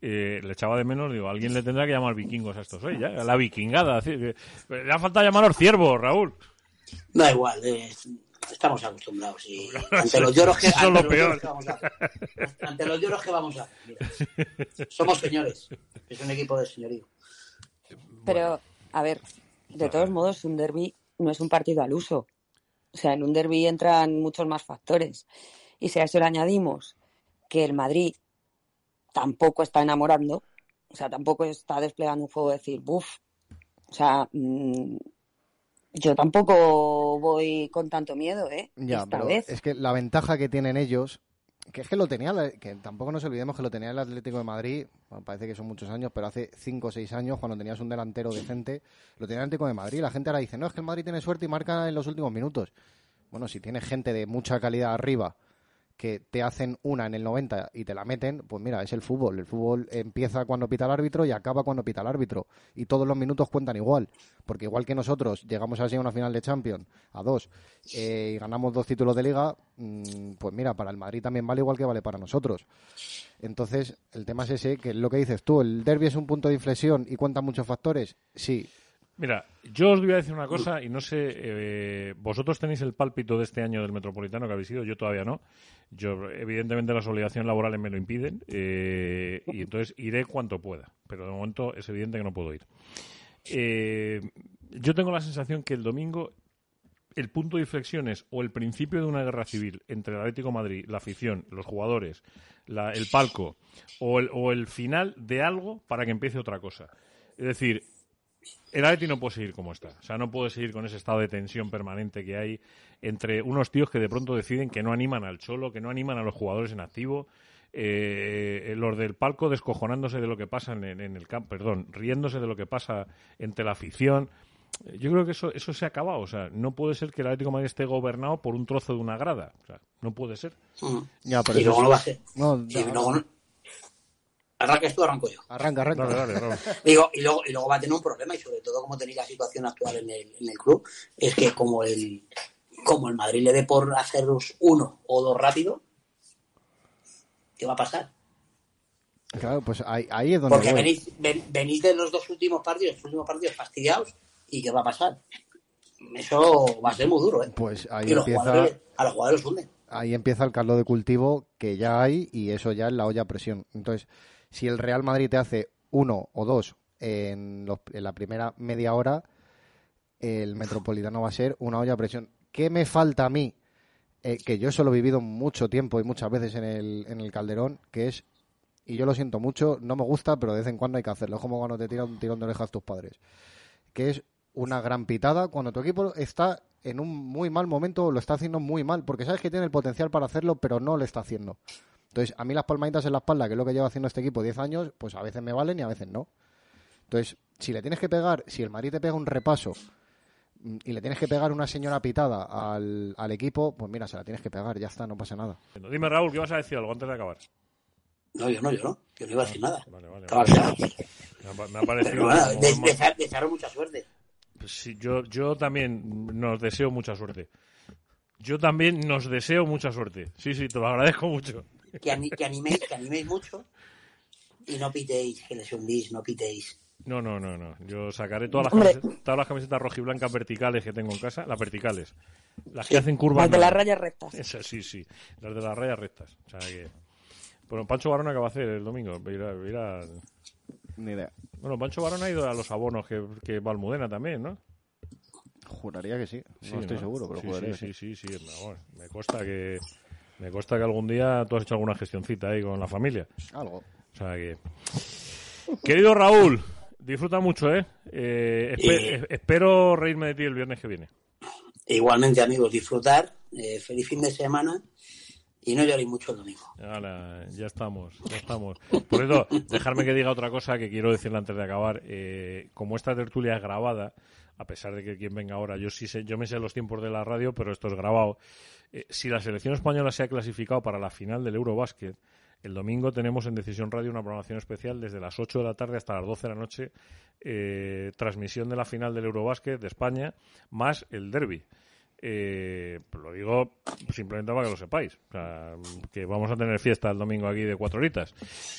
eh, le echaba de menos, digo, alguien le tendrá que llamar vikingos a estos, ya, a la vikingada. así que- le ha falta llamar a los ciervos, Raúl. Da igual, eh, estamos acostumbrados y <laughs> ante los lloros que, Eso es ante lo los peor. lloros que vamos a. Ante los lloros que vamos a mira. Somos señores. Es un equipo de señorío. Pero, a ver, de todos modos, un derby no es un partido al uso. O sea, en un derby entran muchos más factores. Y si a eso le añadimos que el Madrid tampoco está enamorando, o sea, tampoco está desplegando un juego de decir, buf, o sea, mm, yo tampoco voy con tanto miedo, ¿eh? Ya, Esta pero vez. es que la ventaja que tienen ellos, que es que lo tenía, que tampoco nos olvidemos que lo tenía el Atlético de Madrid, bueno, parece que son muchos años, pero hace 5 o 6 años, cuando tenías un delantero decente, lo tenía el Atlético de Madrid. La gente ahora dice, no, es que el Madrid tiene suerte y marca en los últimos minutos. Bueno, si tienes gente de mucha calidad arriba que te hacen una en el 90 y te la meten, pues mira, es el fútbol. El fútbol empieza cuando pita el árbitro y acaba cuando pita el árbitro. Y todos los minutos cuentan igual. Porque igual que nosotros llegamos así a una final de Champions, a dos, eh, y ganamos dos títulos de liga, mm, pues mira, para el Madrid también vale igual que vale para nosotros. Entonces, el tema es ese, que es lo que dices tú, el derby es un punto de inflexión y cuentan muchos factores. Sí, Mira, yo os voy a decir una cosa y no sé, eh, vosotros tenéis el pálpito de este año del Metropolitano que habéis ido, yo todavía no. Yo, evidentemente, las obligaciones laborales me lo impiden eh, y entonces iré cuanto pueda, pero de momento es evidente que no puedo ir. Eh, yo tengo la sensación que el domingo el punto de inflexión es o el principio de una guerra civil entre el Atlético Madrid, la afición, los jugadores, la- el palco, o el final de algo para que empiece otra cosa. Es decir, el Atleti no puede seguir como está. O sea, no puede seguir con ese estado de tensión permanente que hay entre unos tíos que de pronto deciden que no animan al cholo, que no animan a los jugadores en activo, eh, los del palco descojonándose de lo que pasa en, en el campo, perdón, riéndose de lo que pasa entre la afición. Yo creo que eso, eso se ha acabado. O sea, no puede ser que el Atlético de Madrid esté gobernado por un trozo de una grada. O sea, no puede ser. Ya, pero y eso luego es- no va a ser. No, Sí, no, luego no- Arrancas tú, arranco yo. Arranca, arranca. Dale, dale, dale. <laughs> Digo, y luego, y luego va a tener un problema, y sobre todo como tenéis la situación actual en el, en el club, es que como el, como el Madrid le dé por haceros uno o dos rápido, ¿qué va a pasar? Claro, pues ahí, ahí es donde Porque voy. venís, ven- venís de los dos últimos partidos, los últimos partidos fastidiados, ¿y qué va a pasar? Eso va a ser muy duro, ¿eh? Pues ahí y los empieza, jugadores, a los jugadores los hunden. ahí empieza el caldo de cultivo que ya hay y eso ya es la olla a presión. Entonces, si el Real Madrid te hace uno o dos en, los- en la primera media hora, el Metropolitano va a ser una olla a presión. ¿Qué me falta a mí? Eh, que yo eso lo he vivido mucho tiempo y muchas veces en el, en el Calderón, que es, y yo lo siento mucho, no me gusta, pero de vez en cuando hay que hacerlo. Es como cuando te tiran un tirón de orejas tus padres. Que es una gran pitada cuando tu equipo está en un muy mal momento lo está haciendo muy mal, porque sabes que tiene el potencial para hacerlo, pero no lo está haciendo. Entonces, a mí las palmaditas en la espalda, que es lo que lleva haciendo este equipo 10 años, pues a veces me valen y a veces no. Entonces, si le tienes que pegar, si el Madrid te pega un repaso mm, y le tienes que pegar una señora pitada al, al equipo, pues mira, se la tienes que pegar, ya está, no pasa nada. Dime, Raúl, ¿qué vas a decir algo antes de acabar? No, yo no, yo no. Yo no iba a decir nada. Vale, vale, vale. Me ha, me ha parecido... Pero bueno, como desea- mucha suerte. Pues sí, yo, yo también nos deseo mucha suerte. Yo también nos deseo mucha suerte. Sí, sí, te lo agradezco mucho. Que, ani- que animéis, que animéis mucho y no pitéis, que les hundís, no pitéis. No, no, no, no. Yo sacaré todas las, Hombre. camisetas, todas las camisetas rojiblancas verticales que tengo en casa, las verticales. Las que hacen curvas. las de no. las rayas rectas. Esas, sí, sí. Las de las rayas rectas. O sea que... Bueno, Pancho Barona, ¿qué va a hacer el domingo? Va a ir a- va a ir a- Ni idea. Bueno, Pancho Barona ha ido a los abonos que, que va Almudena también, ¿no? Juraría que sí. Sí, no estoy ¿no? seguro, pero sí, juraría sí, que sí, sí, sí, vamos, me consta que me consta que algún día tú has hecho alguna gestioncita ahí con la familia. Algo. O sea que querido Raúl, disfruta mucho, ¿eh? Eh, espero reírme de ti el viernes que viene. Igualmente, amigos, disfrutar. eh, feliz fin de semana y no lloréis mucho el domingo. Hala, ya estamos, ya estamos. Por eso, dejarme que diga otra cosa que quiero decirle antes de acabar. Eh, como esta tertulia es grabada, a pesar de que quien venga ahora, yo sí sé, yo me sé los tiempos de la radio, pero esto es grabado. Eh, si la selección española se ha clasificado para la final del Eurobásquet, el domingo tenemos en Decisión Radio una programación especial desde las 8 de la tarde hasta las 12 de la noche, eh, transmisión de la final del Eurobásquet de España, más el derby. Eh, pues lo digo simplemente para que lo sepáis. O sea, que vamos a tener fiesta el domingo aquí de cuatro horitas.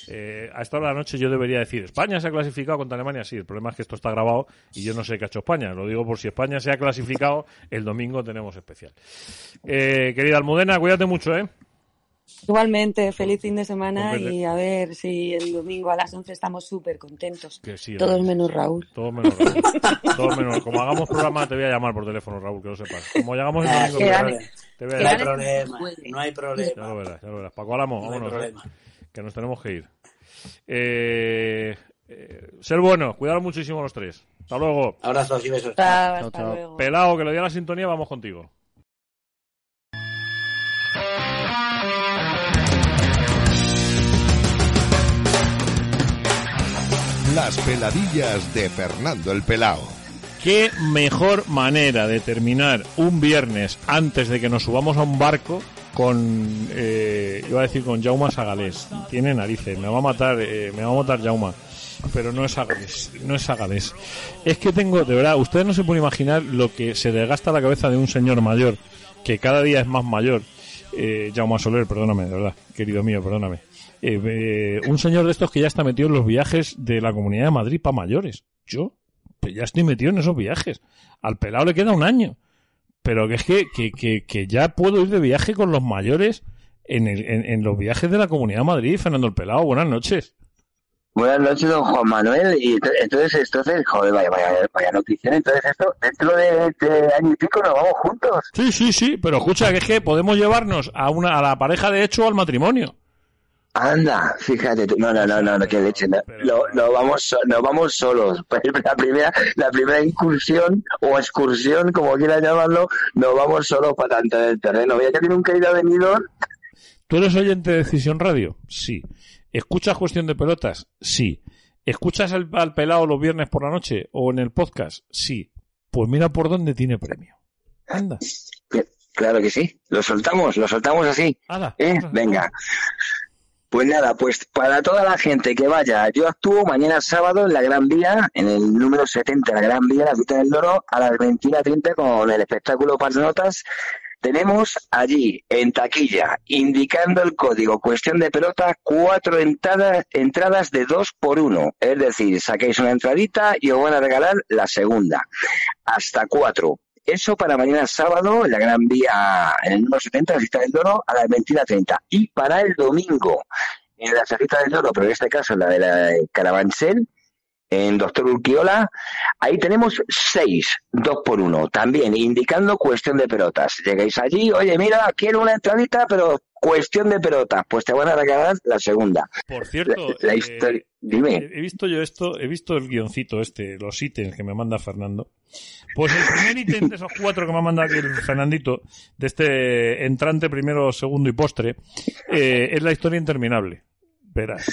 Eh, a esta hora de la noche yo debería decir, España se ha clasificado contra Alemania. Sí, el problema es que esto está grabado y yo no sé qué ha hecho España. Lo digo por si España se ha clasificado, el domingo tenemos especial. Eh, querida Almudena, cuídate mucho, ¿eh? Igualmente, feliz fin de semana y a ver si el domingo a las 11 estamos súper contentos. Que sí, Todos menos Raúl. Todos menos Raúl. Todos menos. Como hagamos programa, te voy a llamar por teléfono, Raúl, que lo sepas. Como llegamos el Ah, domingo, te voy a No hay llamar. problema, no hay Ya problema. lo verás, ya lo verás. Paco Álamo, No vámonos, ¿eh? problema. que nos tenemos que ir. Eh, eh, ser bueno, cuidar muchísimo los tres. Hasta luego. Abrazos y besos. Chao, hasta luego. Pelao, que le dio la sintonía, vamos contigo. Las peladillas de Fernando el Pelao. Qué mejor manera de terminar un viernes antes de que nos subamos a un barco con, eh, iba a decir con Jauma Sagalés. Tiene narices, me va a matar, eh, me va a matar Jauma. Pero no es Sagalés, no es Sagalés. Es que tengo, de verdad, ustedes no se pueden imaginar lo que se desgasta la cabeza de un señor mayor, que cada día es más mayor. Eh, Jaume Soler, perdóname, de verdad, querido mío, perdóname. Eh, eh, un señor de estos que ya está metido en los viajes de la Comunidad de Madrid para mayores. Yo, pues ya estoy metido en esos viajes. Al pelado le queda un año. Pero que es que, que, que, que ya puedo ir de viaje con los mayores en, el, en, en los viajes de la Comunidad de Madrid. Fernando el Pelado, buenas noches. Buenas noches, don Juan Manuel. Y ent- entonces, entonces, joder, vaya, vaya, vaya noticia. Entonces, esto, dentro de, de año y pico nos vamos juntos. Sí, sí, sí, pero escucha que es que podemos llevarnos a una a la pareja de hecho al matrimonio. Anda, fíjate tú. No, no, no, no, no qué leche. No, no, no vamos, so- no vamos solos. <laughs> La primera, la primera incursión o excursión, como quieras llamarlo, no vamos solos para tanto en el terreno. Ya que nunca he ido a Benidorm, ¿Tú eres oyente de Decisión Radio? Sí. ¿Escuchas Cuestión de Pelotas? Sí. ¿Escuchas al, al pelado los viernes por la noche o en el podcast? Sí. Pues mira por dónde tiene premio. Anda. Claro que sí. Lo soltamos, lo soltamos así. ¿Eh? Venga. Pues nada, pues para toda la gente que vaya, yo actúo mañana sábado en la Gran Vía, en el número 70, la Gran Vía, la Cita del Loro, a las 21.30 con el espectáculo Notas. Tenemos allí, en taquilla, indicando el código cuestión de pelota, cuatro entradas, entradas de dos por uno. Es decir, saquéis una entradita y os van a regalar la segunda. Hasta cuatro. Eso para mañana sábado en la Gran Vía, en el número 70, la Cita del Loro, a las 21.30. Y para el domingo, en la Cita del Loro, pero en este caso la de la Carabanchel, en Doctor Urquiola, ahí tenemos seis, dos por uno, también indicando cuestión de pelotas. Llegáis allí, oye, mira, quiero una entradita, pero cuestión de pelotas, pues te van a regalar la segunda. Por cierto, la, historia, dime. He visto yo esto, he visto el guioncito este, los ítems que me manda Fernando. Pues el primer ítem de esos cuatro que me ha mandado aquí el Fernandito, de este entrante primero, segundo y postre, eh, es la historia interminable. Verás.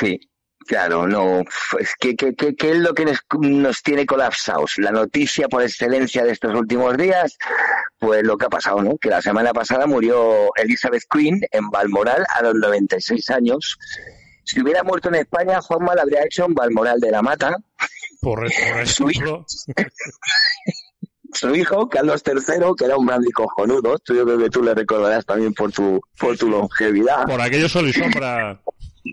Sí. Claro, no. ¿Qué, qué, qué, qué es lo que nos, nos, tiene colapsados? La noticia por excelencia de estos últimos días, pues lo que ha pasado, ¿no? Que la semana pasada murió Elizabeth Queen en Balmoral a los 96 años. Si hubiera muerto en España, Juanma la habría hecho en Balmoral de la Mata. Por, por <laughs> su hijo. su hijo, Carlos III, que era un brandy cojonudo, yo creo que tú le recordarás también por tu, por tu longevidad. Por aquello sol y sombra.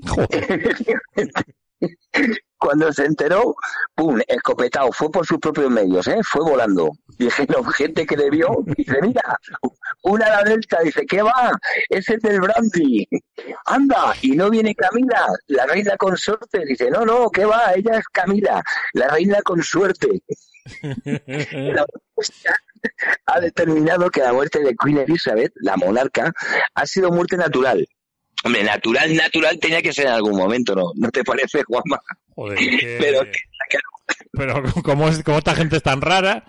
<laughs> Cuando se enteró, pum, escopetado, fue por sus propios medios, ¿eh? fue volando. Dijeron, gente que le vio, dice, mira, una la delta, dice, ¿qué va? Ese es del brandy. Anda, y no viene Camila, la reina con suerte. Dice, no, no, ¿qué va? Ella es Camila, la reina con suerte. ha determinado que la muerte de Queen Elizabeth, la monarca, ha sido muerte natural Hombre, natural, natural tenía que ser en algún momento, ¿no? ¿No te parece, Juanma? Joder, Pero, pero como, es, como esta gente es tan rara,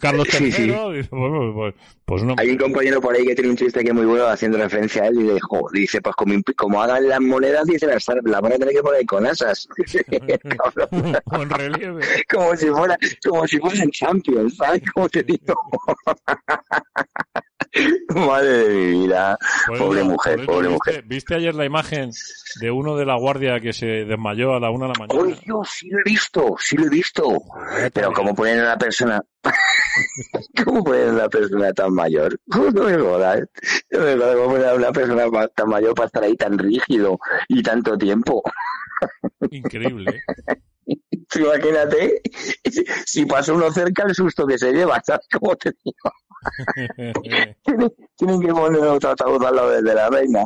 Carlos III, sí, Dice, pues, pues, pues, no. Hay un compañero por ahí que tiene un chiste que es muy bueno haciendo referencia a él y dice, dice pues como, como hagan las monedas, dice, las la van a tener que poner con asas. <laughs> <laughs> con relieve. Como si fuera, como si fuesen champions, ¿sabes? Como te digo. <laughs> <laughs> Madre de mi vida. pobre mujer, pobre mujer. ¿Viste ayer la imagen de uno de la guardia que se desmayó a la una de la mañana? ¡Uy, Dios! Sí lo he visto, sí lo he visto. Pero ¿cómo ponen a una persona... <laughs> ¿Cómo ponen a una persona tan mayor? <laughs> No me jodas. No me jodas cómo ponen a una persona tan mayor para estar ahí tan rígido y tanto tiempo. Increíble. Imagínate, si pasa uno cerca, el susto que se lleva, ¿sabes cómo te digo? <laughs> tienen, que poner otro ataúd al lado de la reina.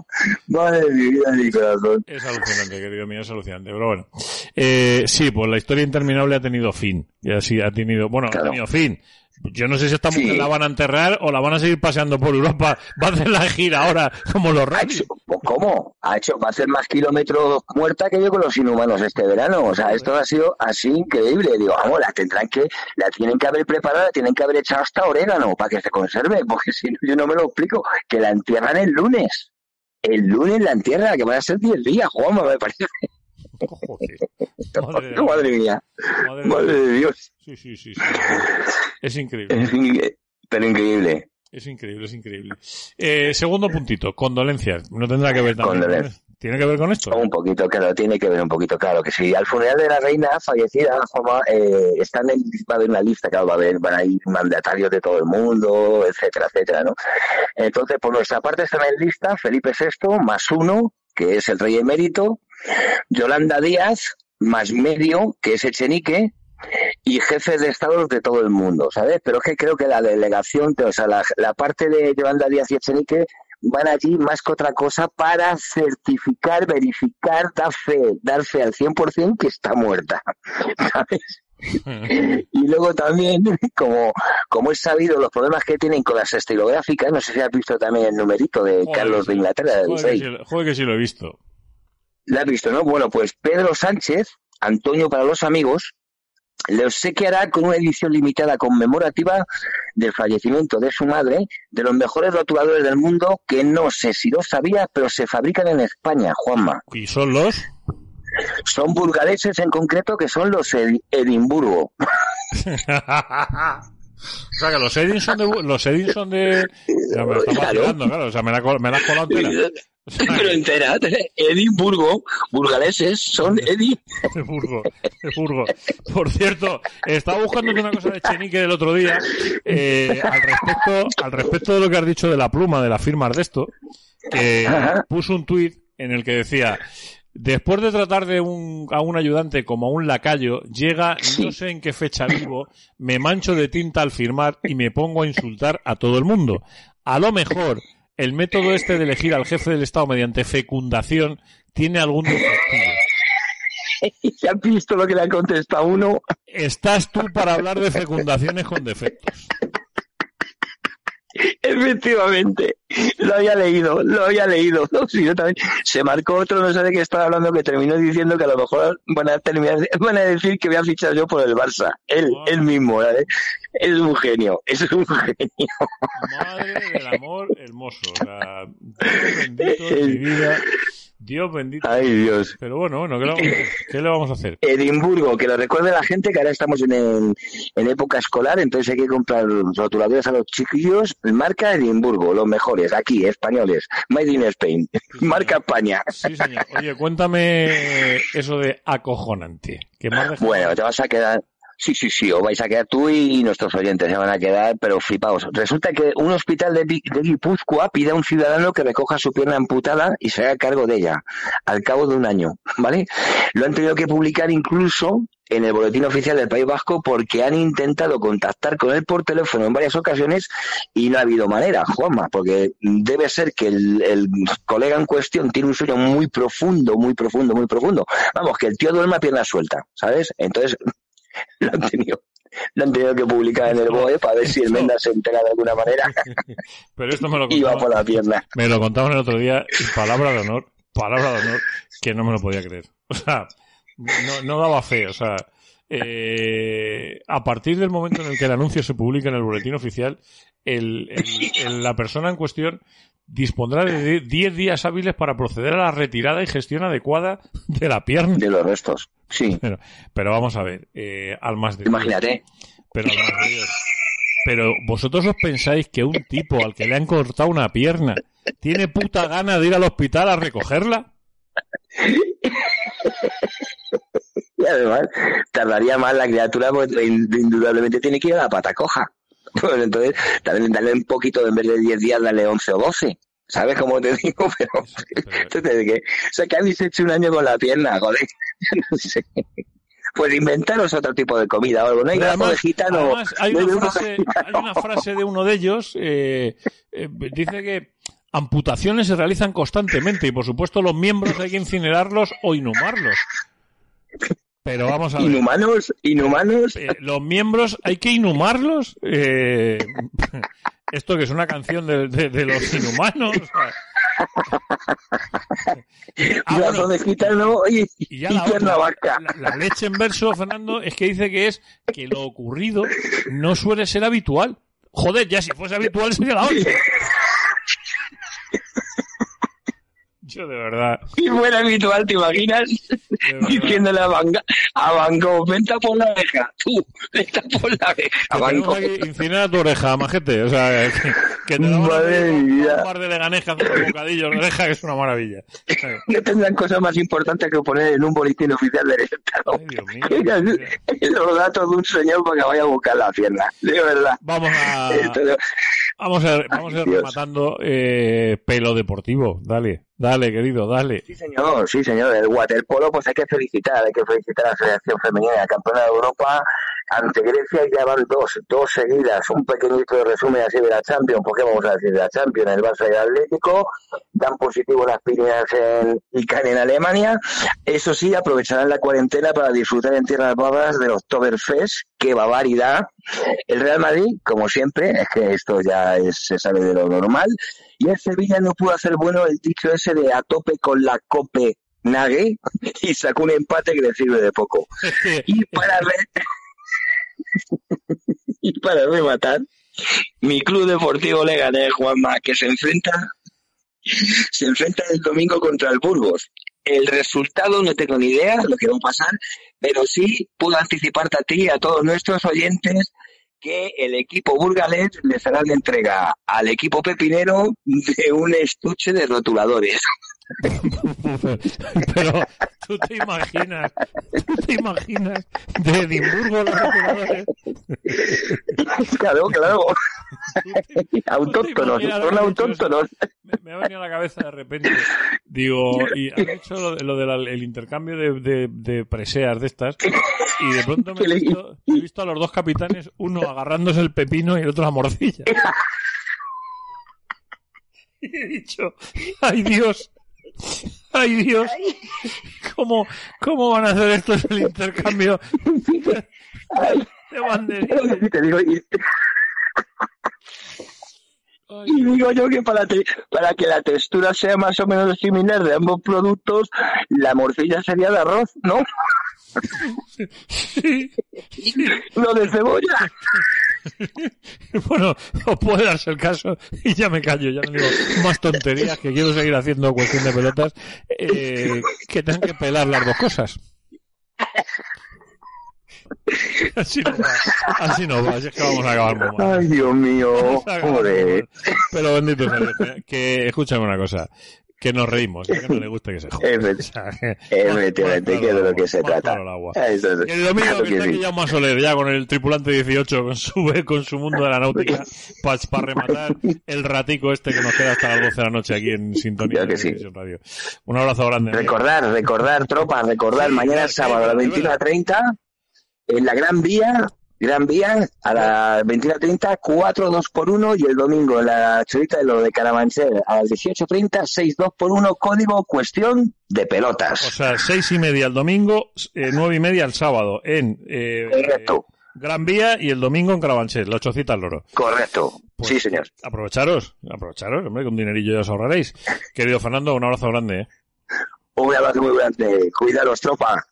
Madre de mi vida, mi corazón. Es alucinante, querido mío, es alucinante. Pero bueno, eh, sí, pues la historia interminable ha tenido fin. Y así ha tenido, bueno, ha tenido fin. Yo no sé si esta mujer la van a enterrar o la van a seguir paseando por Europa. Va a hacer la gira ahora como los reyes. ¿Cómo? Ha hecho, va a hacer más kilómetros muerta que yo con los inhumanos este verano. O sea, esto ha sido así increíble. Digo, vamos, la tendrán que, la tienen que haber preparado, la tienen que haber echado hasta orégano para que se conserve, porque <laughs> si no, yo no me lo explico. Que la entierran el lunes. El lunes la entierran, que van a ser 10 días, Juanma, me parece. <laughs> Madre, mía. Madre, de Dios. Sí, sí, sí, Es increíble. pero increíble. Es increíble, es increíble. Eh, segundo puntito, condolencias. No tendrá que ver también. ¿Tiene que ver con esto? Un poquito, claro, tiene que ver un poquito, claro que sí. Al funeral de la reina fallecida, eh, están en, va a haber una lista, claro, va a haber, van a ir mandatarios de todo el mundo, etcétera, etcétera, ¿no? Entonces, por nuestra parte están en lista Felipe VI más uno, que es el rey emérito, Yolanda Díaz, más medio, que es Echenique, y jefes de estados de todo el mundo, ¿sabes? Pero es que creo que la delegación, o sea, la, parte de Yolanda Díaz y Echenique van allí más que otra cosa para certificar, verificar, dar fe, dar fe al 100% que está muerta, <laughs> ¿sabes? y luego también, como, como es sabido, los problemas que tienen con las estilográficas, no sé si has visto también el numerito de Carlos de Inglaterra. Del joder, que sí lo he visto. ¿La has visto, no? Bueno, pues Pedro Sánchez, Antonio para los amigos, le obsequiará con una edición limitada conmemorativa del fallecimiento de su madre, de los mejores rotuladores del mundo, que no sé si lo sabía, pero se fabrican en España, Juanma. ¿Y son los? Son burgaleses en concreto, que son los Edimburgo. <laughs> O sea, que los Edins son de... Los Edins son de... Ya me está claro. claro. O sea, me la, me la. <laughs> Pero entera, Edimburgo, burgaleses, son Edimburgo, Edimburgo. Por cierto, estaba buscando una cosa de Chenique del otro día, eh, al respecto, al respecto de lo que has dicho de la pluma, de la firma de esto, que puso un tuit en el que decía, Después de tratar de un, a un ayudante como a un lacayo, llega, no sé en qué fecha vivo, me mancho de tinta al firmar y me pongo a insultar a todo el mundo. A lo mejor, el método este de elegir al jefe del Estado mediante fecundación tiene algún defectivo. <laughs> ¿Ya has visto lo que le ha contestado uno? Estás tú para hablar de fecundaciones con defectos. <laughs> Efectivamente, <laughs> lo había leído, lo había leído. No, <laughs> sí, yo también. Se marcó otro, no sé de qué estaba hablando, que terminó diciendo que a lo mejor van a terminar, <laughs> van a decir que voy a fichar yo por el Barça. Él, él mismo, ¿vale? Es un genio, es un genio. Madre del amor hermoso. La... bendito mi vida. Dios bendito. Ay, Dios. Pero bueno, bueno, ¿qué le, vamos, ¿qué le vamos a hacer? Edimburgo, que lo recuerde la gente que ahora estamos en, el, en época escolar, entonces hay que comprar rotuladores a los chiquillos. Marca Edimburgo, los mejores, aquí, españoles. Made in Spain. <laughs> Marca España. Sí, señor. Oye, cuéntame eso de acojonante. Que más bueno, te vas a quedar. Sí, sí, sí, os vais a quedar tú y nuestros oyentes se van a quedar, pero flipaos. Resulta que un hospital de, de Guipúzcoa pide a un ciudadano que recoja su pierna amputada y se haga cargo de ella al cabo de un año, ¿vale? Lo han tenido que publicar incluso en el boletín oficial del País Vasco porque han intentado contactar con él por teléfono en varias ocasiones y no ha habido manera, Juanma, porque debe ser que el, el colega en cuestión tiene un sueño muy profundo, muy profundo, muy profundo. Vamos, que el tío duerme a pierna suelta, ¿sabes? Entonces, <laughs> lo han tenido lo han tenido que publicar en el BOE para ver si el Menda se entera de alguna manera. <laughs> Pero esto me lo <laughs> Iba por la pierna. Me lo contaban el otro día, palabra de honor, palabra de honor, que no me lo podía creer. O sea, no, no daba fe, o sea, eh, a partir del momento en el que el anuncio se publica en el boletín oficial, el, el, el, la persona en cuestión dispondrá de 10 días hábiles para proceder a la retirada y gestión adecuada de la pierna. De los restos, sí. Pero, pero vamos a ver, eh, al más de Imagínate. Pero, al más de Dios. pero vosotros os pensáis que un tipo al que le han cortado una pierna tiene puta gana de ir al hospital a recogerla? Y además, tardaría más la criatura porque indudablemente tiene que ir a la pata coja. <laughs> Bueno, entonces, también dale un poquito, en vez de 10 días, dale 11 o 12. ¿Sabes cómo te <laughs> digo? Pero, <laughs> entonces, que, o sea, que habéis hecho un año con la pierna, joder. no sé. Pues inventaros otro tipo de comida o algo. No hay además, de gitano. Además, hay, una frase, hay una frase de uno de ellos, eh, eh, dice que amputaciones se realizan constantemente y por supuesto los miembros hay que incinerarlos o inhumarlos. Pero vamos a ver. Inhumanos, inhumanos. Eh, los miembros hay que inhumarlos. Eh, esto que es una canción de, de, de los inhumanos. <laughs> Ah, bueno, de gitano y, y, ya la, otra, la, la, leche en verso, Fernando, es que dice que es que lo ocurrido no suele ser habitual. Joder, ya si fuese habitual sería la otra. <laughs> Yo de verdad. Si fuera habitual, ¿te imaginas? Diciéndole a Van, a Van Gogh, venta por la oreja. Tú, venta por la oreja. Van Gogh. Incinera tu oreja, majete. O sea, que, que te da un par de leganejas un bocadillo de oreja, que es una maravilla. No tendrán cosas más importantes que poner en un boletín oficial del Estado. Ay, Dios mío, Los datos de un señor para que vaya a buscar la pierna. De verdad. Vamos a... Entonces, Vamos a, vamos a ir <laughs> rematando eh, pelo deportivo. Dale, dale, querido, dale. Sí, señor, sí, señor. El waterpolo, pues hay que felicitar, hay que felicitar a la Federación Femenina, campeona de Europa, ante Grecia ya van dos, dos seguidas. Un pequeñito resumen así de la Champions, ¿por qué vamos a decir de la Champions? El Barça y el Atlético dan positivo las piñas en ICANN en Alemania. Eso sí, aprovecharán la cuarentena para disfrutar en tierras bajas del Oktoberfest. ¡Qué barbaridad! El Real Madrid, como siempre, es que esto ya es, se sabe de lo normal. Y el Sevilla no pudo hacer bueno el dicho ese de a tope con la cope Nague <laughs> y sacó un empate que le sirve de poco. <laughs> y para ver <laughs> y para rematar, mi club deportivo Leganés, Juanma, que se enfrenta se enfrenta el domingo contra el Burgos. El resultado no tengo ni idea de lo que va a pasar, pero sí puedo anticiparte a ti y a todos nuestros oyentes que el equipo burgalés les hará la entrega al equipo pepinero de un estuche de rotuladores. <laughs> Pero tú te imaginas, tú te imaginas de Edimburgo los. Claro, claro. Autóctonos, son autóctonos. Me, me, ha venido a la cabeza de repente. Digo, y han hecho lo, lo del de intercambio de, de, de, preseas de estas. Y de pronto me he visto, he visto a los dos capitanes, uno agarrándose el pepino y el otro la morcilla. <laughs> Y he dicho, ay Dios, Ay Dios, ¿cómo, cómo van a hacer esto el intercambio de banderillas? Te digo, y... Y digo yo que para, te- para que la textura sea más o menos similar de ambos productos, la morcilla sería de arroz, ¿no? No de cebolla. <laughs> Bueno, o puede darse el caso y ya me callo, ya no digo más tonterías que quiero seguir haciendo cuestión de pelotas eh, que tengan que pelar las dos cosas. Así no va, así no va, así es que vamos a acabar muy mal. Ay, Dios mío, mal. Pero bendito sea que escúchame una cosa, que nos reímos, que no le gusta que se joda. <laughs> <laughs> Efectivamente, que es de lo que se trata. Eso es. Y el domingo que está sí. aquí Jaume Soler, ya con el tripulante 18, con su, <laughs> con su mundo de la náutica, para rematar el ratico este que nos queda hasta las 12 de la noche aquí en Sintonía Ya que de sí. Radio. Un abrazo grande. amigo. Recordar, recordar, tropas, recordar, mañana es sábado a las 21.30 en la Gran Vía, Gran Vía a las 21.30, 4 2 por 1 y el domingo la chorita de lo de Carabanchel a las 18.30, 6 2 por 1, código cuestión de O pelotas. sea, seis y media el domingo, eh, nueve y media el sábado en eh, Correcto. Gran Vía y el domingo en Carabanchel, la ochocita al loro. Correcto. Pues sí, señor. Aprovecharos, aprovecharos, hombre, con dinerillo ya os ahorraréis. Querido Fernando, un abrazo grande. ¿eh? Un abrazo muy grande. Cuidaros, tropa.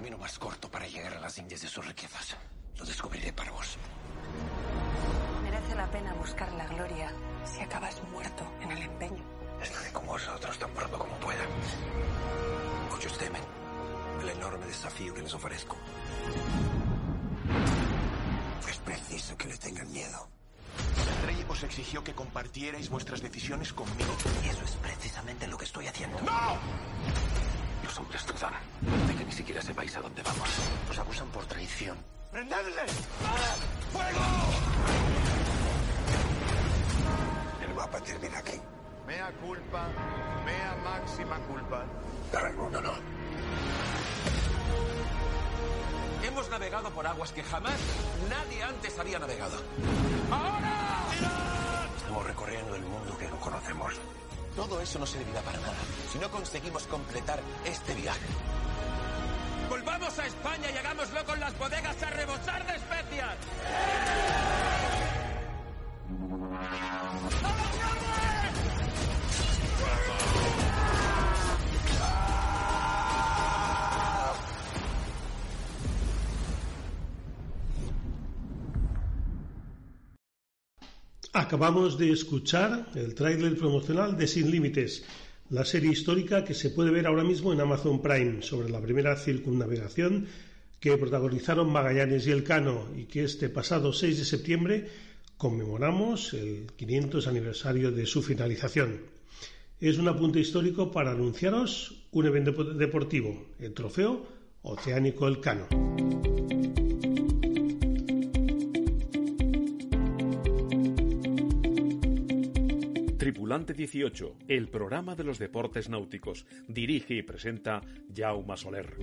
Camino más corto para llegar a las Indias de sus riquezas. Lo descubriré para vos. Merece la pena buscar la gloria si acabas muerto en el empeño. Estaré con vosotros tan pronto como pueda. Muchos temen el enorme desafío que les ofrezco. Es preciso que le tengan miedo. El rey os exigió que compartierais vuestras decisiones conmigo. Y eso es precisamente lo que estoy haciendo. ¡No! Los hombres dudan de que ni siquiera sepáis a dónde vamos. Os acusan por traición. ¡Prendedle! ¡Fuego! El mapa termina aquí. Mea culpa, mea máxima culpa. Pero el mundo no. Hemos navegado por aguas que jamás nadie antes había navegado. Estamos recorriendo el mundo que no conocemos. Todo eso no servirá para nada si no conseguimos completar este viaje. Volvamos a España y hagámoslo con las bodegas a rebosar de especias. Acabamos de escuchar el tráiler promocional de Sin Límites, la serie histórica que se puede ver ahora mismo en Amazon Prime sobre la primera circunnavegación que protagonizaron Magallanes y Elcano y que este pasado 6 de septiembre conmemoramos el 500 aniversario de su finalización. Es un apunte histórico para anunciaros un evento deportivo, el Trofeo Oceánico Elcano. Tripulante 18, el programa de los deportes náuticos. Dirige y presenta Jaume Soler.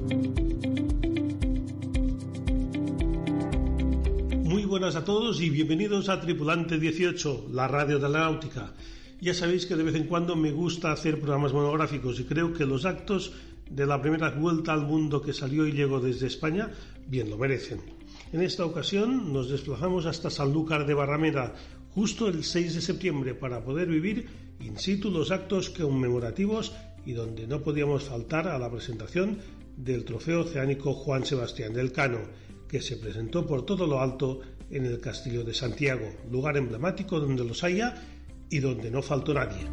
Muy buenas a todos y bienvenidos a Tripulante 18, la radio de la náutica. Ya sabéis que de vez en cuando me gusta hacer programas monográficos y creo que los actos de la primera vuelta al mundo que salió y llegó desde España bien lo merecen. En esta ocasión nos desplazamos hasta Sanlúcar de Barrameda justo el 6 de septiembre para poder vivir in situ los actos conmemorativos y donde no podíamos faltar a la presentación del Trofeo Oceánico Juan Sebastián del Cano, que se presentó por todo lo alto en el Castillo de Santiago, lugar emblemático donde los haya y donde no faltó nadie.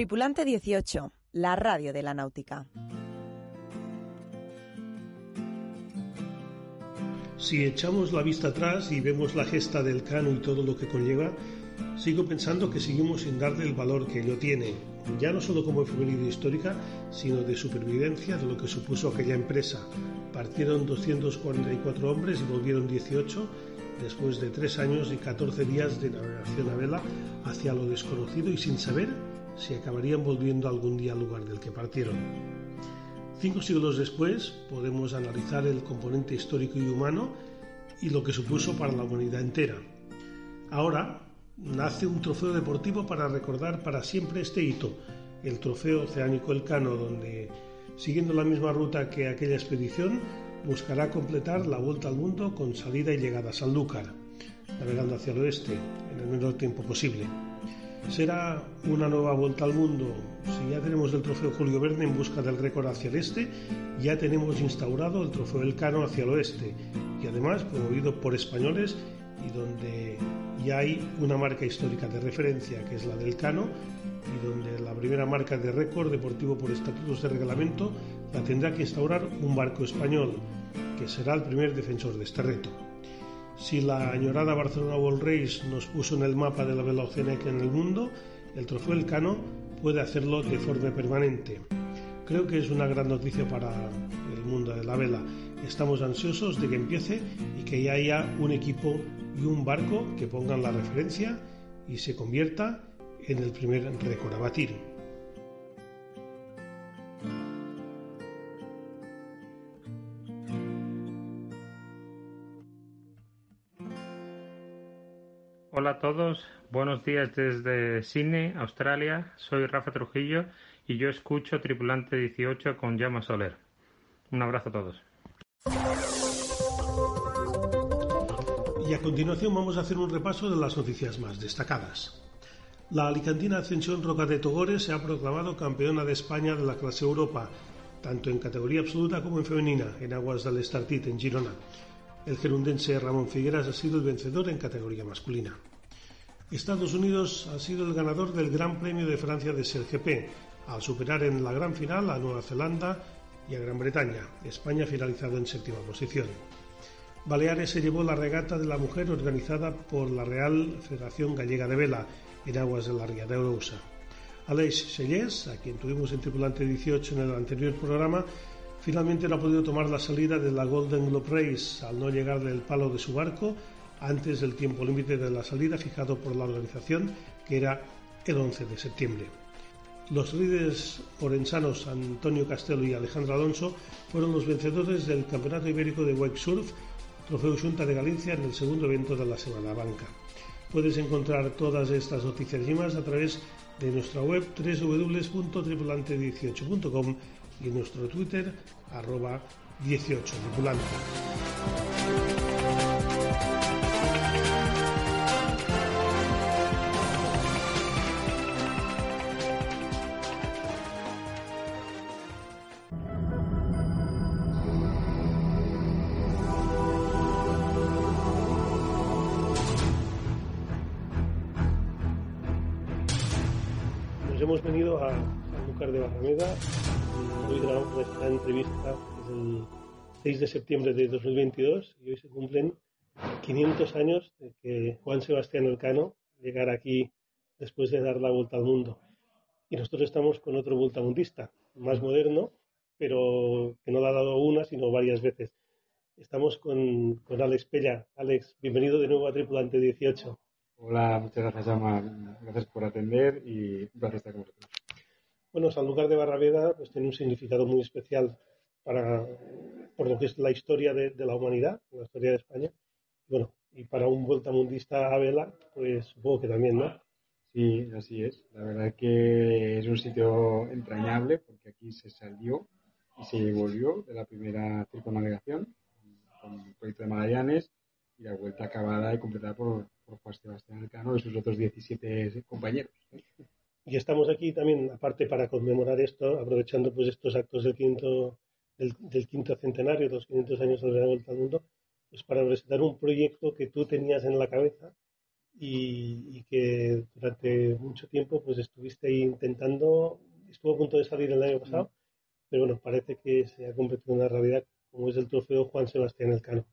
Tripulante 18, la radio de la náutica. Si echamos la vista atrás y vemos la gesta del Cano y todo lo que conlleva, sigo pensando que seguimos sin darle el valor que ello tiene, ya no solo como efeméride histórica, sino de supervivencia de lo que supuso aquella empresa. Partieron 244 hombres y volvieron 18 después de tres años y 14 días de navegación a vela hacia lo desconocido y sin saber si acabarían volviendo algún día al lugar del que partieron. Cinco siglos después podemos analizar el componente histórico y humano y lo que supuso para la humanidad entera. Ahora nace un trofeo deportivo para recordar para siempre este hito, el Trofeo Oceánico Elcano, donde, siguiendo la misma ruta que aquella expedición, buscará completar la vuelta al mundo con salida y llegada a Sanlúcar, navegando hacia el oeste en el menor tiempo posible. Será una nueva vuelta al mundo. Si ya tenemos el trofeo Julio Verne en busca del récord hacia el este, ya tenemos instaurado el trofeo Elcano hacia el oeste y además promovido por españoles y donde ya hay una marca histórica de referencia que es la del Cano y donde la primera marca de récord deportivo por estatutos de reglamento la tendrá que instaurar un barco español, que será el primer defensor de este reto. Si la añorada Barcelona World Race nos puso en el mapa de la vela en el mundo, el trofeo Elcano puede hacerlo de forma permanente. Creo que es una gran noticia para el mundo de la vela. Estamos ansiosos de que empiece y que ya haya un equipo y un barco que pongan la referencia y se convierta en el primer récord a batir. Hola a todos, buenos días desde Sydney, Australia. Soy Rafa Trujillo y yo escucho Tripulante 18 con Llama Soler. Un abrazo a todos. Y a continuación vamos a hacer un repaso de las noticias más destacadas. La alicantina Ascensión Roca de Togores se ha proclamado campeona de España de la clase Europa, tanto en categoría absoluta como en femenina, en aguas del Estartit, en Girona. El gerundense Ramón Figueras ha sido el vencedor en categoría masculina. Estados Unidos ha sido el ganador del Gran Premio de Francia de SerGP, al superar en la gran final a Nueva Zelanda y a Gran Bretaña. España ha finalizado en séptima posición. Baleares se llevó la regata de la mujer organizada por la Real Federación Gallega de Vela en aguas de la Ría de Ourosa. Aleix Sellés, a quien tuvimos en tripulante 18 en el anterior programa, finalmente no ha podido tomar la salida de la Golden Globe Race al no llegar del palo de su barco antes del tiempo límite de la salida fijado por la organización, que era el 11 de septiembre. Los líderes orensanos Antonio Castelo y Alejandro Alonso fueron los vencedores del Campeonato Ibérico de Wake Surf Trofeo Junta de Galicia en el segundo evento de la Semana Banca. Puedes encontrar todas estas noticias y más a través de nuestra web www.tripulante18.com y nuestro Twitter arroba 18tripulante. Barrameda. Hoy grabamos esta entrevista, es el 6 de septiembre de 2022 y hoy se cumplen 500 años de que Juan Sebastián Elcano llegara aquí después de dar la vuelta al mundo. Y nosotros estamos con otro vueltamundista, más moderno, pero que no la ha dado una, sino varias veces. Estamos con, con Alex Pella. Alex, bienvenido de nuevo a Tripulante 18. Hola, muchas gracias, Ama. Gracias por atender y placer estar con vosotros. Bueno, San Lugar de Barraveda pues, tiene un significado muy especial para, por lo que es la historia de, la humanidad, la historia de España. Bueno, y para un vueltamundista a vela, pues supongo que también, ¿no? Sí, así es. La verdad es que es un sitio entrañable porque aquí se salió y se volvió de la primera circunnavegación con el proyecto de Magallanes y la vuelta acabada y completada por, Juan Sebastián Elcano y sus otros 17 compañeros. Y estamos aquí también, aparte para conmemorar esto, aprovechando pues estos actos del quinto, del, quinto centenario, de los 500 años de la Vuelta al Mundo, pues para presentar un proyecto que tú tenías en la cabeza y, que durante mucho tiempo pues estuviste ahí intentando, estuvo a punto de salir el año pasado, pero bueno, parece que se ha convertido en una realidad como es el trofeo Juan Sebastián Elcano.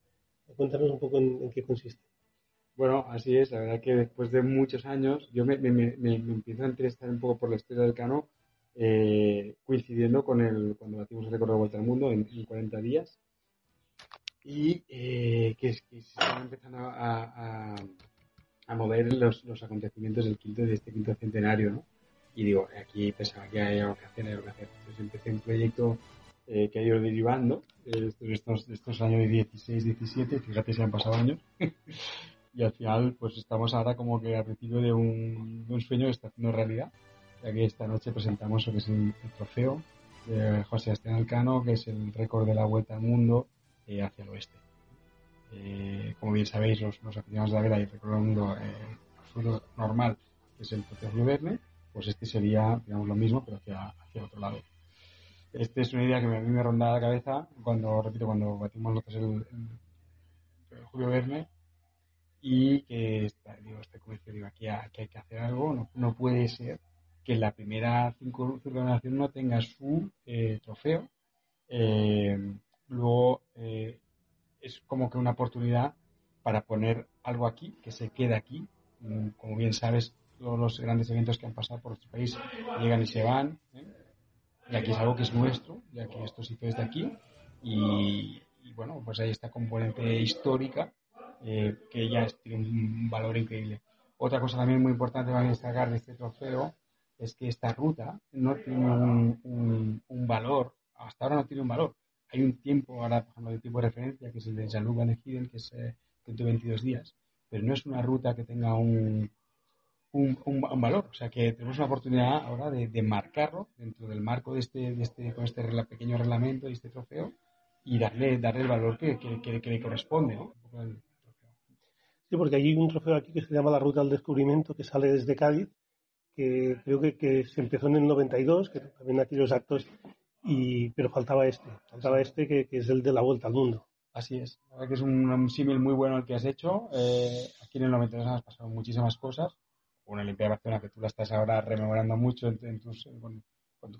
Cuéntanos un poco en, qué consiste. Bueno, así es. La verdad que después de muchos años yo me, me, me, empiezo a interesar un poco por la historia del cano, eh, coincidiendo con el cuando batimos el récord de vuelta al mundo en, 40 días y eh, que, que, se están empezando a, a, mover los, los, acontecimientos del quinto de este quinto centenario, ¿no? Y digo, aquí pensaba que hay algo que hacer, hay algo que hacer. Entonces empecé un proyecto eh, que ha ido derivando de estos, estos años de 16, 17, fíjate si han pasado años. <laughs> y al final, pues estamos ahora como que al principio de un, de un sueño que está haciendo realidad. Ya que esta noche presentamos lo que es el, trofeo de José Sebastián Alcano, que es el récord de la vuelta al mundo eh, hacia el oeste. Eh, como bien sabéis, los, los aficionados de la vela y el récord del mundo eh, normal, que es el trofeo Verne, pues este sería, digamos, lo mismo, pero hacia, hacia otro lado. Esta es una idea que a mí me rondaba la cabeza cuando, repito, cuando batimos lo que es el, Julio Verne y que está, digo, este comercio, digo, aquí, hay que hacer algo, no, no puede ser que la primera cinco nación no tenga su eh, trofeo. Eh, luego eh, es como que una oportunidad para poner algo aquí, que se quede aquí. Mm, como bien sabes, todos los grandes eventos que han pasado por nuestro país llegan y se van. ¿eh? Y aquí es algo que es nuestro, ya que esto se hizo desde aquí. Y, bueno, pues hay esta componente histórica eh, que ya tiene un valor increíble. Otra cosa también muy importante para destacar de este trofeo es que esta ruta no tiene un, un, valor, hasta ahora no tiene un valor. Hay un tiempo, ahora por ejemplo, de tiempo de referencia, que es el de Jean-Luc Van que es eh, 122 días, pero no es una ruta que tenga un, un, valor. O sea que tenemos una oportunidad ahora de, marcarlo dentro del marco de este, de este, con este pequeño reglamento y este trofeo y darle, darle el valor que, que, le corresponde. Sí, porque hay un trofeo aquí que se llama la Ruta del Descubrimiento que sale desde Cádiz, que creo que, se empezó en el 92, que también aquí los actos, y, pero faltaba este, faltaba este que, es el de la Vuelta al Mundo. Así es, la verdad que es un, símil muy bueno el que has hecho. Eh, aquí en el 92 han pasado muchísimas cosas una Olimpiada de Barcelona que tú la estás ahora rememorando mucho en, tus, con,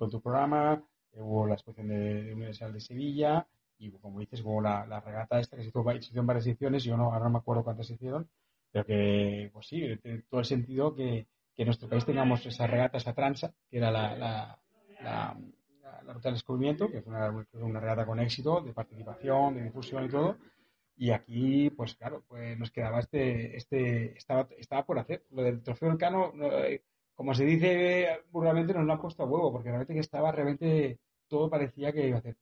tu programa, eh, hubo la exposición de, Universidad de Sevilla y como dices hubo la, regata esta que se hizo, en varias ediciones, yo no, ahora no me acuerdo cuántas se hicieron, pero que pues sí, tiene todo el sentido que, que en nuestro país tengamos esa regata, esa tranza, que era la, la, la, ruta del descubrimiento, que fue una, una regata con éxito de participación, de difusión y todo, y aquí, pues claro, pues nos quedaba este, este, estaba, estaba por hacer. Lo del trofeo Cano, eh, como se dice burlamente, nos lo han puesto a huevo, porque realmente que estaba, realmente todo parecía que iba a hacer.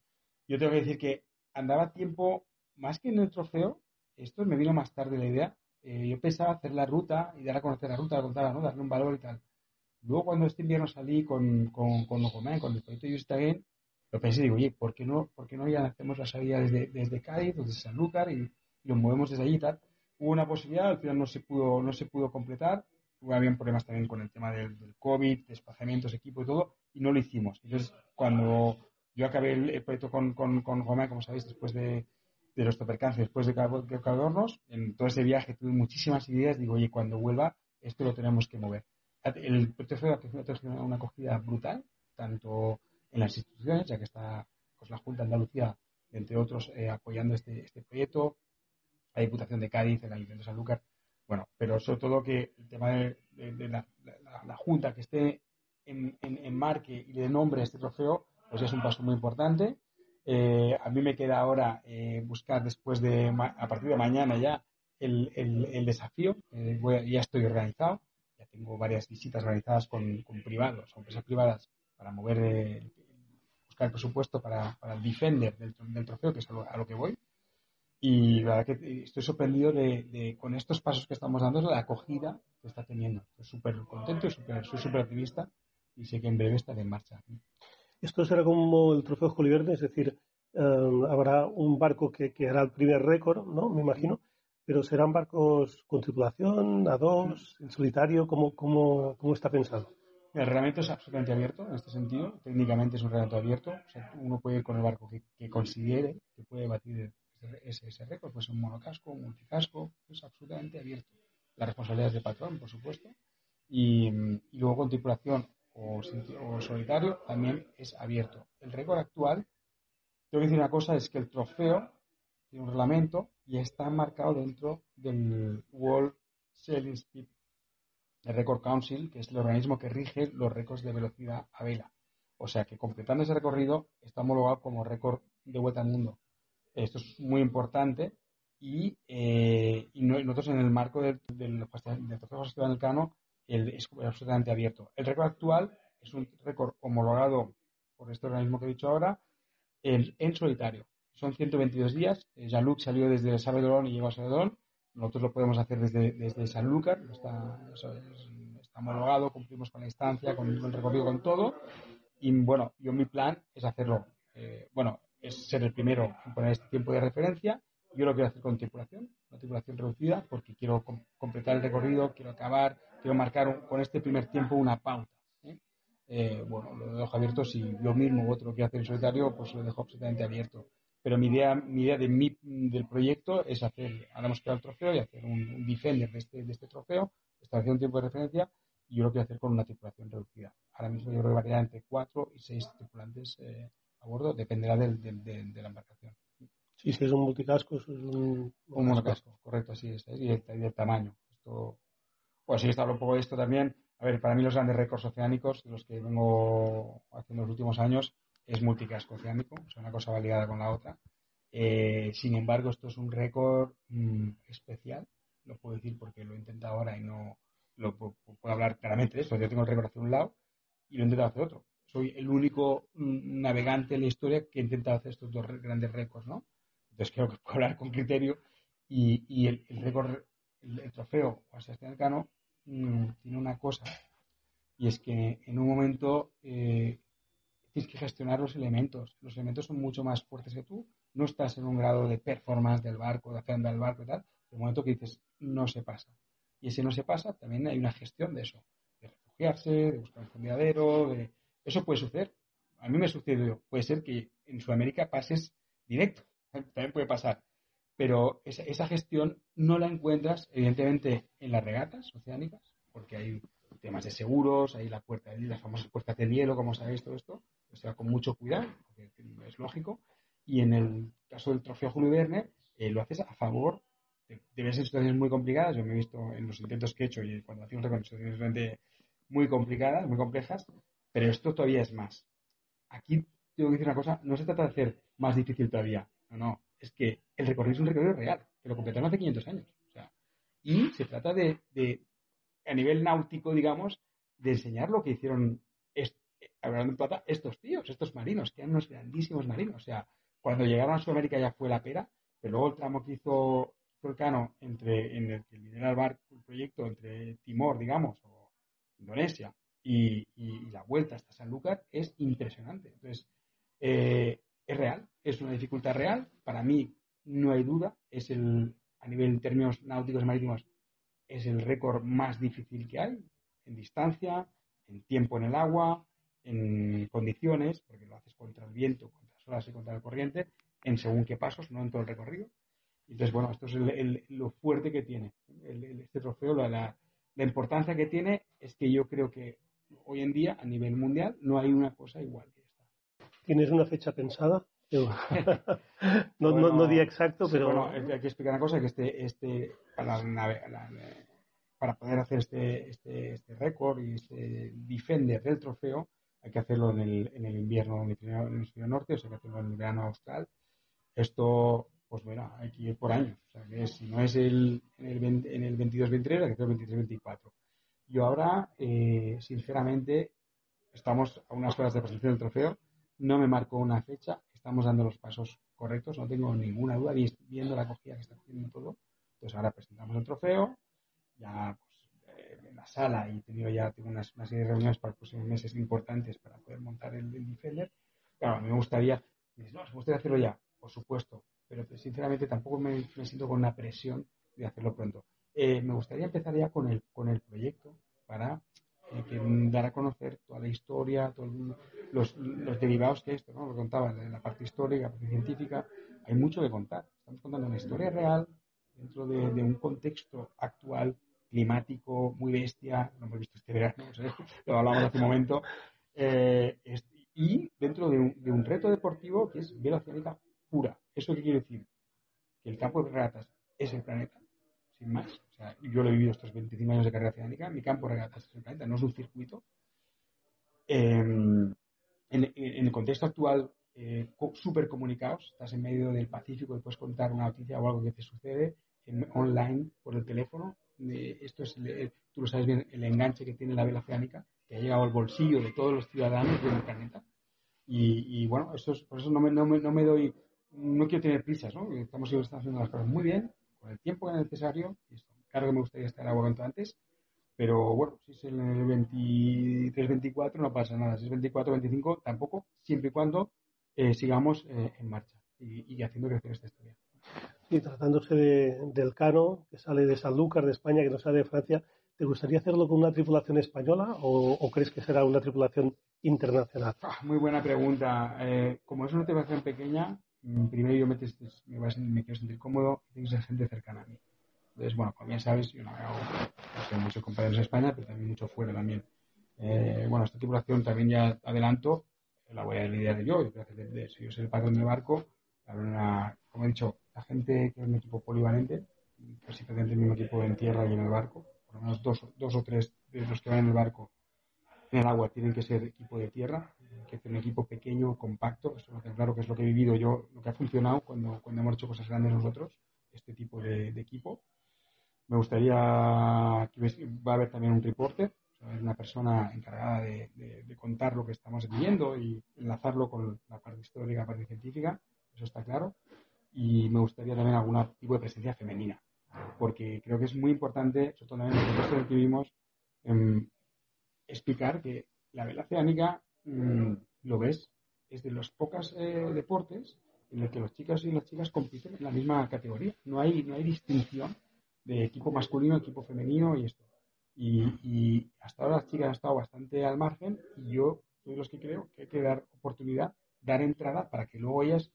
Yo tengo que decir que andaba tiempo, más que en el trofeo, esto me vino más tarde la idea. Eh, yo pensaba hacer la ruta y dar a conocer la ruta, contar, ¿no? darle un valor y tal. Luego, cuando este invierno salí con, con, con, con el proyecto Just Again, lo pensé y digo, oye, ¿por qué no, por qué no ya hacemos la salida desde, desde Cádiz o desde Sanlúcar y, y lo movemos desde allí y tal? Hubo una posibilidad, al final no se pudo, no se pudo completar, había problemas también con el tema del, COVID, desplazamientos, equipo y todo, y no lo hicimos. Entonces, cuando yo acabé el, proyecto con, con, con como sabéis, después de, de los percances, después de Cadornos, en todo ese viaje tuve muchísimas ideas, digo, oye, cuando vuelva, esto lo tenemos que mover. El proyecto fue una acogida brutal, tanto en las instituciones, ya que está pues, la Junta de Andalucía, entre otros, eh, apoyando este, este proyecto, la Diputación de Cádiz, el Ayuntamiento de Sanlúcar, bueno, pero sobre todo que el tema de, la, Junta que esté en, en, marque y le nombre este trofeo, pues es un paso muy importante. Eh, a mí me queda ahora eh, buscar después de, a partir de mañana ya, el, el, desafío. ya estoy organizado, ya tengo varias visitas organizadas con, con privados, con empresas privadas, para mover el, buscar el presupuesto para, para el Defender del, del, trofeo, que es a lo, que voy. Y la verdad que estoy sorprendido de, con estos pasos que estamos dando, la acogida que está teniendo. Estoy súper contento, soy súper optimista y sé que en breve estaré en marcha. Esto será como el trofeo Julio Verne, es decir, eh, habrá un barco que, que, hará el primer récord, ¿no? Me imagino, pero serán barcos con tripulación, a dos, en solitario, ¿cómo, cómo, cómo está pensado? El reglamento es absolutamente abierto en este sentido. Técnicamente es un reglamento abierto. uno puede ir con el barco que, considere que puede batir ese, ese récord. Pues un monocasco, un multicasco. Es absolutamente abierto. La responsabilidad es de patrón, por supuesto. Y, luego con tripulación o, solitario también es abierto. El récord actual, tengo que decir una cosa, es que el trofeo tiene un reglamento y está marcado dentro del World Sailing Speed Record Council, que es el organismo que rige los récords de velocidad a vela. O sea que completando ese recorrido está homologado como récord de vuelta al mundo. Esto es muy importante y, eh, nosotros en el marco del, del, del Festival del Cano el, es absolutamente abierto. El récord actual es un récord homologado por este organismo que he dicho ahora en, en solitario. Son 122 días. Eh, Jean-Luc salió desde Sabedolón y llegó a Sabedolón. Nosotros lo podemos hacer desde, desde Sanlúcar. Está, está homologado, cumplimos con la instancia, con, el recorrido, con todo. Y bueno, yo mi plan es hacerlo. Eh, bueno, es ser el primero en poner este tiempo de referencia. Yo lo quiero hacer con tripulación, una tripulación reducida, porque quiero completar el recorrido, quiero acabar, quiero marcar con este primer tiempo una pauta. ¿eh? Eh, bueno, lo dejo abierto. Si yo mismo u otro lo quiero hacer en solitario, pues lo dejo absolutamente abierto. Pero mi idea, mi idea de mi, del proyecto es hacer, ahora hemos creado el trofeo y hacer un, defender de este, de este trofeo, establecer un tiempo de referencia y yo lo quiero hacer con una tripulación reducida. Ahora mismo yo creo que variará entre cuatro y seis tripulantes eh, a bordo, dependerá del, de la embarcación. Sí, si es un multicasco, es un, un multicasco, correcto, así es, y el, y el tamaño. Esto, pues sí, está un poco de esto también. A ver, para mí los grandes récords oceánicos, de los que vengo haciendo los últimos años, es multicasco oceánico, o sea, una cosa va ligada con la otra. Eh, sin embargo, esto es un récord mm, especial, lo puedo decir porque lo he intentado ahora y no lo puedo, hablar claramente de esto. Yo tengo el récord hacia un lado y lo he intentado hacer otro. Soy el único mm, navegante en la historia que he intentado hacer estos dos grandes récords, ¿no? Entonces creo que puedo hablar con criterio y, el, récord, el, trofeo o Sebastián Cano Mm, tiene una cosa, y es que en un momento eh, tienes que gestionar los elementos. Los elementos son mucho más fuertes que tú. No estás en un grado de performance del barco, de hacer andar el barco y tal. El momento que dices, no se pasa. Y ese no se pasa, también hay una gestión de eso. De refugiarse, de buscar un fondeadero, de... Eso puede suceder. A mí me sucedió. Puede ser que en Sudamérica pases directo. También puede pasar pero esa, esa, gestión no la encuentras, evidentemente, en las regatas oceánicas, porque hay temas de seguros, hay la puerta, las famosas puertas de hielo, como sabéis, todo esto, o sea, con mucho cuidado, porque es lógico, y en el caso del trofeo Julio Verne, eh, lo haces a favor de, de ser situaciones muy complicadas, yo me he visto en los intentos que he hecho y cuando hacemos situaciones realmente muy complicadas, muy complejas, pero esto todavía es más. Aquí tengo que decir una cosa, no se trata de hacer más difícil todavía, no, no, es que el recorrido es un recorrido real, que lo completaron hace 500 años. y se trata de, a nivel náutico, digamos, de enseñar lo que hicieron, hablando en plata, estos tíos, estos marinos, que eran unos grandísimos marinos. O sea, cuando llegaron a Sudamérica ya fue la pera, pero luego el tramo que hizo Volcano entre, en el que lidera el barco, el proyecto entre Timor, digamos, o Indonesia, y, la vuelta hasta Sanlúcar es impresionante. Entonces, eh, es real, es una dificultad real. Para mí, no hay duda, es el, a nivel en términos náuticos marítimos, es el récord más difícil que hay, en distancia, en tiempo en el agua, en condiciones, porque lo haces contra el viento, contra las olas y contra la corriente, en según qué pasos, no en todo el recorrido. Entonces, bueno, esto es lo fuerte que tiene este trofeo, la, la importancia que tiene es que yo creo que hoy en día, a nivel mundial, no hay una cosa igual. ¿Tienes una fecha pensada? <laughs> no, no, día exacto, pero... bueno, hay que explicar una cosa, que este, este para, para poder hacer este, este, este récord y este defender del trofeo, hay que hacerlo en el, en el invierno en el hemisferio norte, o sea, que hacerlo en el verano austral. Esto, pues bueno, hay que ir por años. O sea, que si no es el, en el, en el 22-23, hay que hacer el 23-24. Yo ahora, eh, sinceramente, estamos a unas horas de presentación del trofeo no me marco una fecha, estamos dando los pasos correctos, no tengo ninguna duda, viendo la acogida que está haciendo todo. Entonces ahora presentamos el trofeo, ya pues, eh, en la sala y he ya tengo una serie de reuniones para los próximos meses importantes para poder montar el, Defender. Claro, a mí me gustaría, no, me gustaría hacerlo ya, por supuesto, pero sinceramente tampoco me, siento con una presión de hacerlo pronto. Eh, me gustaría empezar ya con el, con el proyecto para que dar a conocer toda la historia, todos los, derivados que esto, ¿no? Lo contaba en la parte histórica, la parte científica, hay mucho que contar. Estamos contando una historia real dentro de, un contexto actual, climático, muy bestia, lo hemos visto este verano, <laughs> lo hablamos hace un momento, eh, y dentro de un, de reto deportivo que es velocidad pura. ¿Eso qué quiere decir? que el campo de regatas es el planeta, sin más. Yo lo he vivido estos 25 años de carrera oceánica, mi campo de regatas es el planeta, no es un circuito. Em, en, el contexto actual, eh, súper comunicados, estás en medio del Pacífico y puedes contar una noticia o algo que te sucede en, online por el teléfono. esto es, tú lo sabes bien, el enganche que tiene la vela oceánica, que ha llegado al bolsillo de todos los ciudadanos del planeta. Y, bueno, eso por eso no me, no, me, no me doy, no quiero tener prisas, ¿no? Estamos haciendo las cosas muy bien, con el tiempo necesario. Y esto, claro que me gustaría estar agua cuanto antes, pero bueno, si es el 23-24 no pasa nada. Si es 24-25 tampoco, siempre y cuando eh, sigamos eh, en marcha y, haciendo crecer esta historia. Y tratándose del Cano, que sale de Sanlúcar, de España, que no sale de Francia, ¿te gustaría hacerlo con una tripulación española o, crees que será una tripulación internacional? Ah, muy buena pregunta. Eh, como es una tripulación pequeña, mm, primero yo me, me, quiero sentir cómodo y tengo que ser gente cercana a mí. Entonces, bueno, como bien sabes, yo no hago no muchos compañeros en España, pero también mucho fuera también. bueno, esta tripulación también ya adelanto, la voy a lidiar yo, de, si yo soy el patrón del barco, como he dicho, la gente que es un equipo polivalente, casi presente el mismo equipo en tierra y en el barco, por lo menos dos, dos o tres de los que van en el barco en el agua tienen que ser equipo de tierra, que es un equipo pequeño, compacto, eso lo claro que es lo que he vivido yo, lo que ha funcionado cuando, cuando hemos hecho cosas grandes nosotros, este tipo de, equipo. Me gustaría que va a haber también un reporter, una persona encargada de, contar lo que estamos viviendo y enlazarlo con la parte histórica, la parte científica, eso está claro. Y me gustaría también algún tipo de presencia femenina, porque creo que es muy importante, sobre todo en el contexto en el que vivimos, em, explicar que la vela oceánica, mm, lo ves, es de los pocos eh, deportes en los que los chicos y las chicas compiten en la misma categoría. No hay, no hay distinción de equipo masculino, equipo femenino y esto. Y, hasta ahora las chicas han estado bastante al margen y yo soy de los que creo que hay que dar oportunidad, dar entrada para que luego ellas,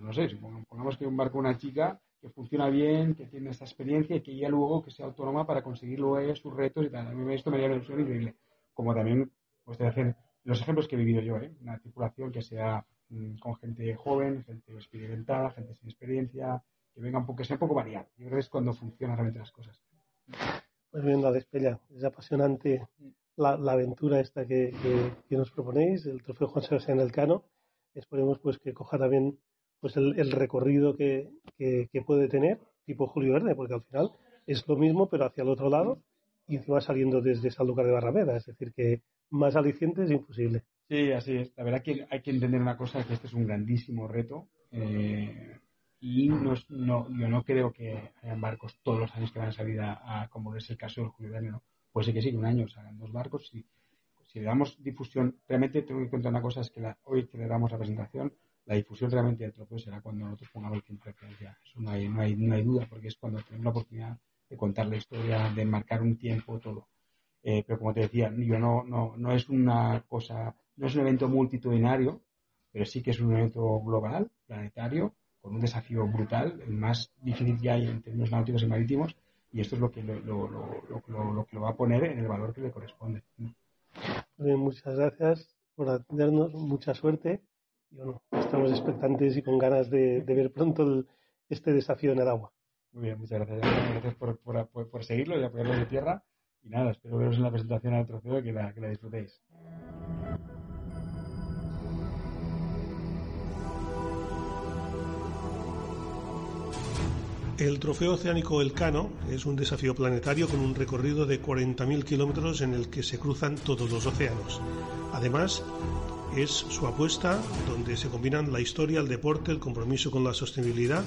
no sé, pongamos que un barco una chica que funciona bien, que tiene esta experiencia y que ella luego que sea autónoma para conseguir luego ella sus retos y tal. A mí esto me haría una ilusión increíble. Como también pues, de hacer los ejemplos que he vivido yo, ¿eh? una tripulación que sea mm, con gente joven, gente experimentada, gente sin experiencia, que venga un poco, que sea un poco variada. Yo creo que es cuando funcionan realmente las cosas. Pues bien, la despella. Es apasionante la, aventura esta que, nos proponéis, el trofeo Juan Sebastián Elcano. Esperemos pues que coja también pues el, recorrido que, puede tener, tipo Julio Verde, porque al final es lo mismo, pero hacia el otro lado, y encima saliendo desde Sanlúcar de Barrameda. Es decir, que más aliciente es imposible. Sí, así es. La verdad que hay que entender una cosa, que este es un grandísimo reto. Eh, y no, yo no creo que hayan barcos todos los años que van a salir a, como es el caso del Julio Verne, ¿no? Puede ser que sí, un año salgan dos barcos. Si, si le damos difusión, realmente tengo que contar una cosa, es que la, hoy que le damos la presentación, la difusión realmente del trofeo será cuando nosotros pongamos el tiempo de. Eso no hay, no, hay, no hay duda, porque es cuando tenemos la oportunidad de contar la historia, de marcar un tiempo, todo. Eh, pero como te decía, yo no, no, no es una cosa, no es un evento multitudinario, pero sí que es un evento global, planetario, con un desafío brutal, el más difícil que hay en términos náuticos y marítimos, y esto es lo que lo, lo, lo, lo que lo va a poner en el valor que le corresponde. muchas gracias por atendernos, mucha suerte. Y bueno, estamos expectantes y con ganas de, ver pronto este desafío en el agua. Muy bien, muchas gracias. Gracias por, por, por, seguirlo y apoyarlo de tierra. Y nada, espero veros en la presentación al trofeo y que la, que la disfrutéis. El Trofeo Oceánico Elcano es un desafío planetario con un recorrido de 40.000 kilómetros en el que se cruzan todos los océanos. Además, es su apuesta donde se combinan la historia, el deporte, el compromiso con la sostenibilidad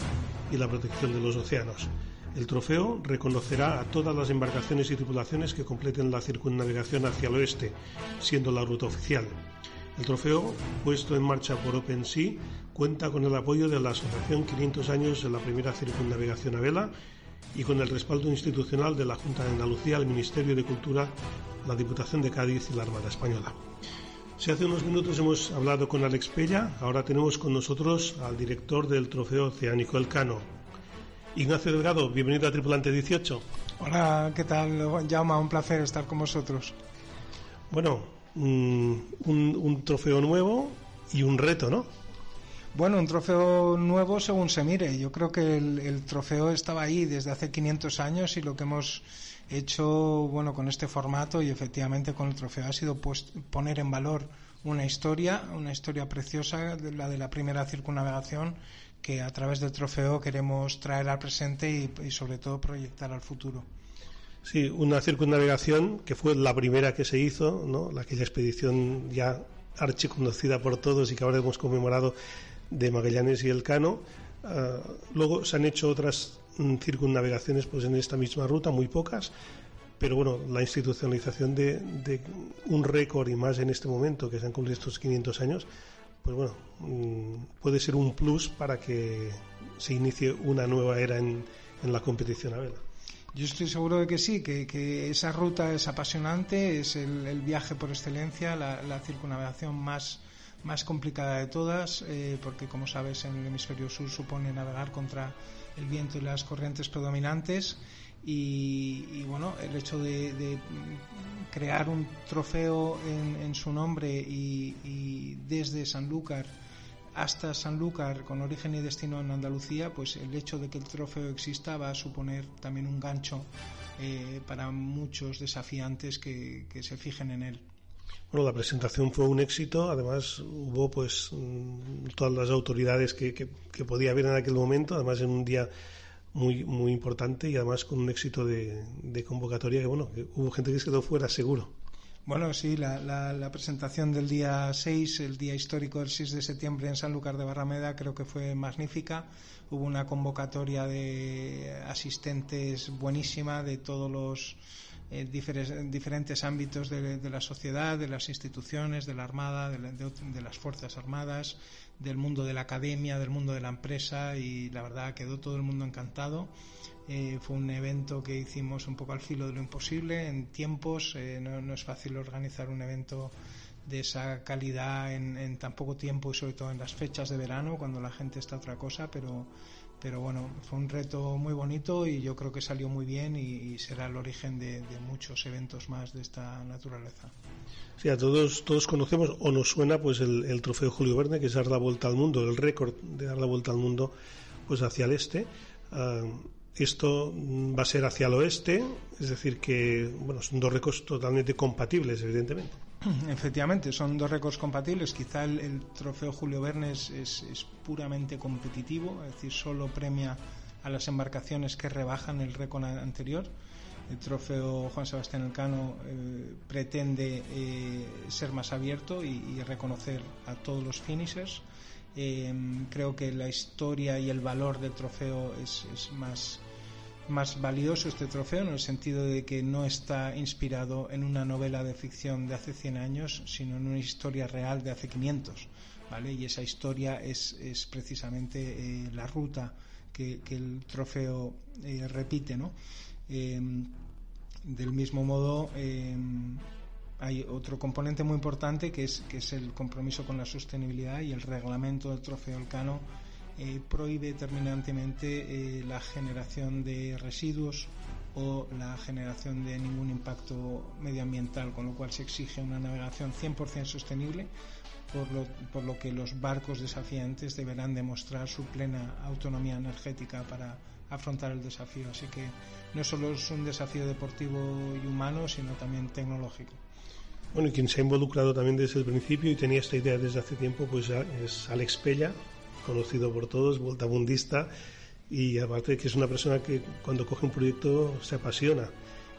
y la protección de los océanos. El trofeo reconocerá a todas las embarcaciones y tripulaciones que completen la circunnavegación hacia el oeste, siendo la ruta oficial. El trofeo, puesto en marcha por OpenSea, cuenta con el apoyo de la Asociación 500 años de la primera circunnavegación a vela y con el respaldo institucional de la Junta de Andalucía, el Ministerio de Cultura, la Diputación de Cádiz y la Armada Española. Si hace unos minutos hemos hablado con Alex Pella, ahora tenemos con nosotros al director del Trofeo Oceánico Elcano. Ignacio Delgado, bienvenido a Tripulante 18. Hola, ¿qué tal, Jaume? Un placer estar con vosotros. Bueno, un, trofeo nuevo y un reto, ¿no? Bueno, un trofeo nuevo según se mire. Yo creo que el, trofeo estaba ahí desde hace 500 años y lo que hemos hecho, bueno, con este formato y efectivamente con el trofeo ha sido pues, poner en valor una historia, una historia preciosa, la de la primera circunnavegación, que a través del trofeo queremos traer al presente y, y sobre todo proyectar al futuro. Sí, una circunnavegación que fue la primera que se hizo, ¿no? aquella expedición ya archiconocida por todos y que ahora hemos conmemorado de Magallanes y Elcano. Uh, luego se han hecho otras mm, circunnavegaciones pues en esta misma ruta, muy pocas, pero bueno, la institucionalización de, un récord y más en este momento que se han cumplido estos 500 años, pues bueno, mm, puede ser un plus para que se inicie una nueva era en, la competición a vela. Yo estoy seguro de que sí, que, esa ruta es apasionante, es el, viaje por excelencia, la, la más más complicada de todas, eh, porque como sabes en el hemisferio sur supone navegar contra el viento y las corrientes predominantes. Y, bueno, el hecho de, crear un trofeo en, su nombre y, desde Sanlúcar hasta Sanlúcar con origen y destino en Andalucía, pues el hecho de que el trofeo exista va a suponer también un gancho eh, para muchos desafiantes que se fijen en él. La presentación fue un éxito, además hubo pues mm, todas las autoridades que, que, podía haber en aquel momento, además en un día muy muy importante y además con un éxito de, convocatoria que bueno, que hubo gente que se quedó fuera seguro. Bueno, sí, la, la, la, presentación del día 6, el día histórico del 6 de septiembre en Sanlúcar de Barrameda, creo que fue magnífica. Hubo una convocatoria de asistentes buenísima de todos los eh, diferentes ámbitos de, la sociedad, de las instituciones, de la Armada, de, las Fuerzas Armadas, del mundo de la academia, del mundo de la empresa y la verdad quedó todo el mundo encantado. Eh, fue un evento que hicimos un poco al filo de lo imposible en tiempos. Eh, no, es fácil organizar un evento de esa calidad en, en, tan poco tiempo y sobre todo en las fechas de verano cuando la gente está otra cosa, pero pero bueno, fue un reto muy bonito y yo creo que salió muy bien y, será el origen de, muchos eventos más de esta naturaleza. Sí, a todos, todos conocemos o nos suena pues el, trofeo Julio Verne, que es dar la vuelta al mundo, el récord de dar la vuelta al mundo pues hacia el este. Ah, esto va a ser hacia el oeste, es decir que bueno, son dos récords totalmente compatibles, evidentemente. <clears throat> Efectivamente, son dos récords compatibles. Quizá el, trofeo Julio Verne es, puramente competitivo, es decir, solo premia a las embarcaciones que rebajan el récord anterior. El trofeo Juan Sebastián Elcano eh, pretende eh, ser más abierto y, reconocer a todos los finishers. Eh, creo que la historia y el valor del trofeo es más más valioso este trofeo en el sentido de que no está inspirado en una novela de ficción de hace 100 años, sino en una historia real de hace 500. ¿vale? Y esa historia es, es precisamente eh, la ruta que, el trofeo eh, repite. ¿no? Em, del mismo modo, em, hay otro componente muy importante que es, que es el compromiso con la sostenibilidad y el reglamento del trofeo Elcano eh, prohíbe terminantemente eh, la generación de residuos o la generación de ningún impacto medioambiental, con lo cual se exige una navegación 100% sostenible, por lo, por lo que los barcos desafiantes deberán demostrar su plena autonomía energética para afrontar el desafío. Así que no solo es un desafío deportivo y humano, sino también tecnológico. Bueno, y quien se ha involucrado también desde el principio y tenía esta idea desde hace tiempo, pues es Alex Pella, conocido por todos, voltabundista, y aparte que es una persona que cuando coge un proyecto se apasiona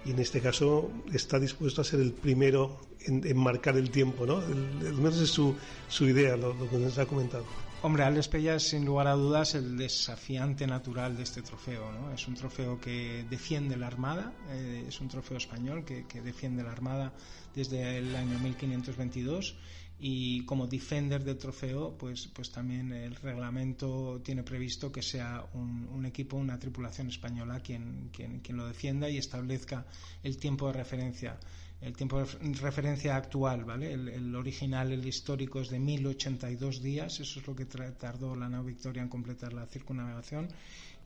y en este caso está dispuesto a ser el primero en, marcar el tiempo, ¿no? Al menos es su, su idea, lo, que nos ha comentado. Hombre, Alex Pella es sin lugar a dudas el desafiante natural de este trofeo. ¿no? Es un trofeo que defiende la Armada, eh, es un trofeo español que, que, defiende la Armada desde el año 1522 y como defender del trofeo pues pues también el reglamento tiene previsto que sea un, equipo una tripulación española quien, quien, quien lo defienda y establezca el tiempo de referencia el tiempo de referencia actual, ¿vale? El, original, el histórico es de 1082 días, eso es lo que tardó la nave Victoria en completar la circunnavegación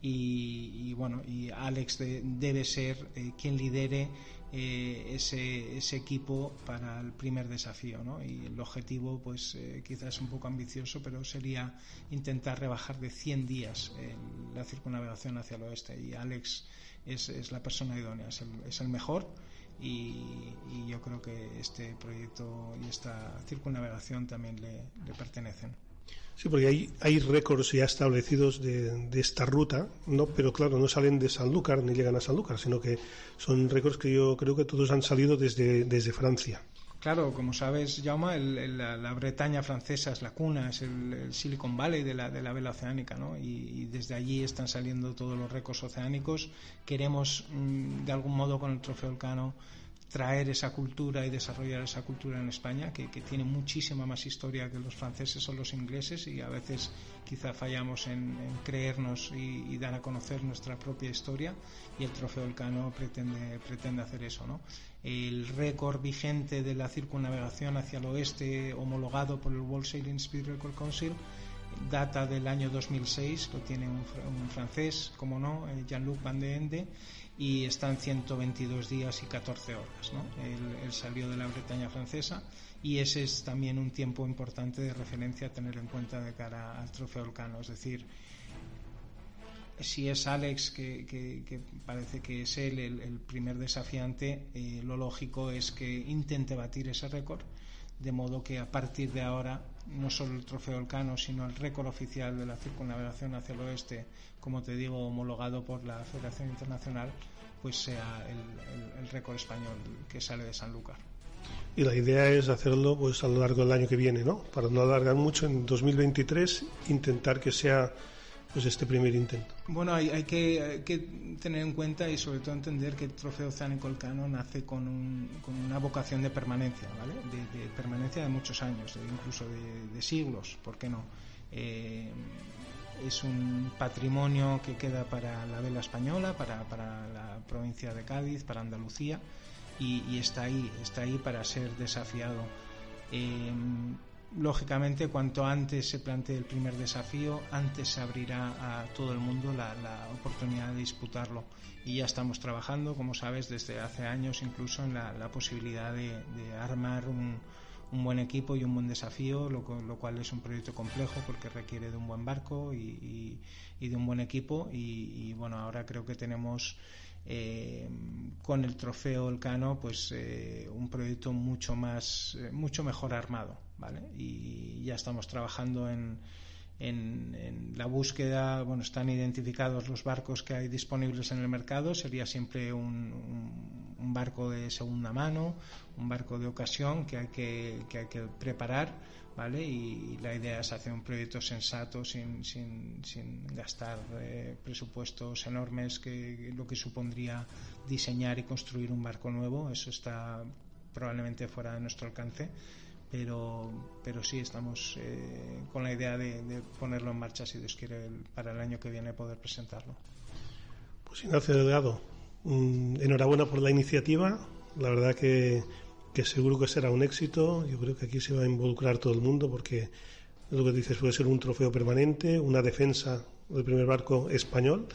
y, bueno, y Alex debe ser eh, quien lidere eh, ese, ese, equipo para el primer desafío. ¿no? Y el objetivo, pues eh, quizás un poco ambicioso, pero sería intentar rebajar de 100 días la circunnavegación hacia el oeste. Y Alex es, es la persona idónea, es el, es el mejor. Y, yo creo que este proyecto y esta circunnavegación también le, le pertenecen. Sí, porque hay, hay récords ya establecidos de, de, esta ruta, no, pero claro, no salen de Sanlúcar ni llegan a Sanlúcar, sino que son récords que yo creo que todos han salido desde, desde Francia. Claro, como sabes, Jaume, el, la, Bretaña francesa es la cuna, es el, Silicon Valley de la, de la vela oceánica, ¿no? Y, desde allí están saliendo todos los récords oceánicos. Queremos, mm, de algún modo, con el Trofeo Elcano, traer esa cultura y desarrollar esa cultura en España, que, tiene muchísima más historia que los franceses o los ingleses y a veces quizá fallamos en, creernos y, dar a conocer nuestra propia historia y el Trofeo Elcano pretende, pretende hacer eso. ¿no? El récord vigente de la circunnavegación hacia el oeste homologado por el World Sailing Speed Record Council data del año 2006, lo tiene un, francés, como no, eh, Jean-Luc Van de Ende, y están 122 días y 14 horas. ¿no? Él, salió de la Bretaña francesa y ese es también un tiempo importante de referencia a tener en cuenta de cara al trofeo Volcano. Es decir, si es Alex, que, parece que es él el, primer desafiante, eh, lo lógico es que intente batir ese récord, de modo que a partir de ahora no solo el trofeo Volcano, sino el récord oficial de la circunnavegación hacia el oeste, como te digo, homologado por la Federación Internacional, pues sea el, récord español que sale de Sanlúcar. Y la idea es hacerlo pues a lo largo del año que viene, ¿no? Para no alargar mucho, en 2023 intentar que sea pues este primer intento. Bueno, hay, hay, que, tener en cuenta y sobre todo entender que el Trofeo Oceánico Elcano nace con, una vocación de permanencia, ¿vale? De, permanencia de muchos años, incluso de, siglos, ¿por qué no? Eh, es un patrimonio que queda para la vela española, para, para la provincia de Cádiz, para Andalucía y, está ahí, está ahí para ser desafiado. Eh, lógicamente, cuanto antes se plantee el primer desafío, antes se abrirá a todo el mundo la, oportunidad de disputarlo. Y ya estamos trabajando, como sabes, desde hace años incluso en la, posibilidad de, armar un, buen equipo y un buen desafío, lo, cual es un proyecto complejo porque requiere de un buen barco y, de un buen equipo. Y, bueno, ahora creo que tenemos eh, con el trofeo Elcano pues eh, un proyecto mucho más, eh, mucho mejor armado. Y ya estamos trabajando en, en, la búsqueda, bueno, están identificados los barcos que hay disponibles en el mercado, sería siempre un, un, barco de segunda mano, un barco de ocasión que hay que, que, hay que preparar, ¿vale? Y, la idea es hacer un proyecto sensato sin, sin, sin gastar eh, presupuestos enormes, que lo que supondría diseñar y construir un barco nuevo, eso está probablemente fuera de nuestro alcance pero, pero sí estamos eh, con la idea de, ponerlo en marcha, si Dios quiere, para el año que viene poder presentarlo. Pues Ignacio Delgado, enhorabuena por la iniciativa. La verdad que, que, seguro que será un éxito. Yo creo que aquí se va a involucrar todo el mundo porque lo que dices puede ser un trofeo permanente, una defensa del primer barco español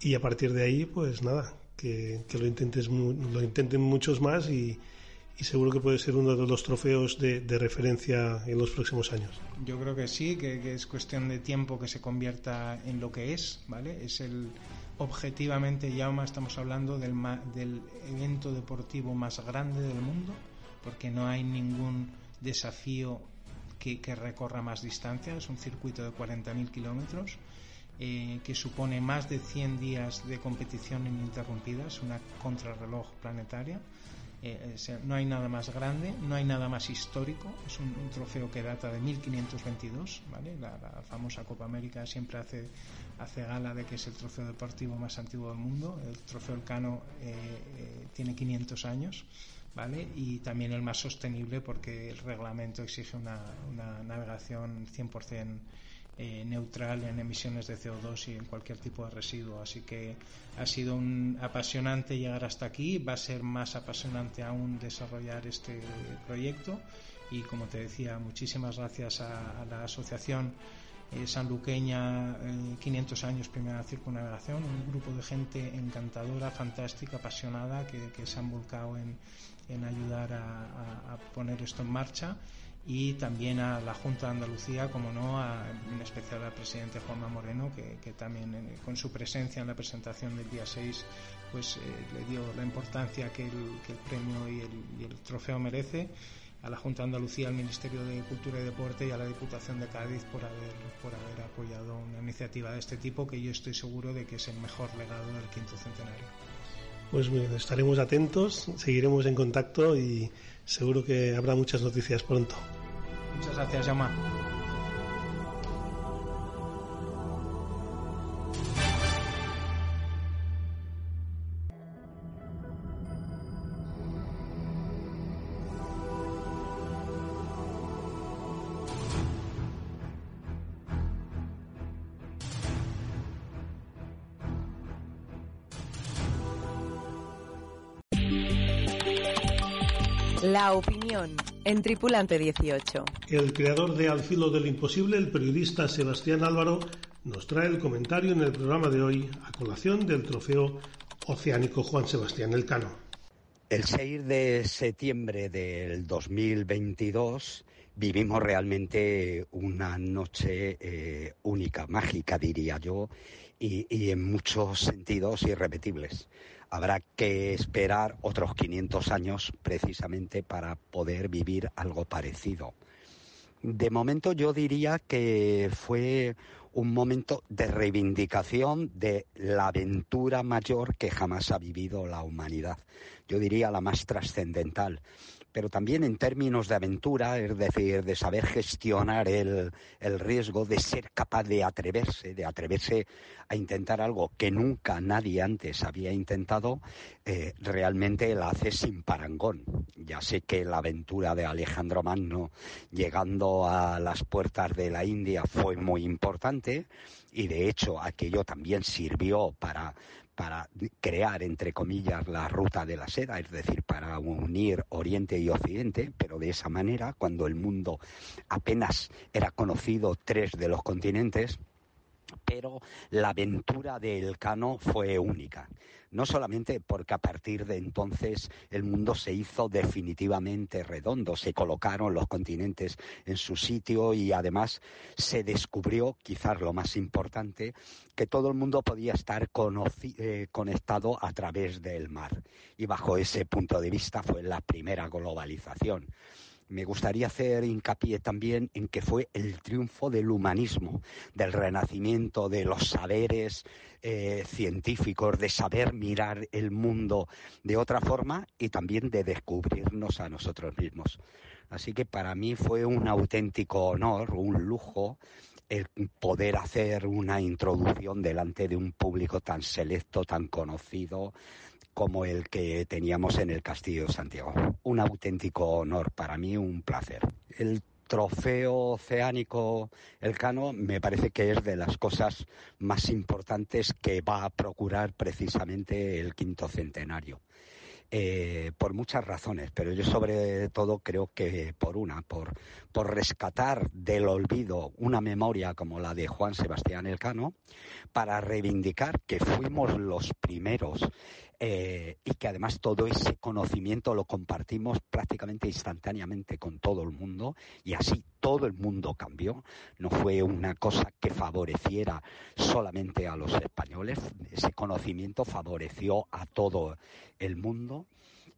y a partir de ahí, pues nada, que, que lo, intentes, lo intenten muchos más y, y seguro que puede ser uno de los trofeos de, referencia en los próximos años. Yo creo que sí, que, es cuestión de tiempo que se convierta en lo que es, ¿vale? Es el objetivamente, ya más estamos hablando del, del evento deportivo más grande del mundo, porque no hay ningún desafío que, recorra más distancia, es un circuito de 40.000 kilómetros. Eh, que supone más de 100 días de competición ininterrumpida, es una contrarreloj planetaria eh, no hay nada más grande, no hay nada más histórico. Es un, trofeo que data de 1522, ¿vale? La, famosa Copa América siempre hace, hace gala de que es el trofeo deportivo más antiguo del mundo. El trofeo Elcano eh, eh, tiene 500 años, ¿vale? Y también el más sostenible porque el reglamento exige una, una navegación 100% eh, neutral en emisiones de CO2 y en cualquier tipo de residuo. Así que ha sido un apasionante llegar hasta aquí, va a ser más apasionante aún desarrollar este proyecto y como te decía, muchísimas gracias a, la asociación eh, sanluqueña, 500 años primera circunnavegación, un grupo de gente encantadora, fantástica, apasionada, que, se han volcado en, ayudar a, poner esto en marcha. Y también a la Junta de Andalucía, como no, en especial al presidente Juanma Moreno, que, también con su presencia en la presentación del día 6 pues le dio la importancia que el, premio y el trofeo merece a la Junta de Andalucía, al Ministerio de Cultura y Deporte y a la Diputación de Cádiz por haber, por haber apoyado una iniciativa de este tipo que yo estoy seguro de que es el mejor legado del quinto centenario. Pues bien, estaremos atentos, seguiremos en contacto y seguro que habrá muchas noticias pronto. Muchas gracias, Yama. Opinión en Tripulante 18. El creador de Al filo del imposible, el periodista Sebastián Álvaro, nos trae el comentario en el programa de hoy a colación del trofeo oceánico Juan Sebastián Elcano. El 6 de septiembre del 2022 vivimos realmente una noche eh, única, mágica diría yo, y en muchos sentidos irrepetibles habrá que esperar otros 500 años precisamente para poder vivir algo parecido. De momento yo diría que fue un momento de reivindicación de la aventura mayor que jamás ha vivido la humanidad. Yo diría la más trascendental pero también en términos de aventura, es decir, de saber gestionar el, riesgo, de ser capaz de atreverse, de atreverse a intentar algo que nunca nadie antes había intentado, eh, realmente la hace sin parangón. Ya sé que la aventura de Alejandro Magno llegando a las puertas de la India fue muy importante y de hecho aquello también sirvió para, para crear, entre comillas, la ruta de la seda, es decir, para unir Oriente y Occidente, pero de esa manera, cuando el mundo apenas era conocido tres de los continentes, pero la aventura de Elcano fue única. No solamente porque a partir de entonces el mundo se hizo definitivamente redondo, se colocaron los continentes en su sitio y además se descubrió, quizás lo más importante, que todo el mundo podía estar eh, conectado a través del mar. Y bajo ese punto de vista fue la primera globalización me gustaría hacer hincapié también en que fue el triunfo del humanismo, del renacimiento, de los saberes eh, científicos, de saber mirar el mundo de otra forma y también de descubrirnos a nosotros mismos. Así que para mí fue un auténtico honor, un lujo, el poder hacer una introducción delante de un público tan selecto, tan conocido, como el que teníamos en el Castillo de Santiago. Un auténtico honor, para mí un placer. El trofeo oceánico Elcano me parece que es de las cosas más importantes que va a procurar precisamente el quinto centenario. Eh, por muchas razones, pero yo sobre todo creo que por una, por, por rescatar del olvido una memoria como la de Juan Sebastián Elcano, para reivindicar que fuimos los primeros eh, y que además todo ese conocimiento lo compartimos prácticamente instantáneamente con todo el mundo y así todo el mundo cambió. No fue una cosa que favoreciera solamente a los españoles, ese conocimiento favoreció a todo el mundo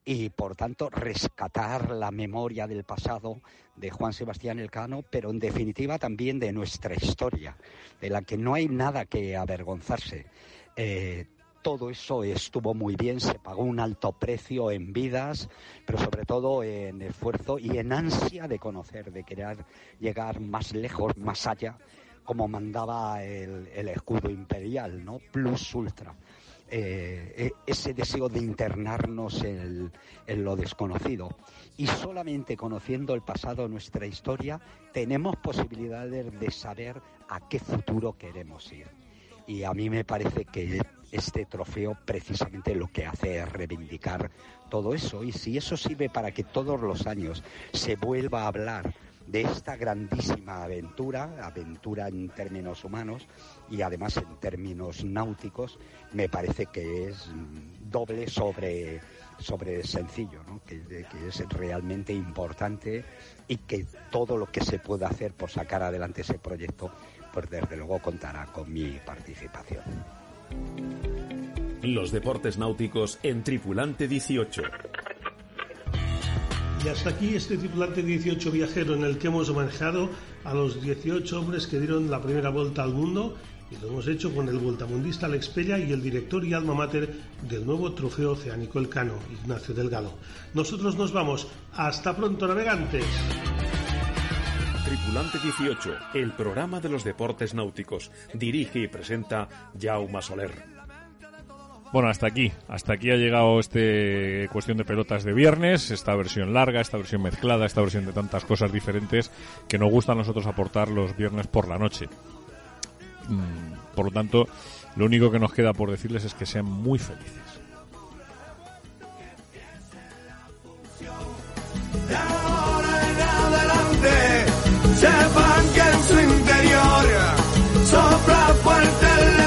y por tanto rescatar la memoria del pasado de Juan Sebastián Elcano, pero en definitiva también de nuestra historia, de la que no hay nada que avergonzarse. Eh, todo eso estuvo muy bien, se pagó un alto precio en vidas, pero sobre todo en esfuerzo y en ansia de conocer, de querer llegar más lejos, más allá, como mandaba el, escudo imperial, ¿no? Plus ultra. Eh, e, ese deseo de internarnos en, en, lo desconocido. Y solamente conociendo el pasado, nuestra historia, tenemos posibilidades de saber a qué futuro queremos ir. Y a mí me parece que este trofeo precisamente lo que hace es reivindicar todo eso. Y si eso sirve para que todos los años se vuelva a hablar de esta grandísima aventura, aventura en términos humanos y además en términos náuticos, me parece que es doble sobre, sobre sencillo, ¿no? que es realmente importante y que todo lo que se pueda hacer por sacar adelante ese proyecto, pues desde luego contará con mi participación. Los deportes náuticos en Tripulante 18. Y hasta aquí este tripulante 18 viajero en el que hemos manejado a los 18 hombres que dieron la primera vuelta al mundo y lo hemos hecho con el vueltamundista Alex Pella y el director y alma mater del nuevo trofeo oceánico Elcano, Ignacio Delgado. Nosotros nos vamos. Hasta pronto, navegantes. Tripulante 18, el programa de los deportes náuticos. Dirige y presenta Jaume Soler. Bueno, hasta aquí. Hasta aquí ha llegado este cuestión de pelotas de viernes, esta versión larga, esta versión mezclada, esta versión de tantas cosas diferentes que nos gusta a nosotros aportar los viernes por la noche. Mm, por lo tanto, lo único que nos queda por decirles es que sean muy felices sepan que en su interior sopla fuerte el